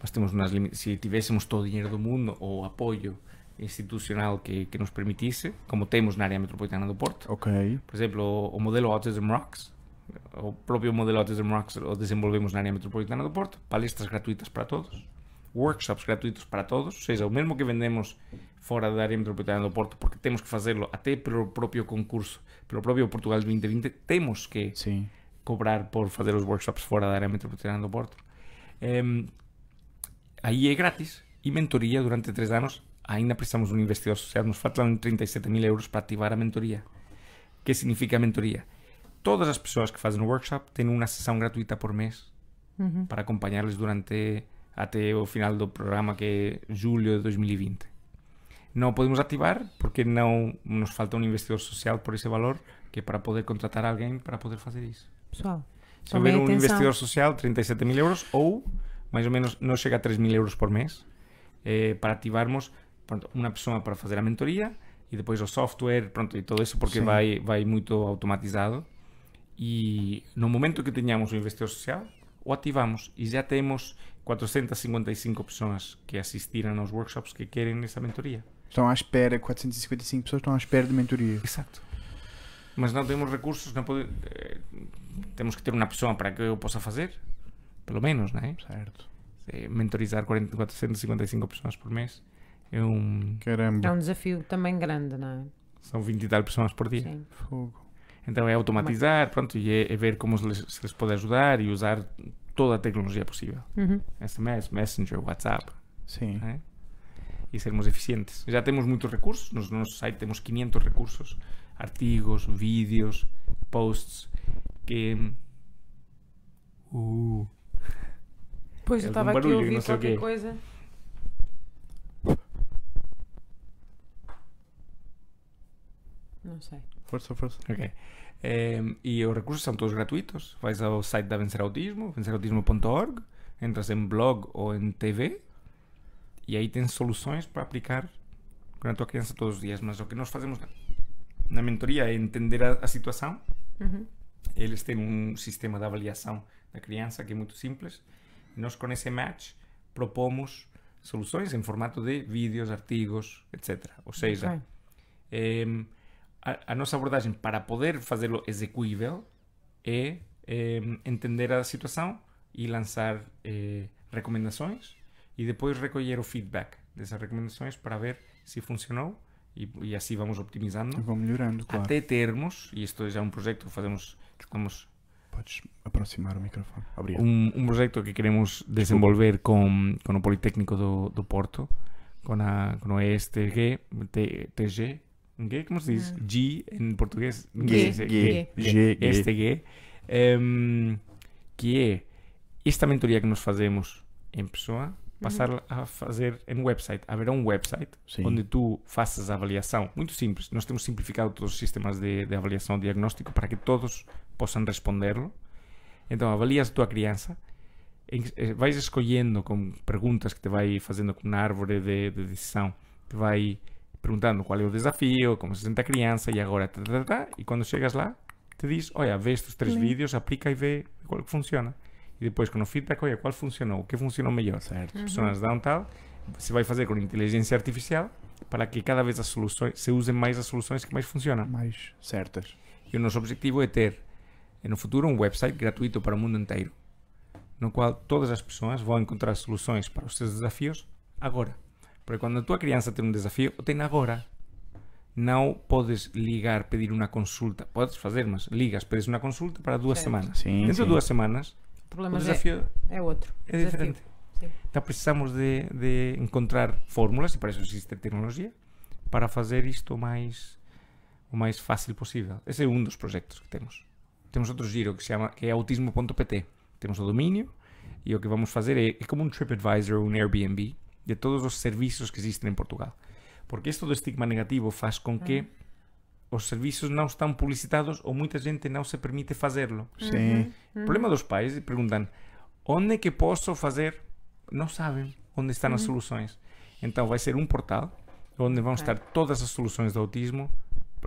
mas temos umas limitaciones. Se tivéssemos todo o dinheiro do mundo ou apoio institucional que, que nos permitisse, como temos na área metropolitana do Porto. Okay. Por exemplo, o, o modelo Autism Rocks, o próprio modelo Autism Rocks o desenvolvemos na área metropolitana do Porto, palestras gratuitas para todos. Workshops gratuitos para todos, ou seja, o mesmo que vendemos fora da área metropolitana do Porto, porque temos que fazê-lo até pelo próprio concurso, pelo próprio Portugal 2020, temos que Sim. cobrar por fazer os workshops fora da área metropolitana do Porto. Aí é grátis. E mentoria durante três anos. Ainda precisamos de um investidor social. Nos faltam 37 mil euros para ativar a mentoria. O que significa a mentoria? Todas as pessoas que fazem o workshop têm uma sessão gratuita por mês para acompanhar-les durante até o final do programa que é julho de 2020. Não podemos ativar porque não nos falta um investidor social por esse valor que é para poder contratar alguém para poder fazer isso. Pessoal, Se houver um atenção. investidor social, 37 mil euros, ou mais ou menos não chega a 3 mil euros por mês, eh, para ativarmos pronto, uma pessoa para fazer a mentoria e depois o software pronto, e tudo isso, porque Sim. vai, vai muito automatizado. E no momento que tenhamos o investidor social, o ativamos e já temos 455 pessoas que assistiram aos workshops que querem essa mentoria. Estão à espera, 455 pessoas estão à espera de mentoria. Exato. Mas não temos recursos, não pode, eh, temos que ter uma pessoa para que eu possa fazer, pelo menos, não é? Certo. Eh, Mentorizar 40, 455 pessoas por mês é um, é Caramba. um desafio também grande, não é? são 20 e tal pessoas por dia. Sim. Fogo. Então é automatizar, pronto, e é, é ver como se lhes, se lhes pode ajudar e usar toda a tecnologia possível. Uhum. SMS, Messenger, WhatsApp. Sim. não é? e sermos eficientes. Já temos muitos recursos, no nosso site temos 500 recursos, artigos, vídeos, posts, que... Uh, Pois eu É estava aqui a ouvir qualquer coisa. Não sei. Força, força. Ok. Eh, e os recursos são todos gratuitos. Vais ao site da Vencer Autismo, vencerautismo.org, entras em blog ou em TV e aí tens soluções para aplicar com a tua criança todos os dias. Mas o que nós fazemos na, mentoria é entender a, a situação. Uhum. Eles têm um sistema de avaliação da criança que é muito simples. E nós, com esse match, propomos soluções em formato de vídeos, artigos, etc. Ou seja, Ok. Em, a, a nossa abordagem para poder fazê-lo execuível é em, entender a situação e lançar eh, recomendações e depois recolher o feedback dessas recomendações para ver se funcionou e, e assim vamos optimizando Vão melhorando, claro. até termos, e isto já é um projeto que fazemos, estamos Podes aproximar o microfone. Obrigado. um, um projeto que queremos desenvolver com, com o Politécnico do, do Porto, com, a, com o ESTG, TG, G, como se diz? G em português? G, G, G, G, G. ESTG, em, que é esta mentoria que nós fazemos em pessoa, passar a fazer em website. Haverá um website Sim. onde tu faças a avaliação. Muito simples. Nós temos simplificado todos os sistemas de, de avaliação diagnóstico para que todos possam responder-lo. Então, avalias a tua criança, eh, vais escolhendo com perguntas que te vai fazendo com uma árvore de, de decisão, te vai perguntando qual é o desafio, como se sente a criança e agora, tá, tá, tá, e quando chegas lá, te diz, olha, vê estes três Sim. vídeos, aplica e vê qual que funciona. E depois, com o feedback, olha, qual funcionou, o que funcionou melhor Certo. Uhum. as pessoas dão tal, se vai fazer com inteligência artificial para que cada vez as soluções se usem mais as soluções que mais funcionam. Mais certas. E o nosso objetivo é ter no futuro um website gratuito para o mundo inteiro, no qual todas as pessoas vão encontrar soluções para os seus desafios agora. Porque quando a tua criança tem um desafio, o tem agora. Não podes ligar, pedir uma consulta. Podes fazer, mas ligas, pedes uma consulta para duas Certo. semanas. Sim, Dentro sim. de duas semanas, O o problema é, desafio é outro. é Desafio. diferente. Sim. Então precisamos de, de encontrar fórmulas, e para isso existe tecnologia, para fazer isto o mais, o mais fácil possível. Esse é um dos projetos que temos. Temos outro giro que se chama que é autismo.pt. Temos o domínio e o que vamos fazer é, é como um TripAdvisor, um Airbnb, de todos os serviços que existem em Portugal. Porque isto do estigma negativo faz com que os serviços não estão publicitados ou muita gente não se permite fazê-lo. Sim. O problema dos pais é perguntam onde é que posso fazer? Não sabem onde estão as soluções. Então vai ser um portal onde vão estar todas as soluções do autismo,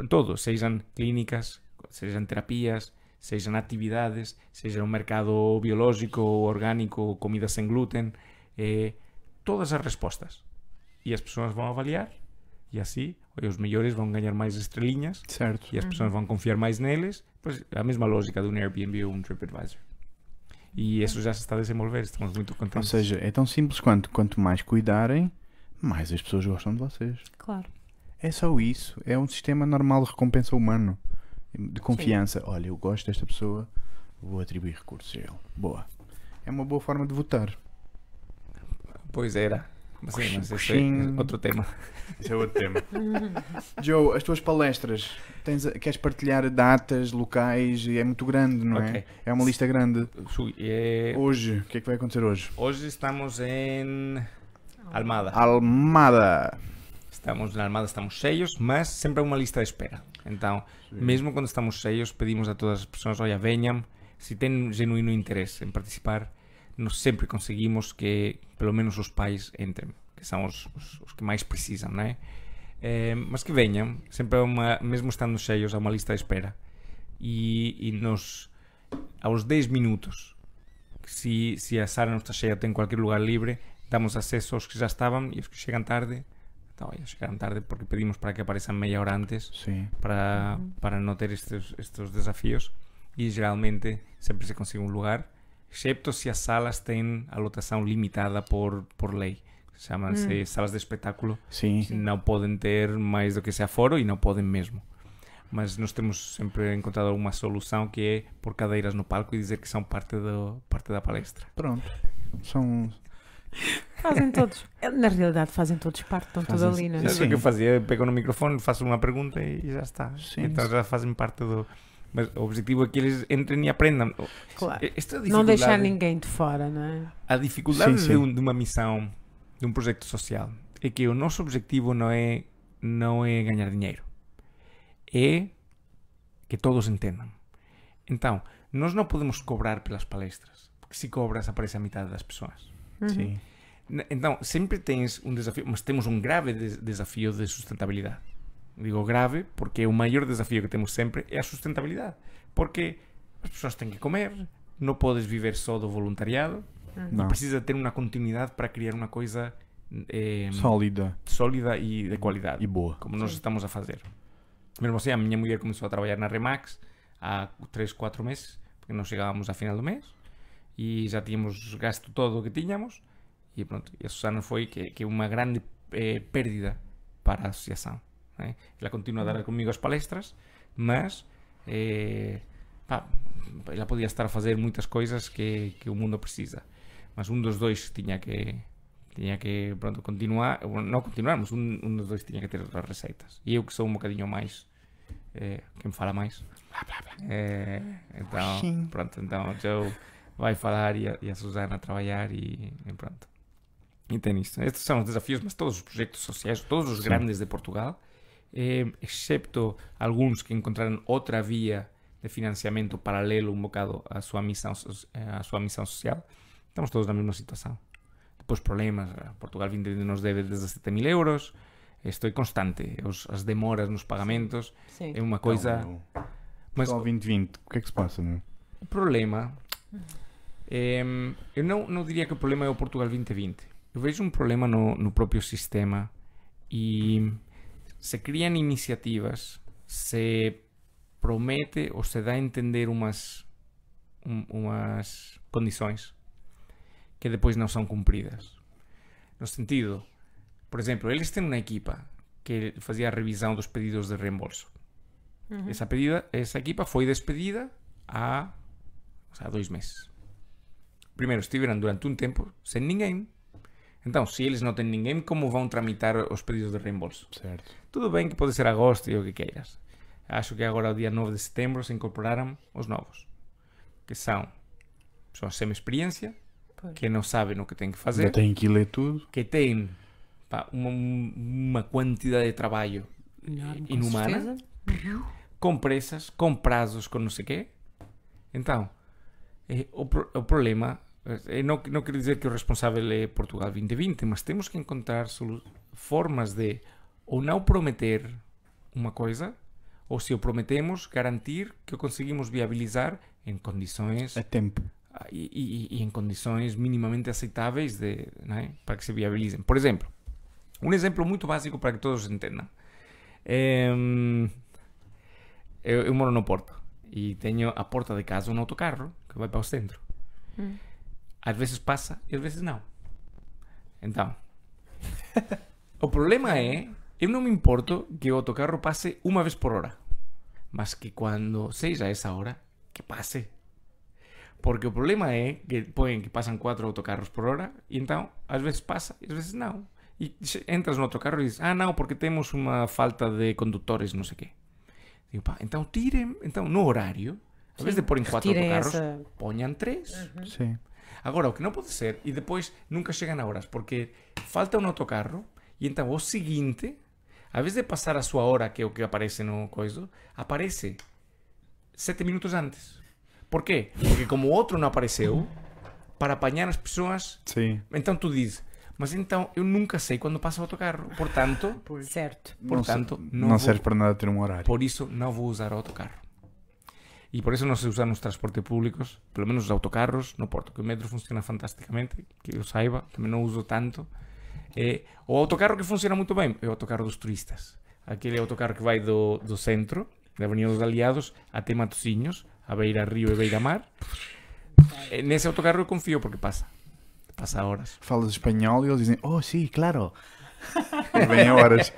todos, sejam clínicas, sejam terapias, sejam atividades, seja um mercado biológico, orgânico, comida sem glúten, eh, todas as respostas. E as pessoas vão avaliar e assim os melhores vão ganhar mais estrelinhas Certo. e as pessoas vão confiar mais neles. Pois a mesma lógica de um Airbnb ou um TripAdvisor. E isso já se está a desenvolver, estamos muito Ou contentes. seja, é tão simples quanto quanto mais cuidarem, mais as pessoas gostam de vocês. Claro. É só isso. É um sistema normal de recompensa humano. De confiança. Olha, eu gosto desta pessoa, vou atribuir recursos a ele. Boa. É uma boa forma de votar. Pois era. Mas, sim, mas esse é outro tema. Esse é outro tema. Joe, as tuas palestras, tens, queres partilhar datas, locais? É muito grande, não é? Ok. É uma lista grande. Eh, Hoje, o que é que vai acontecer hoje? hoje estamos em Almada. Almada. Estamos na Almada, estamos cheios, mas sempre há uma lista de espera. Então, mesmo quando estamos cheios, pedimos a todas as pessoas, olha, venham, se têm genuíno interesse em participar, nós sempre conseguimos que pelo menos os pais entrem, que são os, os, os que mais precisam, não é? Eh, mas que venham, sempre há uma, mesmo estando cheios, há uma lista de espera. E, e nos, aos 10 minutos, se, se a sala não está cheia, tem qualquer lugar livre, damos acesso aos que já estavam e os que chegam tarde. Então, olha, chegaram tarde porque pedimos para que apareçam meia hora antes Sim. para, para não ter estes, estes desafios e geralmente sempre se consegue um lugar, excepto se as salas têm a lotação limitada por, por lei. Chamam-se salas de espetáculo, Sim. não podem ter mais do que esse aforo e não podem mesmo. Mas nós temos sempre encontrado alguma solução que é por cadeiras no palco e dizer que são parte, do, parte da palestra. Pronto. São. Fazem todos. Na realidade, fazem todos parte, estão todos ali, não é? Sabes Sim. o que eu fazia? Eu pego no microfone, faço uma pergunta e já está. Sim, então já fazem parte do. Mas o objetivo é que eles entrem e aprendam. Claro. Não deixar ninguém de fora, não é? A dificuldade Sim, de, sim. um- de uma missão, de um projeto social, é que o nosso objetivo não é, não é ganhar dinheiro. É que todos entendam. Então, nós não podemos cobrar pelas palestras. Porque se cobras, aparece a metade das pessoas. Uhum. Sim. Então, sempre tens um desafio, mas temos um grave des- desafio de sustentabilidade. Digo grave porque o maior desafio que temos sempre é a sustentabilidade. Porque as pessoas têm que comer, não podes viver só do voluntariado, Não. precisa ter uma continuidade para criar uma coisa eh, Sólida sólida e de qualidade, e boa. como nós estamos a fazer. Mesmo assim, a minha mulher começou a trabalhar na Remax há 3, 4 meses, porque nós chegávamos a final do mês e já tínhamos gasto todo o que tínhamos e pronto, e a Susana foi que, que uma grande eh, pérdida para a associação. Né? Ela continua a dar comigo as palestras, mas eh, pá, ela podia estar a fazer muitas coisas que, que o mundo precisa. Mas um dos dois tinha que tinha que pronto, continuar, não continuar, mas um, um dos dois tinha que ter as receitas. E eu que sou um bocadinho mais eh, quem fala mais. Eh, então, pronto, então o Joe vai falar e a, e a Susana trabalhar e, e pronto. E tem isto. Estes são os desafios, mas todos os projetos sociais, todos os Sim. grandes de Portugal, eh, excepto alguns que encontraram outra via de financiamento paralelo um bocado à sua missão, so- eh, à sua missão social, estamos todos na mesma situação. Depois problemas, eh, Portugal 20 nos deve 17 mil euros, isto é constante, os, as demoras nos pagamentos, Sim. é uma coisa... Então, Mas Portugal 2020, o que é que se passa, o problema. em, eu não, não diria que o problema é o Portugal 2020. Eu vejo um problema no, no próprio sistema e se criam iniciativas, se promete ou se dá a entender umas, um- umas condições que depois não são cumpridas. No sentido, por exemplo, eles têm uma equipa que fazia a revisão dos pedidos de reembolso. Uhum. Essa, pedida, essa equipa foi despedida há, sea, dois meses. Primeiro, estiveram durante um tempo sem ninguém. Então, se eles não têm ninguém, como vão tramitar os pedidos de reembolso? Certo. Tudo bem que pode ser agosto e o que queiras. Acho que agora, dia 9 de setembro, se incorporaram os novos. Que são pessoas sem experiência, que não sabem o que têm que fazer, tem que ler tudo. que têm pá, uma, uma quantidade de trabalho Enorme, inumana. com pressas, com prazos, com não sei quê. Então, eh, o, pro- o problema, eh, não, não quero dizer que o responsável é Portugal 2020, mas temos que encontrar formas de ou não prometer uma coisa, ou se o prometemos, garantir que o conseguimos viabilizar em condições A tempo. ah, e, e- e em condições minimamente aceitáveis de, não é? para que se viabilizem. Por exemplo, um exemplo muito básico para que todos entendam. Em, eu, eu moro no Porto e tenho a porta de casa um autocarro que vai para o centro. Hum. Às vezes passa e às vezes não. Então, o problema é, eu não me importo que o autocarro passe uma vez por hora, mas que quando seja essa hora, que passe. Porque o problema é que põem que passam quatro autocarros por hora e então às vezes passa e às vezes não. E entras no autocarro e dizes, ah não, porque temos uma falta de condutores, não sei o quê. Digo, pá, então tirem, então no horário, às vezes de porem quatro Retirem autocarros, essa- ponham três. Sim. Agora, o que não pode ser, e depois nunca chegam a horas, porque falta um autocarro, e então o seguinte, a vez de passar a sua hora, que é o que aparece no coisa, aparece sete minutos antes. Por quê? Porque como o outro não apareceu, para apanhar as pessoas, Sim. então tu dizes, mas então eu nunca sei quando passa o autocarro, portanto, Certo. portanto, não, não, não vou- serve para nada ter um horário. por isso não vou usar o autocarro. E por isso não se usa nos transportes públicos, pelo menos os autocarros, no Porto, que o metro funciona fantasticamente, que eu saiba, também não uso tanto. É, o autocarro que funciona muito bem é o autocarro dos turistas. Aquele autocarro que vai do, do centro, da Avenida dos Aliados, até Matosinhos, a beira rio e beira mar. E nesse autocarro eu confio porque passa. Passa horas. Falas espanhol e eles dizem, oh, sim, claro. E vem a horas.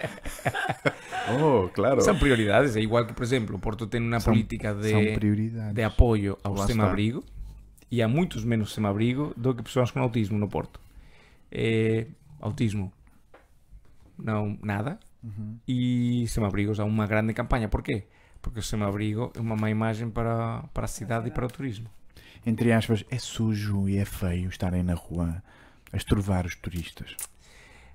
oh, claro. São prioridades, é igual que, por exemplo, o Porto tem uma política de... De apoio ao sem-abrigo e há muitos menos sem-abrigo do que pessoas com autismo no Porto. É, autismo, não nada. Uhum. E Sem-Abrigos há uma grande campanha. Porquê? Porque o Sem-Abrigo é uma má imagem para, para a cidade e para o turismo. Entre aspas, é sujo e é feio estarem na rua a estorvar os turistas.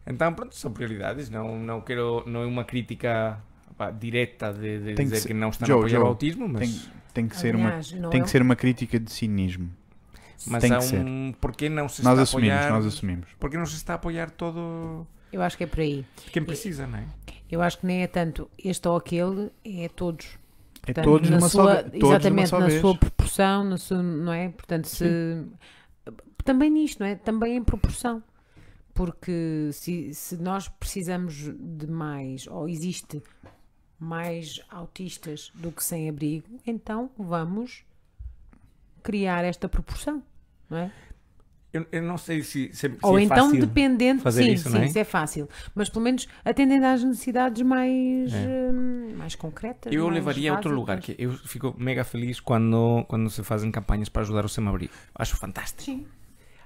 Então, pronto, são prioridades. Não, não quero, não é uma crítica pá, direta de, de Tem que dizer ser- que não está Joe, a apoiar Joe, o autismo, mas, Tem, tem que ser uma Aliás, não tem é que ser uma crítica de cinismo. mas tem há que ser. um. Porquê não se Nós está a assumimos, apoiar? nós assumimos. Porquê não se está a apoiar todo Eu acho que é por aí. quem precisa, não é? Eu acho que nem é tanto este ou aquele, é todos. É Portanto, todos na numa sua, só todos Exatamente, na vez. sua proporção, na sua, não é? Portanto, se. Também nisto, não é? Também em proporção. Porque se, se nós precisamos de mais, ou existe mais autistas do que sem abrigo, então vamos criar esta proporção, não é? Eu, eu não sei se, se, se Ou é então fácil. dependendo, fazer sim, isso, sim, não é? isso é fácil, mas pelo menos atendendo às necessidades mais, É. hum, mais concretas. Eu mais levaria a outro lugar, que eu fico mega feliz quando, quando se fazem campanhas para ajudar o sem-abrigo. Acho fantástico. Sim.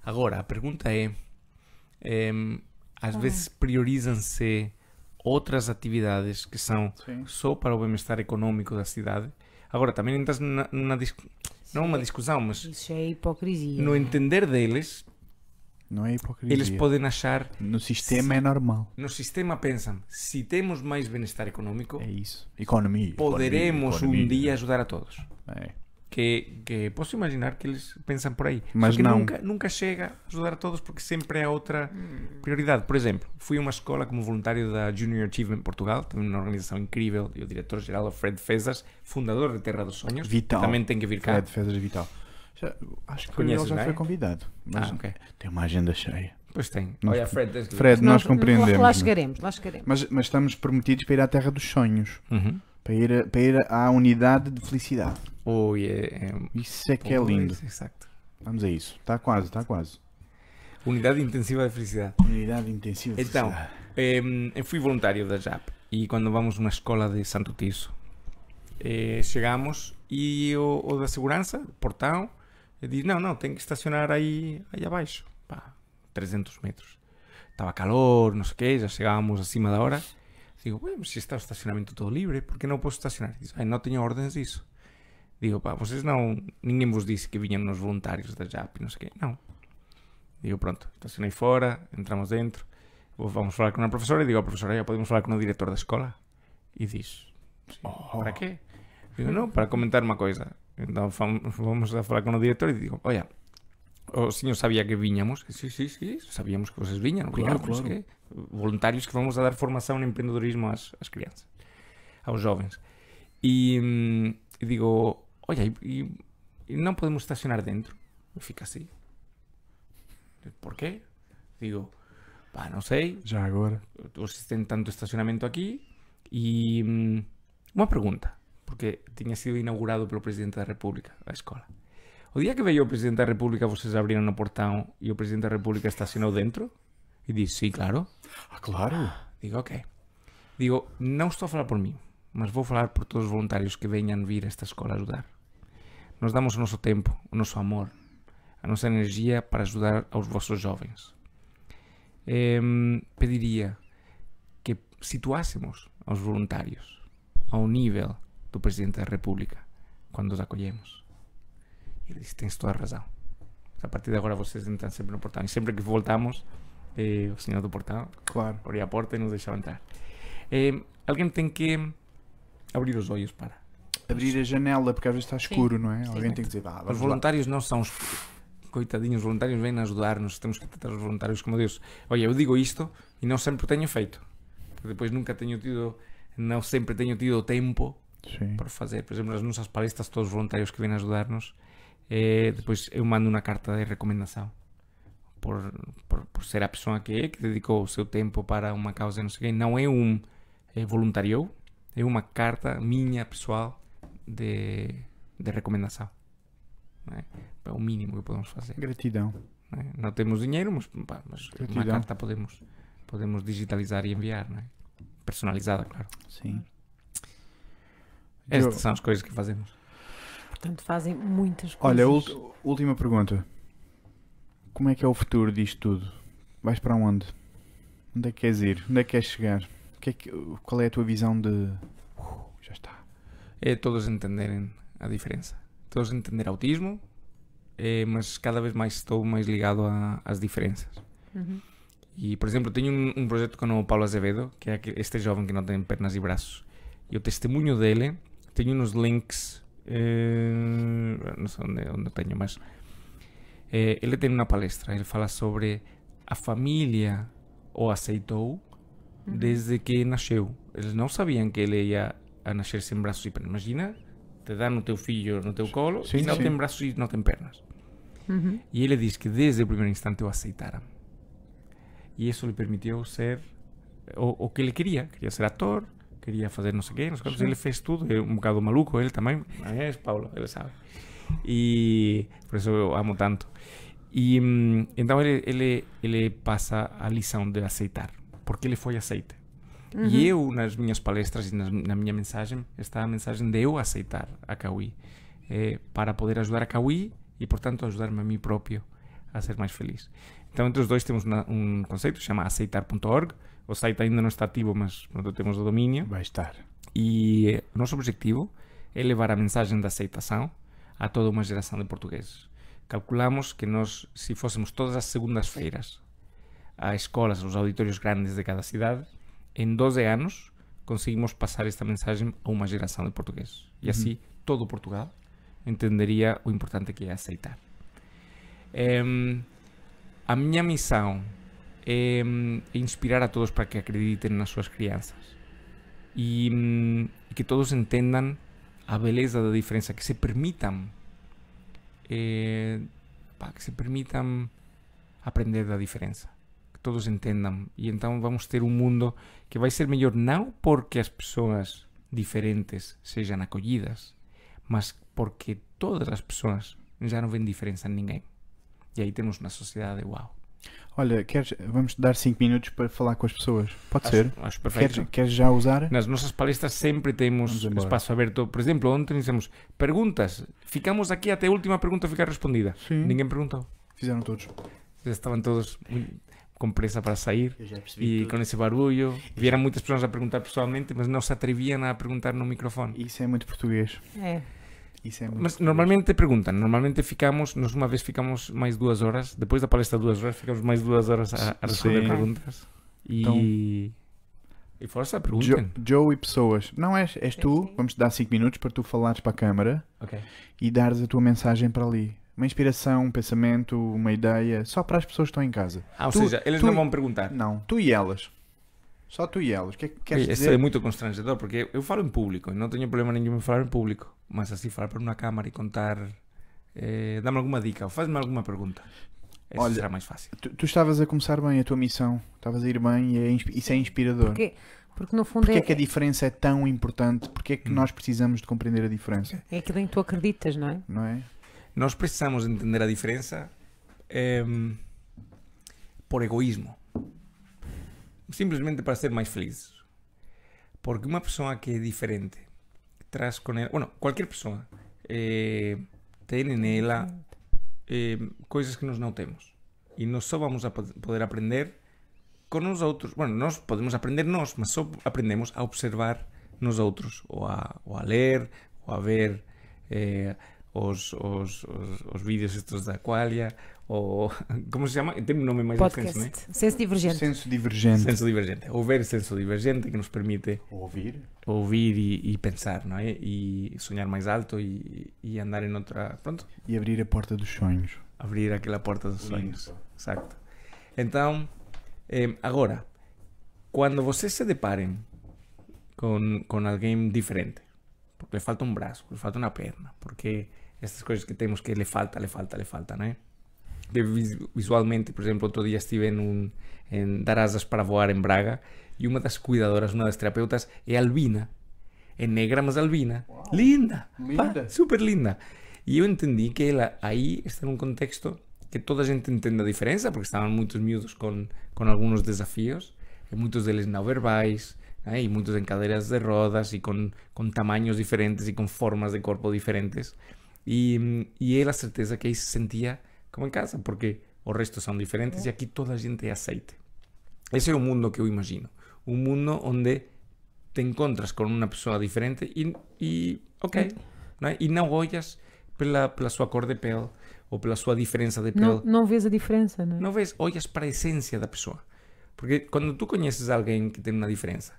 Agora, a pergunta é: em, às Ah. vezes priorizam-se outras atividades que são Sim. só para o bem-estar económico da cidade? Agora, também entras na, numa não uma discussão, mas Isso é hipocrisia. no entender deles, Não é hipocrisia. eles podem achar, No sistema é normal. no sistema pensam, se temos mais bem-estar económico, É isso. Economia. poderemos economia, um dia ajudar a todos. É. que, que posso imaginar que eles pensam por aí. Mas Só que não. Nunca, nunca chega a ajudar a todos porque sempre é outra prioridade. Por exemplo, fui a uma escola como voluntário da Junior Achievement Portugal, também uma organização incrível, e o diretor-geral é o Fred Fezas, fundador de Terra dos Sonhos. Vital. Também tem que vir cá. Fred Fezas Vital. Já- acho que Conheces, ele já é? foi convidado. Mas Ah, ok. tem uma agenda cheia. Pois tem. Nós- Olha, Fred. Fred, nós, compreendemos. Lá, chegaremos, lá chegaremos. Mas, mas estamos prometidos para ir à Terra dos Sonhos. Uhum. Para ir, a- para ir à unidade de felicidade. Oi, é, é- Isso é que é lindo. Exato. Vamos a isso. Está quase, está quase. Unidade intensiva de felicidade. Unidade intensiva de Então, felicidade. Eh, eu fui voluntário da JAP e quando vamos numa escola de Santo Tirso eh, chegamos e o, o da segurança, o portão, diz: Não, não, tem que estacionar aí, aí abaixo, pá, 300 metros. Estava calor, não sei o quê, já chegávamos acima da hora. Digo: mas se está o estacionamento todo livre, por que não posso estacionar? Diz: Ai, não tenho ordens disso. Digo: Pá, vocês não. Ninguém vos disse que vinham nos voluntários da JAP não sei o quê. Não. Digo: Pronto, estacionei fora, entramos dentro. Vamos falar com a professora e digo, a professora, já podemos falar com o diretor da escola? E diz, "Sí, Oh. para quê? Digo, não, para comentar uma coisa. Então vamos a falar com o diretor e digo, olha, o senhor sabia que vinhamos? Sí, sí, sí, sabíamos que vocês vinham. Claro, claro. Voluntários que vamos a dar formação em empreendedorismo às, às crianças, aos jovens. E, hum, digo, olha, e, e- e não podemos estacionar dentro? E fica assim. Por quê? Digo, pá, não sei, Já agora. vocês têm tanto estacionamento aqui e hum, uma pergunta, porque tinha sido inaugurado pelo Presidente da República a escola. O dia que veio o Presidente da República, vocês abriram o portão e o Presidente da República estacionou dentro? E disse, sim, claro. Ah, claro. Digo, ok. Digo, não estou a falar por mim, mas vou falar por todos os voluntários que venham vir a esta escola ajudar. Nós damos o nosso tempo, o nosso amor, a nossa energia para ajudar aos vossos jovens. Em, pediria que situássemos aos voluntários ao nível do Presidente da República quando os acolhemos. E ele disse: Tens toda a razão. A partir de agora vocês entram sempre no portão. E sempre que voltamos, eh, o senhor do portão Claro. abria a porta e nos deixava entrar. Eh, alguém tem que abrir os olhos para. Abrir a janela, porque às vezes está escuro, não é? Sim. Alguém tem que dizer, vá, Os vamos lá. voluntários não são os coitadinhos, os voluntários vêm ajudar-nos, temos que tratar os voluntários como Deus. Olha, eu digo isto e não sempre o tenho feito. Porque depois nunca tenho tido, não sempre tenho tido tempo Sim. para fazer. Por exemplo, nas nossas palestras, todos os voluntários que vêm ajudar-nos, eh, depois eu mando uma carta de recomendação. Por, por, por ser a pessoa que é, que dedicou o seu tempo para uma causa não sei o quê. Não é um é voluntariou, é uma carta minha, pessoal, de, de recomendação. É? É o mínimo que podemos fazer. Gratidão. Não, é? Não temos dinheiro, mas, pá, mas uma carta podemos, podemos digitalizar e enviar. Não é? Personalizada, claro. Sim. Estas Eu- são as coisas que fazemos. Portanto, fazem muitas coisas. Olha, ult- última pergunta. Como é que é o futuro disto tudo? vais para onde? Onde é que queres ir? Onde é que queres chegar? Que é que- qual é a tua visão de. Uh, já está. É todos entenderem a diferença. Todos entender autismo, eh, mas cada vez mais estou mais ligado às diferenças. Uhum. E, por exemplo, tenho um, um projeto com o Paulo Azevedo, que é este jovem que não tem pernas e braços. E o testemunho dele, tenho uns links, eh, não sei onde, onde tenho, mas eh, ele tem uma palestra, ele fala sobre a família o aceitou desde que nasceu. Eles não sabiam que ele ia a nascer sem braços e pernas. Imagina, te dá no teu filho, no teu colo, Sim, e não sim. tem braços e não tem pernas. Uhum. E ele diz que desde o primeiro instante o aceitaram. E isso lhe permitiu ser o, o que ele queria. Queria ser ator, queria fazer não sei o quê, não sei. Ele fez tudo. É um bocado maluco ele também. É, Paulo, ele sabe. E por isso eu amo tanto. E hum, então ele, ele, ele passa a lição de aceitar. Porque ele foi aceite. E eu, nas minhas palestras e nas, na minha mensagem, está a mensagem de eu aceitar a Kawi. eh, para poder ajudar a Kawi e, portanto, ajudar-me a mim próprio a ser mais feliz. Então, entre os dois temos na- um conceito que se chama aceitar.org. O site ainda não está ativo, mas pronto, temos o domínio. Vai estar. E eh, o nosso objetivo é levar a mensagem da aceitação a toda uma geração de portugueses. Calculamos que nós, se fôssemos todas as segundas-feiras a escolas, aos auditórios grandes de cada cidade, em 12 anos conseguimos passar esta mensagem a uma geração de portugueses. E assim todo Portugal entenderia o importante que é aceitar. A minha missão é inspirar a todos para que acreditem nas suas crianças e, e que todos entendam a beleza da diferença, que se permitam eh, que se permitam aprender da diferença, que todos entendam e então vamos ter um mundo que vai ser melhor não porque as pessoas diferentes sejam acolhidas, mas porque todas as pessoas já não veem diferença em ninguém. E aí temos uma sociedade uau. Olha, queres, vamos dar 5 minutos para falar com as pessoas. Pode Acho, ser? acho perfeito. Queres, queres já usar? Nas nossas palestras sempre temos espaço aberto. Por exemplo, ontem dissemos perguntas. Ficamos aqui até a última pergunta ficar respondida. Sim. Ninguém perguntou. Fizeram todos. Já estavam todos com pressa para sair Eu já percebi. e com esse barulho. Vieram muitas pessoas a perguntar pessoalmente, mas não se atreviam a perguntar no microfone. Isso é muito português. É. Isso é muito Mas português. normalmente perguntam. Normalmente ficamos, nós uma vez ficamos mais duas horas. Depois da palestra, duas horas, ficamos mais duas horas a, a responder Sim. perguntas. E. Então- E força, perguntem. Joe e pessoas. Não és, és tu. sim. Vamos te dar 5 minutos para tu falares para a câmara Ok. e dares a tua mensagem para ali. Uma inspiração, um pensamento, uma ideia, só para as pessoas que estão em casa. Ah, ou Tu- seja, eles tu- não vão perguntar. Não, tu e elas. Só tu e elas. O que é que queres Isso dizer? é muito constrangedor, porque eu falo em público, e não tenho problema nenhum em falar em público, mas assim falar para uma câmara e contar, eh, dá-me alguma dica, ou faz-me alguma pergunta. Isso Olha, será mais fácil. Tu, tu estavas a começar bem a tua missão. Estavas a ir bem e é isso é inspirador. Porque, porque no fundo Porquê é, é que a diferença é tão importante? Porquê é que Hum. nós precisamos de compreender a diferença? é aquilo em que tu acreditas, não é? Não é? Nós precisamos entender a diferença em, por egoísmo. Simplesmente para ser mais felizes. Porque uma pessoa que é diferente traz com ela. Bueno, qualquer pessoa eh, tem nela eh, coisas que nós não temos. E nós só vamos a pod- poder aprender com os outros. Bueno, nós podemos aprender nós, mas só aprendemos a observar nos outros, ou a, ou a ler, ou a ver eh, os, os, os, os vídeos estes da Aqualia, ou como se chama? Tem um nome mais Podcast. extenso, não é? Senso divergente. Senso divergente. Senso divergente. Ou ver senso divergente que nos permite Ouvir. ouvir e, e pensar, não é? E sonhar mais alto e, e andar em outra. Pronto, E abrir a porta dos sonhos. abrir aquela porta dos sonhos. Exacto. Então, eh, agora, quando vocês se deparem com, com alguém diferente, porque lhe falta um braço, lhe falta uma perna, porque essas coisas que temos que lhe falta, lhe falta, lhe falta, não é? Visualmente, por exemplo, outro dia estive num, em dar asas para voar em Braga e uma das cuidadoras, uma das terapeutas é albina. É negra, mas albina. Linda! Linda. Pá, super linda. E eu entendi que ela aí está num contexto que toda a gente entende a diferença, porque estavam muitos miúdos com, com alguns desafios, e muitos deles não verbais, né? e muitos em cadeiras de rodas, e com, com tamanhos diferentes e com formas de corpo diferentes. E, e ela, a certeza que aí se sentia como em casa, porque o resto são diferentes e aqui toda a gente é aceite. Esse é o mundo que eu imagino. Um mundo onde te encontras com uma pessoa diferente e, e ok, não é? E não olhas pela, pela sua cor de pele ou pela sua diferença de pele. Não, não vês a diferença, não é? Não vês, olhas para a essência da pessoa. Porque quando tu conheces alguém que tem uma diferença,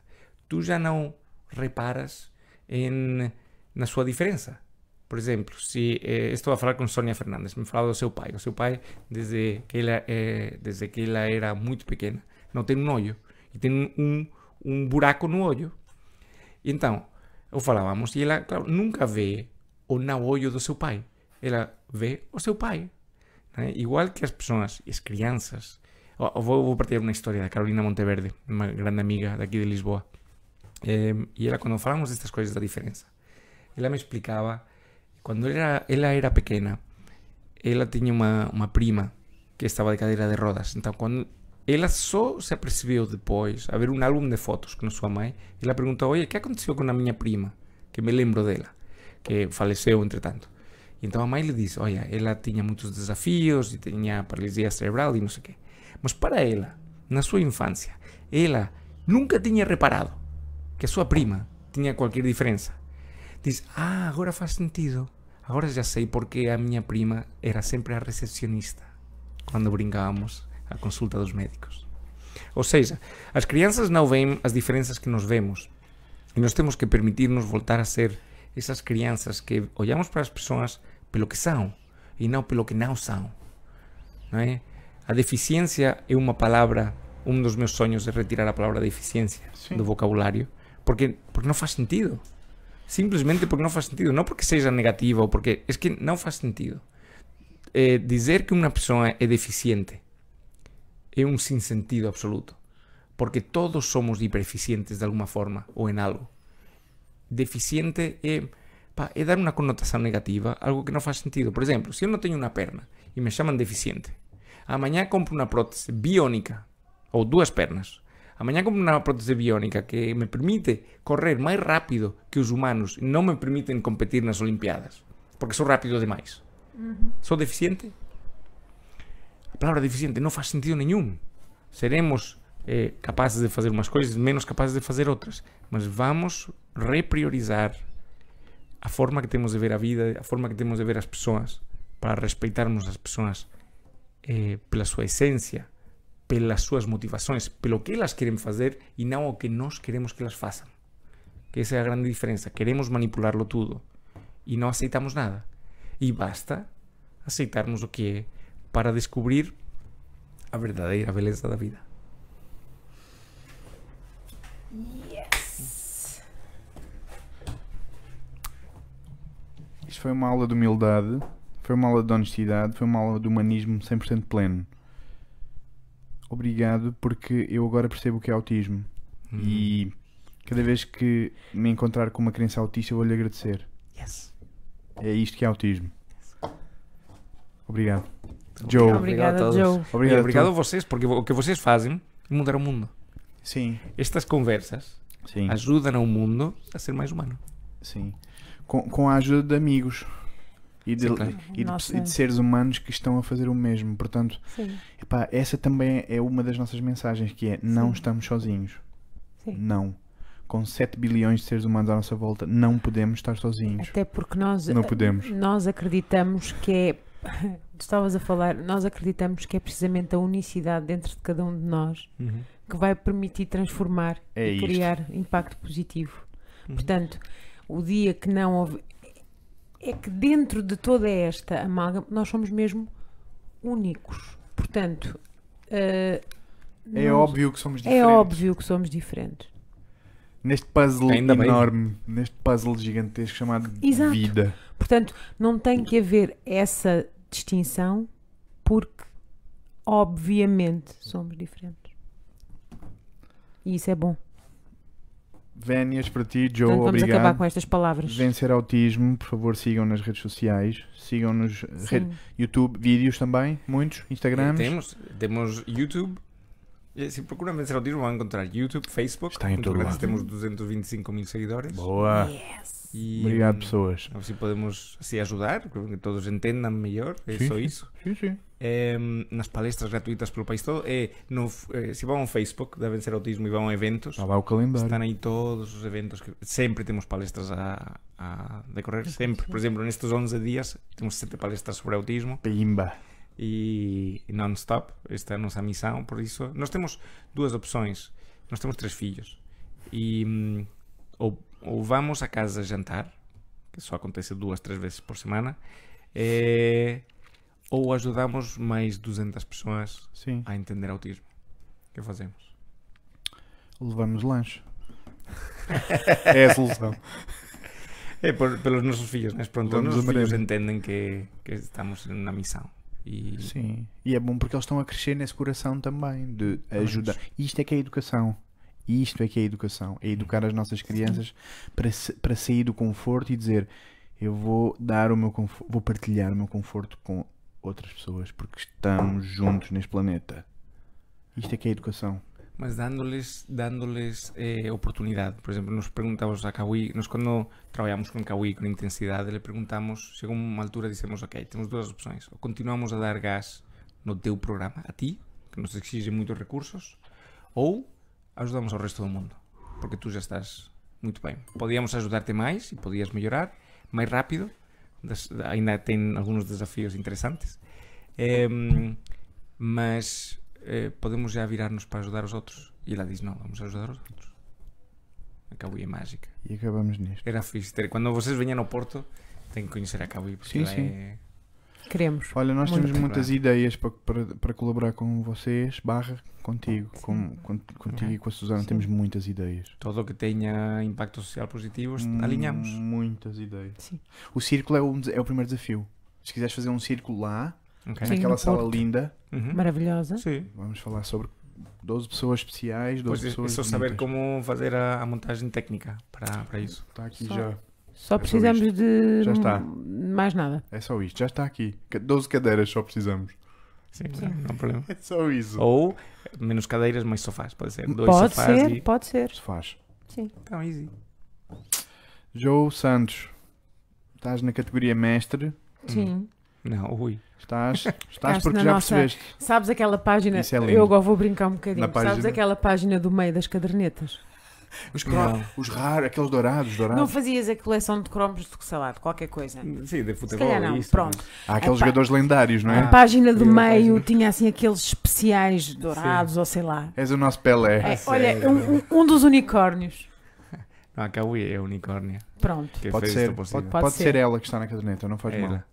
tu já não reparas em, na sua diferença. Por exemplo, se eh, estou a falar com Sônia Fernandes, me falava do seu pai. O seu pai, desde que ela, eh, desde que ela era muito pequena, não tem um olho. E tem um, um buraco no olho. Então, eu falávamos, e ela, claro, nunca vê o não olho do seu pai. Ela vê o seu pai. né? Igual que as pessoas, as crianças. Eu vou, vou partilhar uma história da Carolina Monteverde, uma grande amiga daqui de Lisboa. Eh, e ela, quando falamos destas coisas da diferença, ela me explicava, quando ela era, ela era pequena, ela tinha uma, prima que estava de cadeira de rodas. Então, quando ela só se apercebeu depois, a ver um álbum de fotos com a sua mãe, ela perguntou: Oye, o que aconteceu com a minha prima? Que me lembro dela, que faleceu entretanto. Então a mãe lhe disse: Olha, ela tinha muitos desafios e tinha paralisia cerebral e não sei o quê. Mas para ela, na sua infância, ela nunca tinha reparado que a sua prima tinha qualquer diferença. Diz: Ah, agora faz sentido. Agora já sei porque a minha prima era sempre a recepcionista quando brincávamos à consulta dos médicos. Ou seja, as crianças não veem as diferenças que nós vemos. E nós temos que permitir-nos voltar a ser essas crianças que olhamos para as pessoas pelo que são e não pelo que não são. Não é? A deficiência é uma palavra, um dos meus sonhos é retirar a palavra deficiência Sim. do vocabulário, porque, porque não faz sentido. Simplesmente porque não faz sentido. Não porque seja negativa ou porque. É que não faz sentido. Eh, dizer que uma pessoa é deficiente é um sinsentido absoluto. Porque todos somos hipereficientes de alguma forma ou em algo. Deficiente é, pá, é dar uma conotação negativa algo que não faz sentido. Por exemplo, se eu não tenho uma perna e me chamam deficiente, amanhã compro uma prótese biónica ou duas pernas. Amanhã compro uma prótese biónica que me permite correr mais rápido que os humanos e não me permitem competir nas Olimpiadas porque sou rápido demais. Sou deficiente? A palavra deficiente não faz sentido nenhum. Seremos eh, capazes de fazer umas coisas, menos capazes de fazer outras. Mas vamos repriorizar a forma que temos de ver a vida, a forma que temos de ver as pessoas, para respeitarmos as pessoas eh, pela sua essência, pelas suas motivações, pelo que elas querem fazer e não o que nós queremos que elas façam. Que essa é a grande diferença. Queremos manipularlo tudo e não aceitamos nada. E basta aceitarmos o que é para descobrir a verdadeira beleza da vida. Isto foi uma aula de humildade, foi uma aula de honestidade, foi uma aula de humanismo 100% pleno. Obrigado, porque eu agora percebo o que é autismo. Hum. E cada vez que me encontrar com uma criança autista, eu vou-lhe agradecer. Yes. É isto que é autismo. Obrigado. Joe. Obrigada, a todos. Joe. E Obrigado. obrigado a tu. vocês, porque o que vocês fazem é mudar o mundo. Sim, Estas conversas sim, ajudam ao mundo a ser mais humano. sim. Com, com a ajuda de amigos. E de, Sim, claro. e, de, e de seres humanos que estão a fazer o mesmo. Portanto, Sim, epá, essa também é uma das nossas mensagens, que é não Sim. estamos sozinhos. sim. Não. Com 7 bilhões de seres humanos à nossa volta, não podemos estar sozinhos. Até porque nós, Não podemos. nós acreditamos que é. Tu estavas a falar, nós acreditamos que é precisamente a unicidade dentro de cada um de nós que vai permitir transformar É e isto. criar impacto positivo. Uhum. Portanto, o dia que não houve. É que dentro de toda esta amálgama, nós somos mesmo únicos. Portanto, eh, É não- óbvio que somos É diferentes. óbvio que somos diferentes. Neste puzzle Ainda bem. enorme, neste puzzle gigantesco chamado Exato. vida. Portanto, não tem que haver essa distinção, porque obviamente somos diferentes. E isso é bom. Vénias para ti, Joe, Portanto, vamos acabar obrigado. com estas palavras. Vencer autismo, por favor, sigam nas redes sociais. Sigam-nos Sim. rede- YouTube, vídeos também, muitos, Instagrams. Temos, temos YouTube. Se procuram vencer autismo, vão encontrar YouTube, Facebook. Está em todo lado. Temos 225 mil seguidores. Boa. Yes. E, Obrigado, pessoas. A ver se podemos assim ajudar, que todos entendam melhor, é Sim, só isso. Sim, sim. É, nas palestras gratuitas pelo país todo, é no, eh, se vão ao Facebook, devem ser autismo e vão a eventos, Está lá o calendário. estão aí todos os eventos, que sempre temos palestras a, a decorrer, sempre. Por exemplo, nestes 11 dias temos sete palestras sobre autismo Pimba. e non-stop. Esta é a nossa missão, por isso nós temos duas opções. Nós temos três filhos e hum, ou, ou vamos a casa jantar, que só acontece duas, três vezes por semana, eh, ou ajudamos mais 200 pessoas Sim. a entender autismo. O que fazemos? Levamos lanche. é a solução. É por, pelos nossos filhos, mas pronto, os nossos filhos entendem que, que estamos na missão. E Sim. E é bom porque eles estão a crescer nesse coração também de ajudar. Isto é que é educação. Isto é que é educação. É educar as nossas crianças para, para sair do conforto e dizer eu vou dar o meu conforto, vou partilhar o meu conforto com outras pessoas porque estamos juntos neste planeta. Isto é que é educação. mas dándoles, dándoles eh, oportunidade. Por exemplo, nos preguntamos a Kawi, nós quando trabalhamos com Kawi com intensidade, le perguntamos, chegou uma altura dissemos, ok, temos duas opções. Ou continuamos a dar gas no teu programa, a ti, que nos exige muitos recursos, ou ajudamos ao resto do mundo, porque tu já estás muito bem. Podíamos ajudar-te mais e podias melhorar mais rápido, ainda tem alguns desafios interessantes, Em, mas eh, podemos já virar-nos para ajudar os outros. E ela diz: Não, vamos ajudar os outros. A Kawi é mágica. E acabamos nisto. Era fixe. Quando vocês venham ao Porto, têm que conhecer a Kawi. Porque Sim, ela sim. é. Queremos. Olha, nós Muito temos muitas ideias para, para, para colaborar com vocês, barra contigo, com, com- contigo e com a Susana. Sim. Temos muitas ideias. Todo o que tenha impacto social positivo, alinhamos. Muitas ideias. Sim. O círculo é o, é o primeiro desafio. Se quiseres fazer um círculo lá, Ok? Sim. naquela sala Porto. linda, Uhum. Maravilhosa. Sim. vamos falar sobre 12 pessoas especiais, 12 Pois é, é pessoas. só saber bonitas. como fazer a, a montagem técnica para, para isso. Está aqui Só. já. Só só precisamos de Já está. mais nada. É só isto. Já está aqui. Ca- 12 cadeiras só precisamos. Sim, Sim. Não, não há problema. É só isso. Ou menos cadeiras, mais sofás. Pode ser. Dois Pode sofás ser, e. pode ser. Se faz. Sim. Então, easy. Joe Santos. Estás na categoria mestre. Sim. Não, ui. Estás, estás porque já nossa- percebeste. Sabes aquela página? É eu agora vou brincar um bocadinho. Na página- Sabes aquela página do meio das cadernetas? Os, Não. os raros, aqueles dourados, Não dourados. fazias a coleção de cromos de sei lá, de qualquer coisa. Sim, de futebol. calhar não, isso, pronto. Há aqueles Epá. jogadores lendários, não A é? página do meio página. tinha assim aqueles especiais dourados ou sei lá. És o nosso Pelé. É, olha, um, um- um dos unicórnios. Não, a Kawi é a unicórnia. Pronto. Que Pode ser, pode, Pode pode ser. ser. ela que está na caderneta, não faz Era. mal.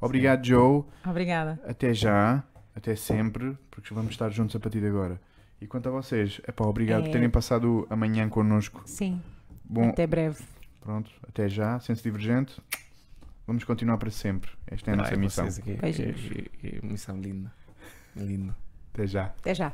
Obrigado, Joe. Obrigada. Até já, até sempre, porque vamos estar juntos a partir de agora. E quanto a vocês, epá, obrigado por É. terem passado amanhã connosco. Sim. Bom, Até breve. pronto, até já, senso divergente. Vamos continuar para sempre. Esta é a nossa Ai, missão. aqui. Beijinhos. É, é, é missão linda. Lindo. Até já. Até já.